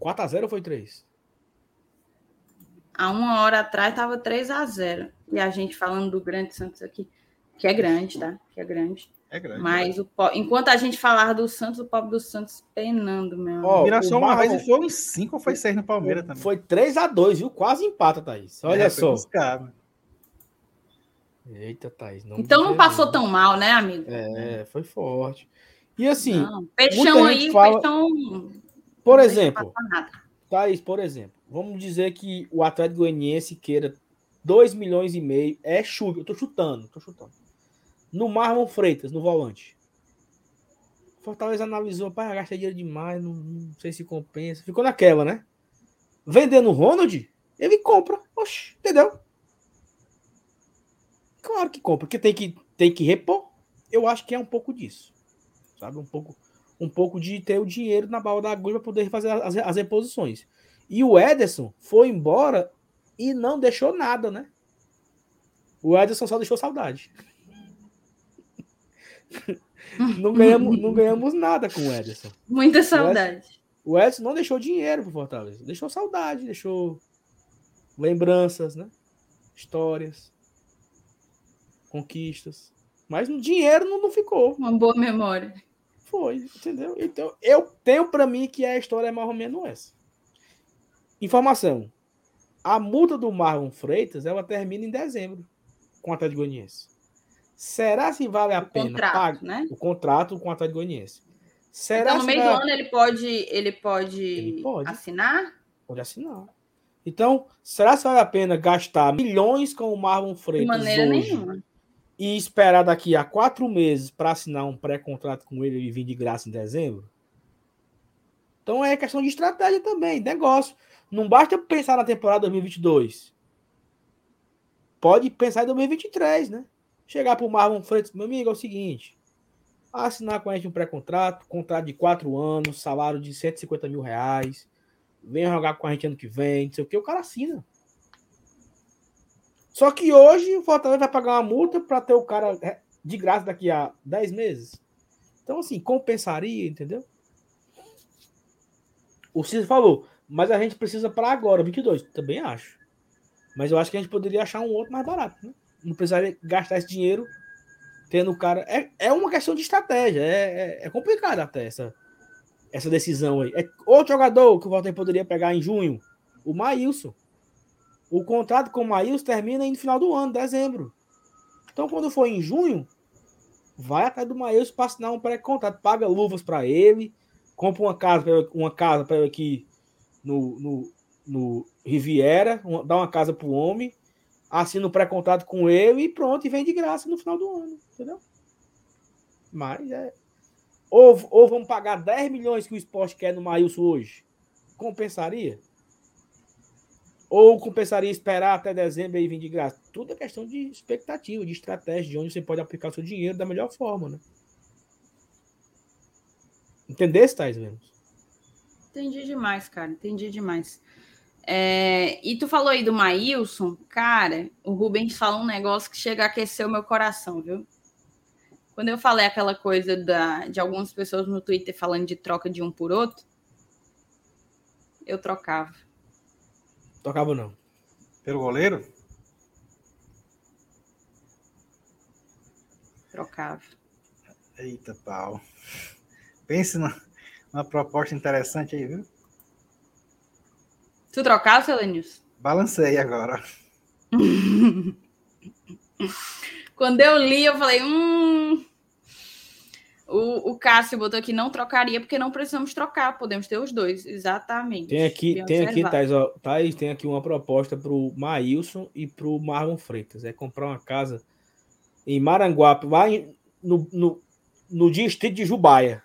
4x0 ou foi 3? Há uma hora atrás estava 3 a 0 E a gente falando do grande Santos aqui, que é grande, tá? Que é grande. É grande. Mas o, enquanto a gente falava do Santos, o pobre do Santos penando, meu. Ó, Mirassol uma vez e foi uns 5 ou foi 6 no Palmeiras também. Foi 3 a 2 viu? Quase empata, Thaís. Olha é, só. Buscar, Eita, Thaís. Não então não passou tão mal, né, amigo? É, foi forte. E assim. Não, peixão aí, fala... peixão. Por exemplo, Thaís, por exemplo, vamos dizer que o Atlético Goianiense queira 2 milhões e meio. É chuva. Eu tô chutando, tô chutando no Marlon Freitas, no volante. Fortaleza analisou, pai, gasta dinheiro demais, não, não, sei se compensa. Ficou naquela, né? Vendendo o Ronald, ele compra. Oxe, entendeu? Claro que compra, porque tem que, tem que repor. Eu acho que é um pouco disso. Sabe? Um pouco, um pouco de ter o dinheiro na bala da agulha para poder fazer as, as reposições. E o Ederson foi embora e não deixou nada, né? O Ederson só deixou saudade. Não, ganhamos, não ganhamos nada com o Ederson. Muita saudade. O Edson não deixou dinheiro pro Fortaleza. Deixou saudade, deixou lembranças, né? Histórias, conquistas. Mas no dinheiro não, não ficou. Uma boa memória. Foi, entendeu? Então, eu tenho para mim que a história é mais ou menos essa. Informação. A multa do Marlon Freitas, ela termina em dezembro com o Atlético Goianiense. Será se vale a o pena contrato, pagar né? o contrato com o Atlético Goianiense? Será então, no meio vale... do ano ele pode, ele pode, ele pode assinar? Pode assinar. Então, será que vale a pena gastar milhões com o Marlon Freitas De maneira hoje nenhuma. e esperar daqui a quatro meses para assinar um pré-contrato com ele e vir de graça em dezembro? Então é questão de estratégia também, negócio. Não basta pensar na temporada 2022. Pode pensar em 2023, né? Chegar para o Marlon Freitas, meu amigo, é o seguinte: assinar com a gente um pré-contrato, contrato de quatro anos, salário de 150 mil reais, vem jogar com a gente ano que vem, não sei o que, o cara assina. Só que hoje o Fortaleza vai pagar uma multa para ter o cara de graça daqui a 10 meses. Então, assim, compensaria, entendeu? O Cícero falou, mas a gente precisa para agora, 22. Também acho. Mas eu acho que a gente poderia achar um outro mais barato, né? Não precisaria gastar esse dinheiro tendo o cara. É, é uma questão de estratégia. É, é, é complicado até essa, essa decisão aí. É outro jogador que o Walter poderia pegar em junho, o Maílson. O contrato com o Maílson termina no final do ano, dezembro. Então, quando for em junho, vai atrás do Maílson para assinar um pré-contrato. Paga luvas para ele, compra uma casa para uma casa para ele aqui no, no, no Riviera, uma, dá uma casa para o homem assina o pré-contrato com ele e pronto, e vem de graça no final do ano, entendeu? Mas é. Ou, ou vamos pagar 10 milhões que o esporte quer no Maílson hoje? Compensaria? Ou compensaria esperar até dezembro e vir de graça? Tudo é questão de expectativa, de estratégia, de onde você pode aplicar o seu dinheiro da melhor forma, né? Entendesse, Thais Vemos? Entendi demais, cara. Entendi demais. É, e tu falou aí do Maílson, cara, o Rubens falou um negócio que chega a aquecer o meu coração, viu? Quando eu falei aquela coisa da, de algumas pessoas no Twitter falando de troca de um por outro, eu trocava. Trocava não. Pelo goleiro? Trocava. Eita pau. Pense numa proposta interessante aí, viu? Tu trocava, Selenius? Balancei agora. Quando eu li, eu falei, hum. O, o Cássio botou aqui, não trocaria, porque não precisamos trocar, podemos ter os dois, exatamente. Tem aqui, tem aqui, Thais, ó, Thais, tem aqui uma proposta para o Maílson e para o Marlon Freitas. É comprar uma casa em Maranguape, lá em- no, no, no distrito de Jubaia.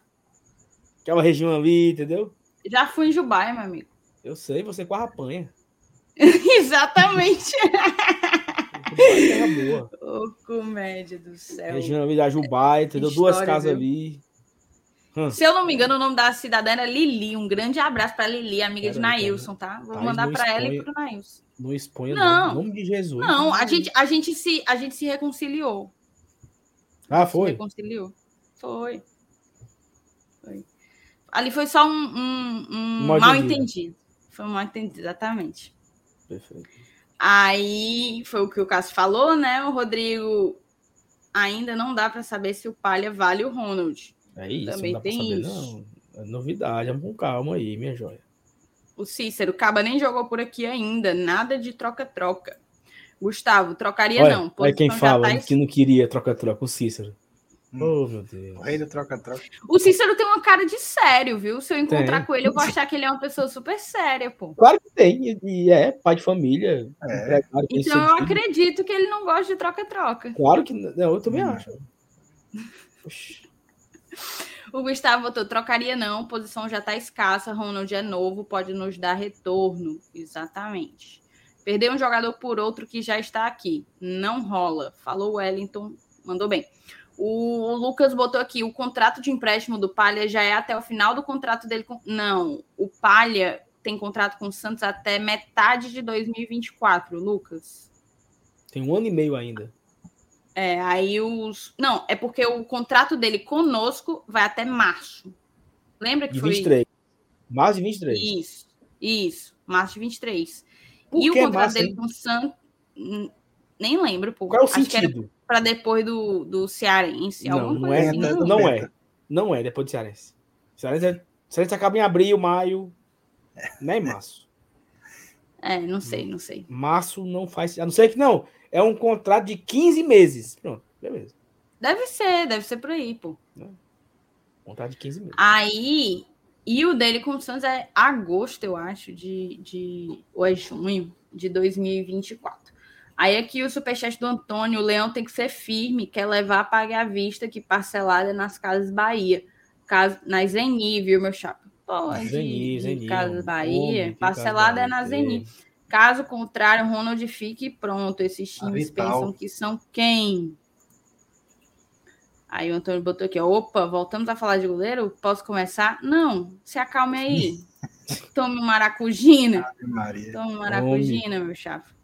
Aquela região ali, entendeu? Já fui em Jubaia, meu amigo. Eu sei, você quase apanha. Exatamente. É boa. Ô, comédia do céu. Região da Jubaia, entendeu? Duas casas viu? ali. Se eu não me engano, o nome da cidadã era Lili. Um grande abraço para Lili, amiga de Peraí, Nailson, tá? Vou Thaís, mandar para ela e pro Nailson. Não exponha, Não. nome de Jesus. Não, a gente, a gente, se, a gente se reconciliou. Ah, Se foi? reconciliou. Foi. Foi. Ali foi só um, um, um mal entendido. Foi mal entendido, exatamente. Perfeito. Aí foi o que o Cássio falou, né? O Rodrigo ainda não dá para saber se o Palha vale o Ronald. É isso, Também não dá tem saber, isso. não. É novidade, vamos com calma aí, minha joia. O Cícero, Caba nem jogou por aqui ainda, nada de troca-troca. Gustavo, trocaria Olha, não. olha quem fala tá que não queria troca-troca, o Cícero. Hum. Oh, meu Deus. O rei do troca-troca. O Cícero tem uma cara de sério, viu? Se eu encontrar Tem. com ele, eu vou achar que ele é uma pessoa super séria, pô. Claro que tem, e- é pai de família. É. tem Então eu filho. acredito que ele não gosta de troca-troca. Claro que não, eu também Hum. acho. O Gustavo botou, trocaria não, posição já tá escassa, Ronald é novo, pode nos dar retorno. Exatamente. Perder um jogador por outro que já está aqui. Não rola. Falou o Wellington, mandou bem. O Lucas botou aqui, o contrato de empréstimo do Palha já é até o final do contrato dele com... Não, o Palha tem contrato com o Santos até metade de 2024, Lucas. Tem um ano e meio ainda. É, aí os. Não, é porque o contrato dele conosco vai até março. Lembra que De foi 23. Mais de 23. isso? Isso, março de 23. Por e o contrato março, dele hein? com o Santos. Nem lembro, pô. Qual é o Acho que era sentido? Para depois do, do Cearense. Não, não é, assim. Não beta. é. Não é depois do Cearense. Cearense, é, Cearense acaba em abril, maio. Não é em março. É, não sei, não sei. Março não faz. A não ser que não. É um contrato de 15 meses. Pronto, beleza. Deve ser, deve ser por aí, pô. Contrato de 15 meses. Aí, e o dele com o Santos é agosto, eu acho, de, de ou é junho de 2024. Aí aqui o superchat do Antônio, o Leão tem que ser firme, quer levar a pagar à vista que parcelada nas Casas Bahia. Caso, na Zeni, viu, meu chapa? Pode. Zeni, Zeni. Casas. Bahia. Homem, parcelada é na. Zeni. Caso contrário, Ronald fique pronto. Esses times Vital. pensam que são quem? Aí o Antônio botou aqui, opa, voltamos a falar de goleiro? Posso começar? Não, se acalme aí. Tome um maracujina. Tome um maracujina, meu chapa.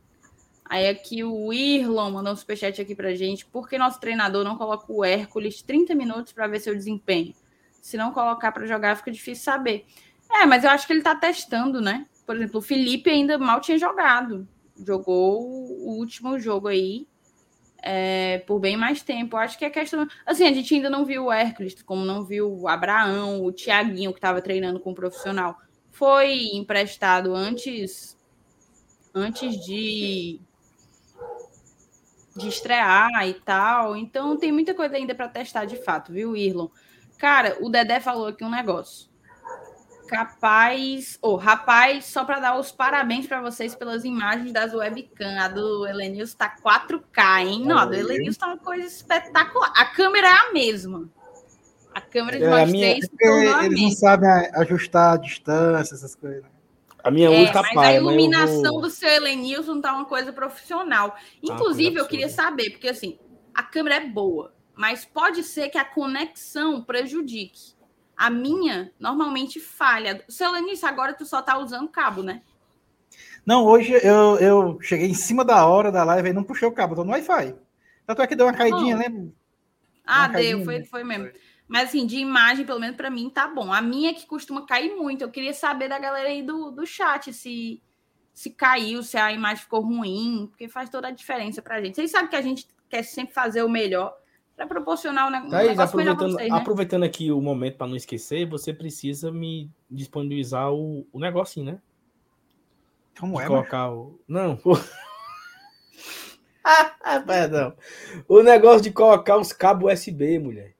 Aí aqui o Irlon mandou um superchat aqui pra gente. Por que nosso treinador não coloca o Hércules 30 minutos para ver seu desempenho? Se não colocar para jogar, fica difícil saber. É, mas eu acho que ele tá testando, né? Por exemplo, o Felipe ainda mal tinha jogado. Jogou o último jogo aí é, por bem mais tempo. Eu acho que é questão. Assim, a gente ainda não viu o Hércules, como não viu o Abraão, o Tiaguinho, que estava treinando com o profissional. Foi emprestado antes, antes de, de estrear e tal. Então tem muita coisa ainda para testar de fato, viu, Irlon? Cara, o Dedé falou aqui um negócio. Capaz, ou rapaz, só para dar os parabéns para vocês pelas imagens das webcam. A do Elenilson tá 4K, hein? Não, a do. Elenilson tá uma coisa espetacular. A câmera é a mesma. A câmera de É, a nós minha- três a eles não sabem ajustar a distância, essas coisas. Né? A minha É, tá mas a mas eu iluminação vou- do seu Elenilson tá uma coisa profissional. Inclusive, coisa eu queria saber, porque assim, a câmera é boa, mas pode ser que a conexão prejudique. A minha normalmente falha. Seu Elenilson, agora tu só tá usando cabo, né? Não, hoje eu, eu cheguei em cima da hora da live e não puxei o cabo, tô no Wi-Fi. Tanto é que deu uma caidinha, bom. lembra? Ah, deu, caidinha, foi, né? foi mesmo. Mas assim, de imagem, pelo menos pra mim, tá bom. A minha é que costuma cair muito. Eu queria saber da galera aí do, do chat se, se caiu, se a imagem ficou ruim, porque faz toda a diferença pra gente. Vocês sabem que a gente quer sempre fazer o melhor para proporcionar um Thaís, negócio melhor pra aproveitando, vocês, né? aproveitando aqui o momento para não esquecer, você precisa me disponibilizar o, o negocinho, né? Como De é, colocar o. Não. pô. ah, perdão. O negócio de colocar os cabos USB, mulher.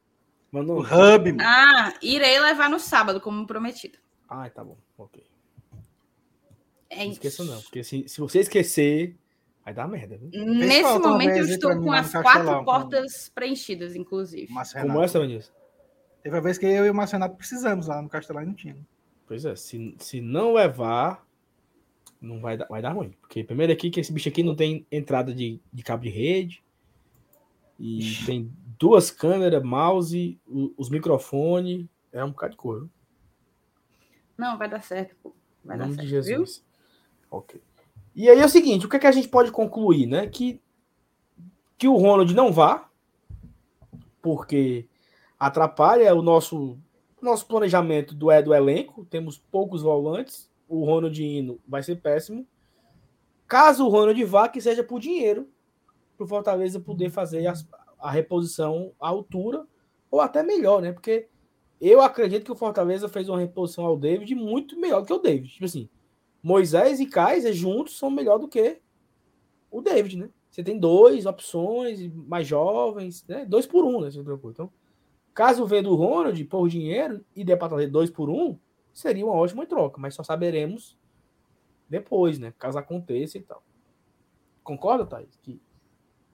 O Mandou. hub, mano. Ah, irei levar no sábado, como prometido. Ai, tá bom. Ok. É Não isso. esqueça, não. Porque se, se você esquecer, Vai dar merda. Viu? Nesse falta uma momento eu estou com as quatro Castelão, com- portas preenchidas, inclusive. Como essa, Vanilson? Teve a vez que eu e o Márcio Renato precisamos lá no Castelão e não tinha. Pois é, se, se não levar, não vai dar, vai dar ruim. Porque primeiro aqui que esse bicho aqui não tem entrada de, de cabo de rede. E tem duas câmeras, mouse, os microfones. É um bocado de cor. Não, vai dar certo, pô. Vai dar certo, de viu? Jesus. Ok. E aí é o seguinte, o que, é que a gente pode concluir, né? Que, que o Ronald não vá, porque atrapalha o nosso, nosso planejamento do, é, do elenco. Temos poucos volantes. O Ronald indo vai ser péssimo. Caso o Ronald vá, que seja por dinheiro, para o Fortaleza poder fazer as- a reposição à altura, ou até melhor, né? Porque eu acredito que o Fortaleza fez uma reposição ao David muito melhor do que o David. Tipo assim, Moisés e Kaiser juntos são melhor do que o David, né? Você tem dois opções mais jovens, né? Dois por um, né? Se. Então, caso venda o Ronald por dinheiro e dê para trazer dois por um, seria uma ótima troca, mas só saberemos depois, né? Caso aconteça e tal. Concorda, Thaís? Que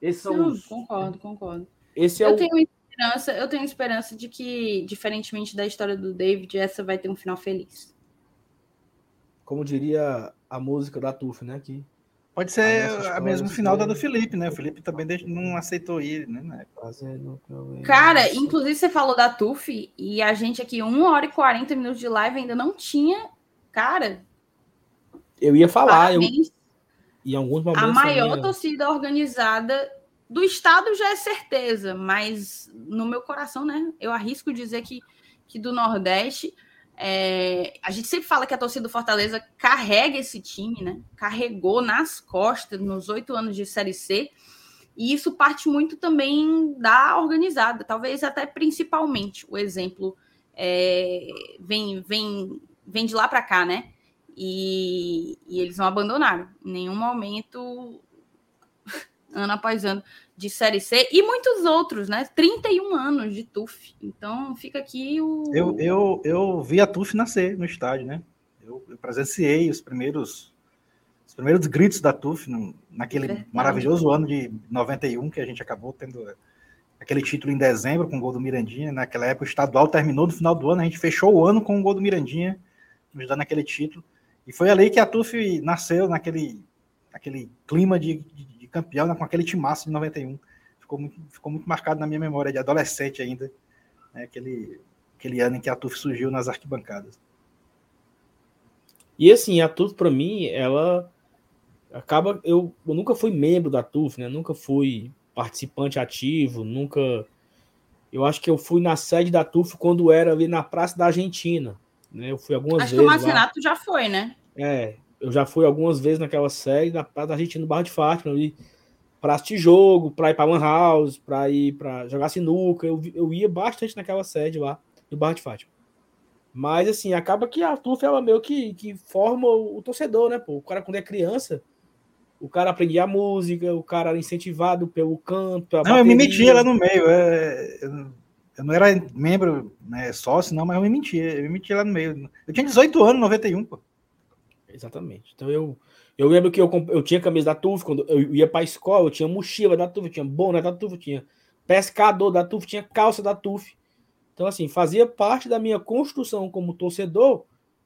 esses são Não, os. concordo, concordo. Esse é eu o. tenho esperança, eu tenho esperança de que, diferentemente da história do David, essa vai ter um final feliz. Como diria a música da Tuf, né? Que Pode A ser a história mesmo final da do Felipe, né? O Felipe também não aceitou ir, né? eu Cara, inclusive você falou da TUF e a gente aqui, 1 hora e 40 minutos de live, ainda não tinha. Cara, eu ia falar, eu, parabéns. Em alguns momentos. a maior torcida organizada do estado já é certeza, mas no meu coração, né? Eu arrisco dizer que, que do Nordeste. é, a gente sempre fala que a torcida do Fortaleza carrega esse time, né? Carregou nas costas nos oito anos de Série C. E isso parte muito também da organizada, talvez até principalmente. O exemplo é, vem, vem, vem de lá para cá, né? E, e eles não abandonaram. Em nenhum momento, ano após ano, de Série C. E muitos outros, né? 31 anos de TUF. Então fica aqui o. Eu, eu, eu vi a TUF nascer no estádio, né? Eu, eu presenciei os primeiros os primeiros gritos da TUF no- naquele Verdade. maravilhoso ano de 91, que a gente acabou tendo aquele título em dezembro com o gol do Mirandinha. Naquela época o estadual terminou no final do ano, a gente fechou o ano com o gol do Mirandinha, nos dando aquele título. E foi ali que a TUF nasceu, naquele, naquele clima de, de, de campeão, né, com aquele timaço de 91. Ficou muito, ficou muito marcado na minha memória de adolescente ainda, né, aquele, aquele ano em que a TUF surgiu nas arquibancadas. E assim, a TUF, para mim, ela acaba. Eu, eu nunca fui membro da TUF, né? Nunca fui participante ativo, nunca. Eu acho que eu fui na sede da TUF quando era ali na Praça da Argentina. Né? Eu fui algumas Acho que o vezes. lá. Marcinato já foi, né? É, eu já fui algumas vezes naquela sede da Praça da Argentina, no Barra de Fátima, ali, pra assistir jogo, pra ir pra Lan House, pra ir pra jogar sinuca. Eu, vi- eu ia bastante naquela sede lá, no Barra de Fátima. Mas, assim, acaba que a TUF, ela meio que, que forma o, o torcedor, né, pô? O cara, quando é criança, o cara aprendia a música, o cara era incentivado pelo canto, Não, eu me bateria. metia lá no meio. é, eu, não era membro, né, sócio, não, mas eu me mentia. Eu me metia lá no meio. Eu tinha 18 anos, 91, pô. Exatamente. Então eu, eu lembro que eu, eu tinha camisa da TUF, quando eu ia para a escola, eu tinha mochila da TUF, tinha boné da TUF, tinha pescador da TUF, tinha calça da TUF. Então, assim, fazia parte da minha construção como torcedor,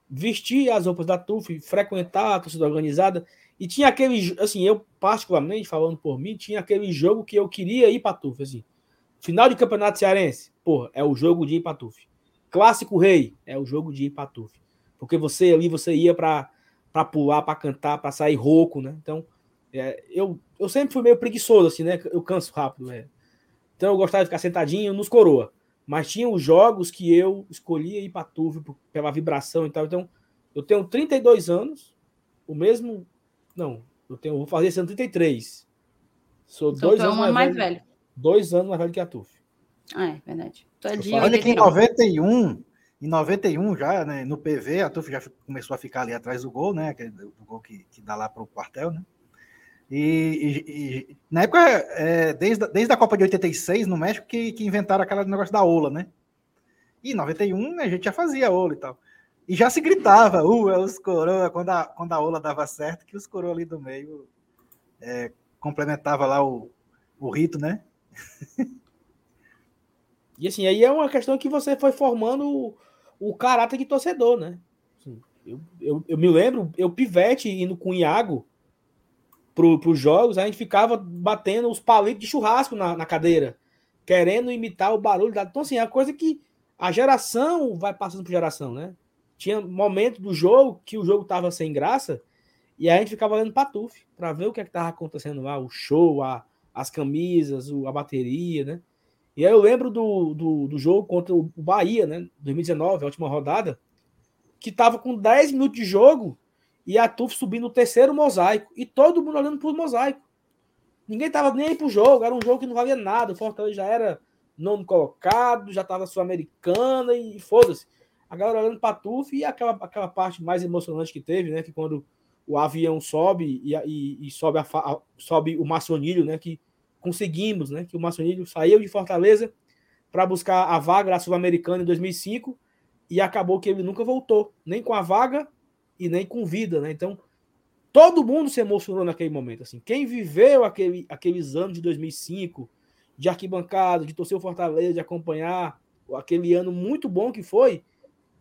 vestir as roupas da TUF, frequentar a torcida organizada. E tinha aquele, assim, eu particularmente, falando por mim, tinha aquele jogo que eu queria ir para a TUF, assim. Final de campeonato cearense, porra, é o jogo de ir para a TUF. Clássico Rei, é o jogo de ir para a TUF. Porque você ali, você ia para para pular, para cantar, para sair rouco, né? Então, é, eu, eu sempre fui meio preguiçoso, assim, né? Eu canso rápido, né? Então eu gostava de ficar sentadinho nos coroa. Mas tinha os jogos que eu escolhia ir para Tuve pela vibração e tal. Então, eu tenho 32 anos, o mesmo. Não, eu tenho, vou fazer ano 33. Sou Então, dois é anos um ano mais, mais velho. velho. Dois anos mais velho que a Tuf. Ah, é verdade. Tu é de Olha que em 89. 91, em 91 já, né, no PV, a TUF já começou a ficar ali atrás do gol, né? aquele- Do gol que, que dá lá para o quartel, né? E, e- e na época, é, desde, a- desde a Copa de 86 no México, que, que inventaram aquele negócio da ola, né? E em 91 a gente já fazia ola e tal. E já se gritava, uh, é os coroa, quando a, quando a ola dava certo, que os coroa ali do meio é, complementava lá o, o rito, né? e assim, aí é uma questão que você foi formando o, o caráter de torcedor, né? Assim, eu, eu, eu, me lembro, eu pivete indo com o Iago para os jogos, a gente ficava batendo os palitos de churrasco na, na cadeira, querendo imitar o barulho da. Então, assim, é a coisa que a geração vai passando por geração, né? Tinha momento do jogo que o jogo tava sem graça e a gente ficava olhando para Tuf para ver o que é acontecendo lá, o show, a, as camisas, a bateria, né? E aí eu lembro do, do, do jogo contra o Bahia, né? 2019, a última rodada, que tava com 10 minutos de jogo e a TUF subindo o terceiro mosaico e todo mundo olhando pro mosaico. Ninguém tava nem aí pro jogo, era um jogo que não valia nada. O Fortaleza já era nono colocado, já tava sul-americana e foda-se. A galera olhando pra TUF e aquela, aquela parte mais emocionante que teve, né? Que quando o avião sobe e, e, e sobe, a, a, sobe o maçonilho, né? Que conseguimos, né? Que o maçonilho saiu de Fortaleza para buscar a vaga da Sul-Americana em 2005 e acabou que ele nunca voltou, nem com a vaga e nem com vida, né? Então, todo mundo se emocionou naquele momento, assim. Quem viveu aquele, aqueles anos de 2005, de arquibancada, de torcer o Fortaleza, de acompanhar aquele ano muito bom que foi,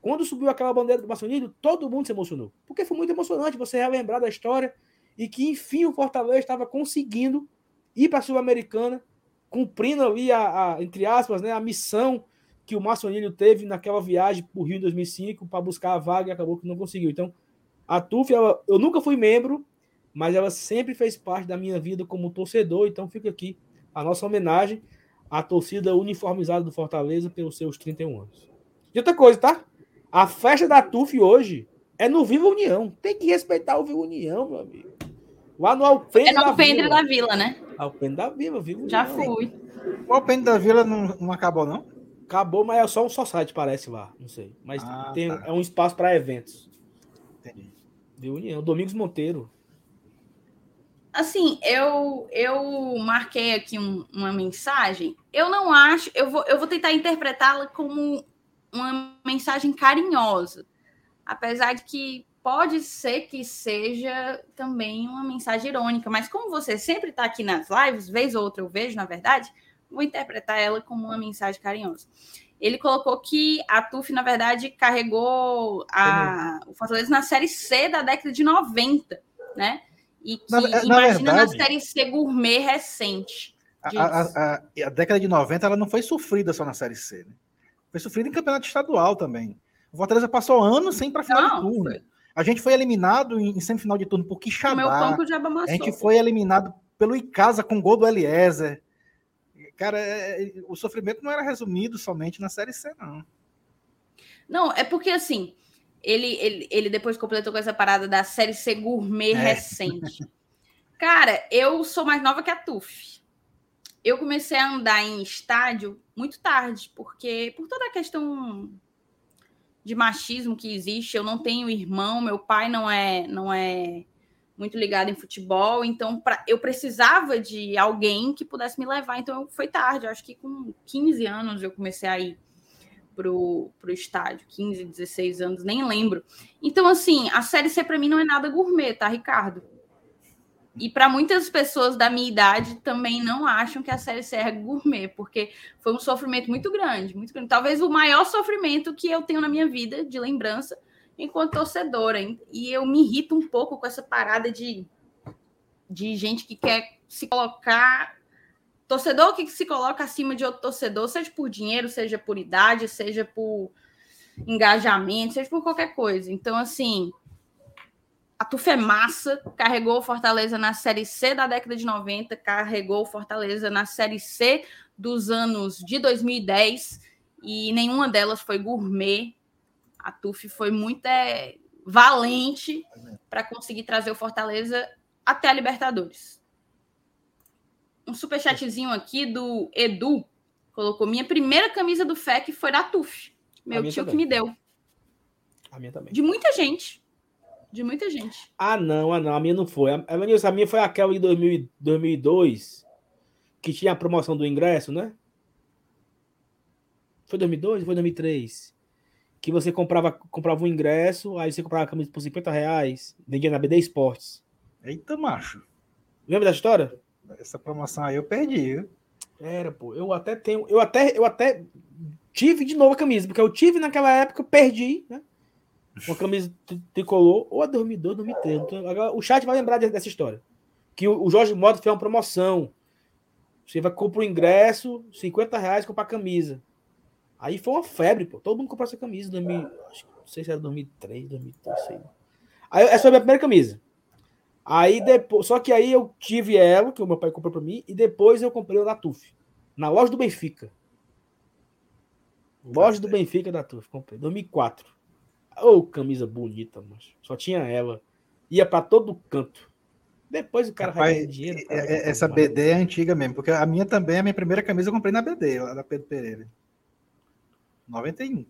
quando subiu aquela bandeira do maçonismo, todo mundo se emocionou. Porque foi muito emocionante você relembrar da história e que, enfim, o Fortaleza estava conseguindo ir para a Sul-Americana, cumprindo ali, a, a, entre aspas, né, a missão que o Maçonilho teve naquela viagem para o Rio em 2005 para buscar a vaga e acabou que não conseguiu. Então, a TUF, ela, eu nunca fui membro, mas ela sempre fez parte da minha vida como torcedor. Então, fica aqui a nossa homenagem à torcida uniformizada do Fortaleza pelos seus 31 anos. E outra coisa, tá? A festa da TUF hoje é no Viva União. Tem que respeitar o Viva União, meu amigo. Lá no Alpendre, é no Alpendre da, da Vila, né? Alpendre da Vila, Viva Já fui. O Alpendre da Vila não, não acabou, não? Acabou, mas é só um só site, parece lá. Não sei. Mas ah, tem, tá. é um espaço para eventos. Entendi. Viva União. Domingos Monteiro. Assim, eu eu marquei aqui um, uma mensagem. Eu não acho. Eu vou, eu vou tentar interpretá-la como uma mensagem carinhosa. Apesar de que pode ser que seja também uma mensagem irônica, mas como você sempre está aqui nas lives, vez ou outra eu vejo, na verdade, vou interpretar ela como uma mensagem carinhosa. Ele colocou que a TUF, na verdade, carregou a, o Fortaleza na Série C da década de 90, né? E que na, na imagina verdade, na Série C gourmet recente. A, a, a, a, década de 90 ela não foi sofrida só na Série C, né? Foi sofrida em campeonato estadual também. O Fortaleza passou anos sem para final não, de turno. Foi. A gente foi eliminado em, em semifinal de turno por Quixadá. A gente foi eliminado pelo Icasa com gol do Eliezer. Cara, é, é, o sofrimento não era resumido somente na Série C, não. Não, é porque assim, ele, ele, ele depois completou com essa parada da Série C gourmet é. recente. Cara, eu sou mais nova que a Tuf. Eu comecei a andar em estádio muito tarde, porque por toda a questão de machismo que existe, eu não tenho irmão, meu pai não é não é muito ligado em futebol, então pra, eu precisava de alguém que pudesse me levar, então foi tarde, eu acho que com 15 anos eu comecei a ir pro, pro estádio, 15, 16 anos, nem lembro. Então, assim, a Série C para mim não é nada gourmet, tá, Ricardo? E para muitas pessoas da minha idade também não acham que a série C é gourmet, porque foi um sofrimento muito grande, muito grande. Talvez o maior sofrimento que eu tenho na minha vida de lembrança enquanto torcedora. E eu me irrito um pouco com essa parada de, de gente que quer se colocar. Torcedor que se coloca acima de outro torcedor, seja por dinheiro, seja por idade, seja por engajamento, seja por qualquer coisa. Então, assim, a Tuf é massa, carregou o Fortaleza na Série C da década de 90, carregou o Fortaleza na Série C dos anos de 2010 e nenhuma delas foi gourmet. A Tuf foi muito é, valente para conseguir trazer o Fortaleza até a Libertadores. Um superchatzinho aqui do Edu colocou: Minha primeira camisa do FEC foi da Tuf. Meu tio também. que me deu. A minha também. De muita gente. De muita gente. Ah, não, ah, não. A minha não foi. A, a minha foi aquela de 2000, 2002, que tinha a promoção do ingresso, né? Foi 2002 foi 2003? Que você comprava, comprava um ingresso, aí você comprava a camisa por 50 reais, vendia na BD Esportes. Eita, macho. Lembra da história? Essa promoção aí eu perdi, viu? Era, pô. Eu até tenho. Eu até, eu até tive de novo a camisa, porque eu tive naquela época, perdi, né? Uma camisa tricolor, ou a 2002, 2003. Então, agora, o chat vai lembrar dessa história. Que o, Jorge Moto fez uma promoção. Você vai comprar o ingresso, 50 reais, comprar a camisa. Aí foi uma febre, pô. Todo mundo comprou essa camisa. 2000, acho, não sei se era 2003, 2003, sei. Aí, essa foi a minha primeira camisa. Aí depois, só que aí eu tive ela, que o meu pai comprou para mim, e depois eu comprei o da TUF, na loja do Benfica. Loja do Benfica da TUF, comprei, 2004. Ô, oh, camisa bonita, mas só tinha ela. Ia para todo canto. Depois o cara Rapaz, vai dinheiro. É, é, essa BD é antiga mesmo, porque a minha também, a minha primeira camisa eu comprei na BD, lá da Pedro Pereira. 91.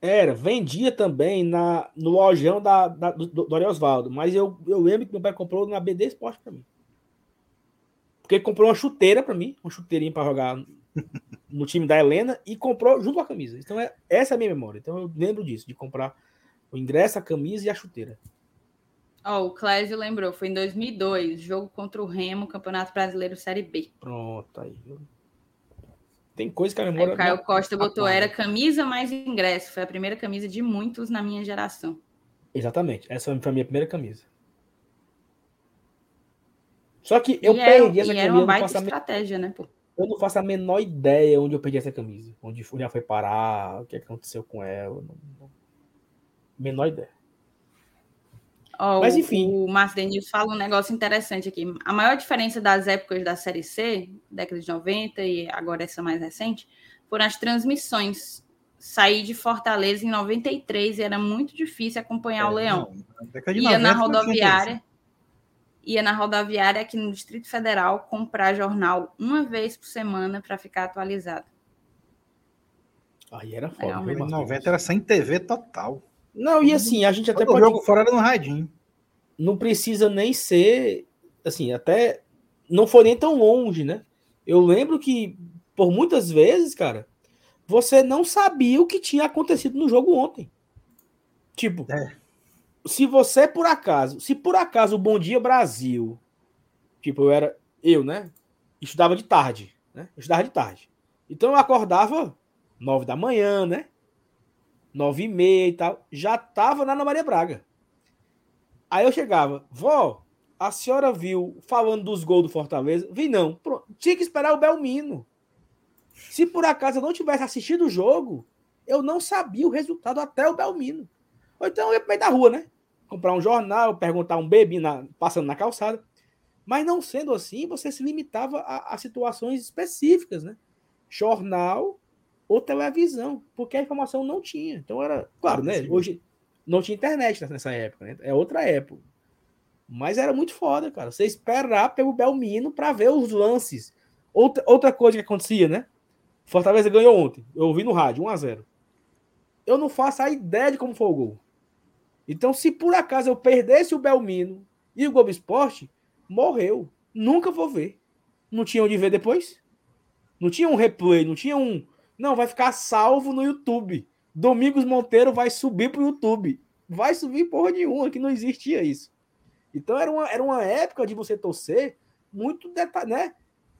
Era, vendia também na, no lojão da, da do, do Osvaldo, mas eu, eu lembro que meu pai comprou na BD Esporte para mim. Porque ele comprou uma chuteira para mim, uma chuteirinha para jogar no time da Helena e comprou junto com a camisa. Então é, essa é a minha memória. Então eu lembro disso, de comprar o ingresso, a camisa e a chuteira. Ó, oh, o Clésio lembrou, foi em 2002, jogo contra o Remo, Campeonato Brasileiro Série B. Pronto, aí. Tem coisa que a memória. Aí o Caio Costa botou era camisa mais ingresso. Foi a primeira camisa de muitos na minha geração. Exatamente. Essa foi a minha primeira camisa. Só que eu e perdi era, essa camisa. Era uma baita estratégia, né, pô? Eu não faço a menor ideia onde eu perdi essa camisa. Onde já foi parar, o que aconteceu com ela. Não, não... Menor ideia. Oh, Mas enfim. O, o Márcio Denilson fala um negócio interessante aqui. A maior diferença das épocas da Série C, década de 90 e agora essa mais recente, foram as transmissões. Saí de Fortaleza em 93 e era muito difícil acompanhar é, o Leão. Não, ia na rodoviária. Ia na rodoviária aqui no Distrito Federal comprar jornal uma vez por semana para ficar atualizado. Aí era foda. Em 90 era sem TV total. Não, e assim, a gente até pode. O jogo fora era no radinho. Não precisa nem ser. Assim, até. Não foi nem tão longe, né? Eu lembro que, por muitas vezes, cara, você não sabia o que tinha acontecido no jogo ontem. Tipo, é. Se você por acaso, se por acaso o Bom Dia Brasil, tipo, eu era, eu, né? Estudava de tarde, né? Estudava de tarde. Então eu acordava nove da manhã, né? nove e meia e tal, já tava na Ana Maria Braga. Aí eu chegava, vó, a senhora viu falando dos gols do Fortaleza? Vi não. Pronto. Tinha que esperar o Belmino. Se por acaso eu não tivesse assistido o jogo, eu não sabia o resultado até o Belmino. Ou então eu ia pro meio da rua, né? Comprar um jornal, perguntar um bebê na, passando na calçada. Mas não sendo assim, você se limitava a, a situações específicas, né? Jornal ou televisão, porque a informação não tinha. Então era, claro, né? Hoje não tinha internet nessa época, né? É outra época. Mas era muito foda, cara. Você esperar pelo Belmino para ver os lances. Outra, outra coisa que acontecia, né? Fortaleza ganhou ontem. Eu ouvi no rádio, 1 a 0 Eu não faço a ideia de como foi o gol. Então, se por acaso eu perdesse o Belmino e o Globo Esporte, morreu. Nunca vou ver. Não tinha onde ver depois? Não tinha um replay, não tinha um, não, vai ficar salvo no YouTube. Domingos Monteiro vai subir para o YouTube. Vai subir porra nenhuma, que não existia isso. Então era uma, era uma época de você torcer muito né?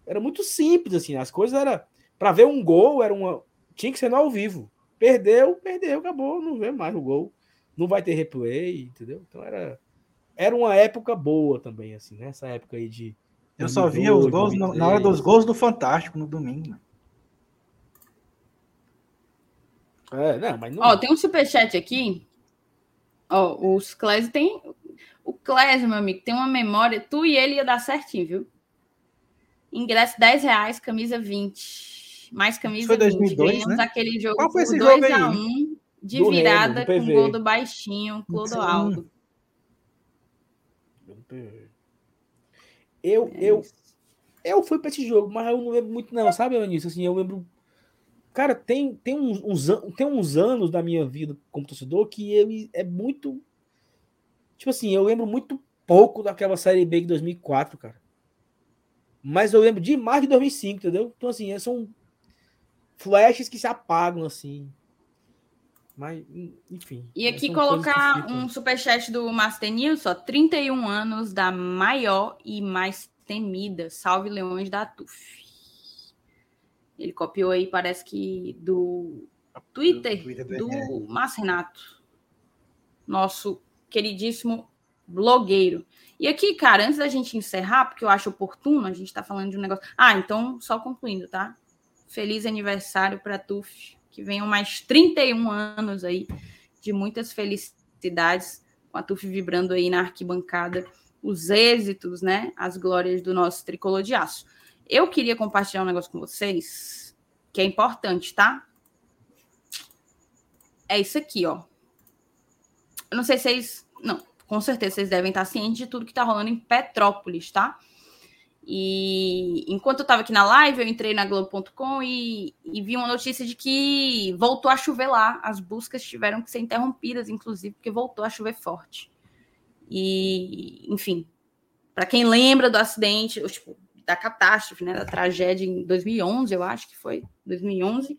Era muito simples, assim. As coisas era. Para ver um gol, era uma. Tinha que ser no ao vivo. Perdeu, perdeu, acabou. Não vê mais o gol. Não vai ter replay, entendeu? Então era. Era uma época boa também, assim, né? Essa época aí de. Eu só via os gols na hora dos gols do Fantástico no domingo. É, não, mas não... Ó, tem um superchat aqui. Ó, os Clésio tem. O Clésio, meu amigo, tem uma memória. Tu e ele ia dar certinho, viu? Ingresso 10 reais, camisa 20. Mais camisa foi 20. Ganhamos né? aquele jogo Qual foi esse 2x1 de do virada Remo, com gol do baixinho, Clodoaldo. Eu, é eu, eu fui para esse jogo, mas eu não lembro muito, não, sabe, Anísio? Assim, eu lembro Cara, tem, tem, uns, uns, tem uns anos da minha vida como torcedor que ele é muito. Tipo assim, eu lembro muito pouco daquela série B de 2004, cara. Mas eu lembro demais de 2005, entendeu? Então, assim, são flashes que se apagam, assim. Mas, enfim. E aqui colocar um superchat do Master News, ó, 31 anos da maior e mais temida. Salve Leões da TUF. Ele copiou aí, parece que do Twitter, do, Twitter do, do Márcio Renato. Nosso queridíssimo blogueiro. E aqui, cara, antes da gente encerrar, porque eu acho oportuno, a gente está falando de um negócio. Ah, então, só concluindo, tá? Feliz aniversário para TUF, que venham mais 31 anos aí de muitas felicidades, com a TUF vibrando aí na arquibancada, os êxitos, né? As glórias do nosso tricolor de aço. Eu queria compartilhar um negócio com vocês que é importante, tá? É isso aqui, ó. Eu não sei se vocês. Não, com certeza vocês devem estar cientes de tudo que está rolando em Petrópolis, tá? E enquanto eu estava aqui na live, eu entrei na Globo.com e, e, vi uma notícia de que voltou a chover lá. As buscas tiveram que ser interrompidas, inclusive, porque voltou a chover forte. E, enfim, para quem lembra do acidente, tipo, da catástrofe, né, da tragédia em 2011, eu acho que foi, 2011,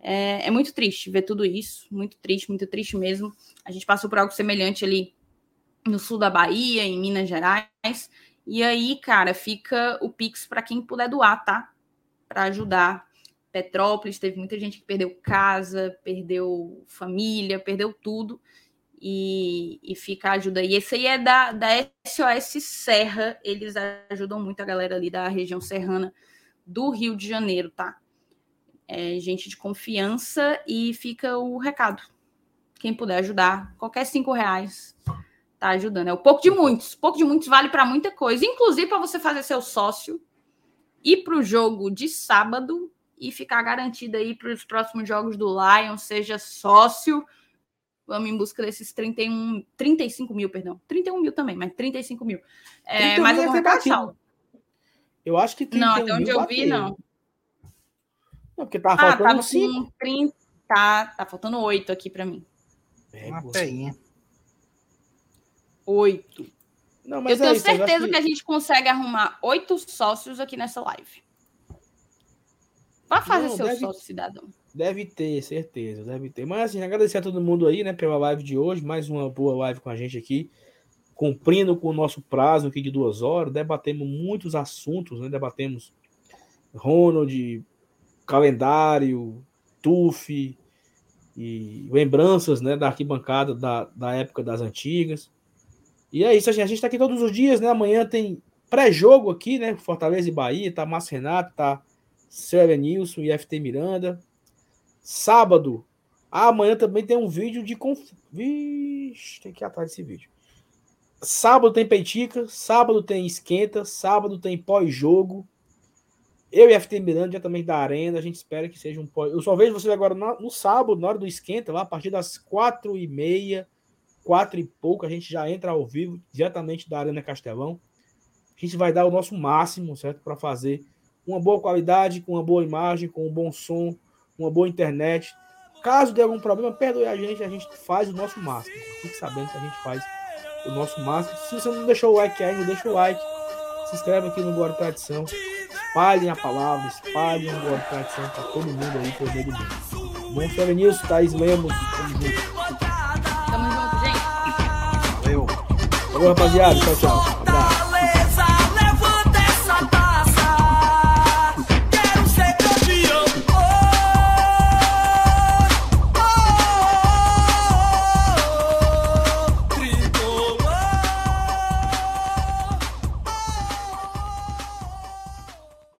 é, é muito triste ver tudo isso, muito triste, muito triste mesmo. A gente passou por algo semelhante ali no sul da Bahia, em Minas Gerais. E aí, cara, fica o Pix para quem puder doar, tá? Para ajudar. Petrópolis, teve muita gente que perdeu casa, perdeu família, perdeu tudo. E, e fica a ajuda. E esse aí é da, da SOS Serra. Eles ajudam muito a galera ali da região serrana do Rio de Janeiro, tá? É gente de confiança e fica o recado. Quem puder ajudar, qualquer cinco reais tá ajudando. É o pouco de muitos. Pouco de muitos vale para muita coisa, inclusive para você fazer seu sócio, ir para o jogo de sábado e ficar garantido aí para os próximos jogos do Lion, seja sócio. Vamos em busca desses 31, 35 mil, perdão. 31 mil também, mas 35 mil. É, mais alguma coisa, Eu acho que 31 Não, até onde eu vi, não. Não, porque tava ah, faltando tava 5. 30, tá, tá faltando 8 aqui para mim. É, uma peinha oito. Não, mas eu tenho é certeza que... que... a gente consegue arrumar oito sócios aqui nessa live. Vá fazer Não, seu deve, sócio, cidadão. Deve ter, certeza, deve ter. Mas assim, agradecer a todo mundo aí, né, pela live de hoje. Mais uma boa live com a gente aqui. Cumprindo com o nosso prazo aqui de duas horas. Debatemos muitos assuntos, né? Debatemos Ronald, calendário, TUF e lembranças, né, da arquibancada da, da época das antigas. E é isso, a gente está aqui todos os dias, né? Amanhã tem pré-jogo aqui, né? Fortaleza e Bahia, tá Márcio Renato, tá Célia Nilson e FT Miranda. Sábado, amanhã também tem um vídeo de conf... Vixe, tem que ir atrás desse vídeo. Sábado tem Peitica, sábado tem Esquenta, sábado tem pós-jogo. Eu e FT Miranda já também da Arena, a gente espera que seja um pós. Eu só vejo vocês agora no, no sábado, na hora do Esquenta, lá a partir das quatro e meia quatro e pouco, a gente já entra ao vivo, diretamente da Arena Castelão. A gente vai dar o nosso máximo, certo? Para fazer uma boa qualidade, com uma boa imagem, com um bom som, uma boa internet. Caso dê algum problema, perdoe a gente, a gente faz o nosso máximo. Fique sabendo que a gente faz o nosso máximo. Se você não deixou o like ainda, deixa o like. Se inscreve aqui no Guarda Tradição. Espalhem a palavra, espalhem o Guarda Tradição para todo mundo aí, por meio do mundo. Bom, Feminilson, Thaís Lemos, tamo. Valeu. Rapaziada. Tchau, tchau. Abraço.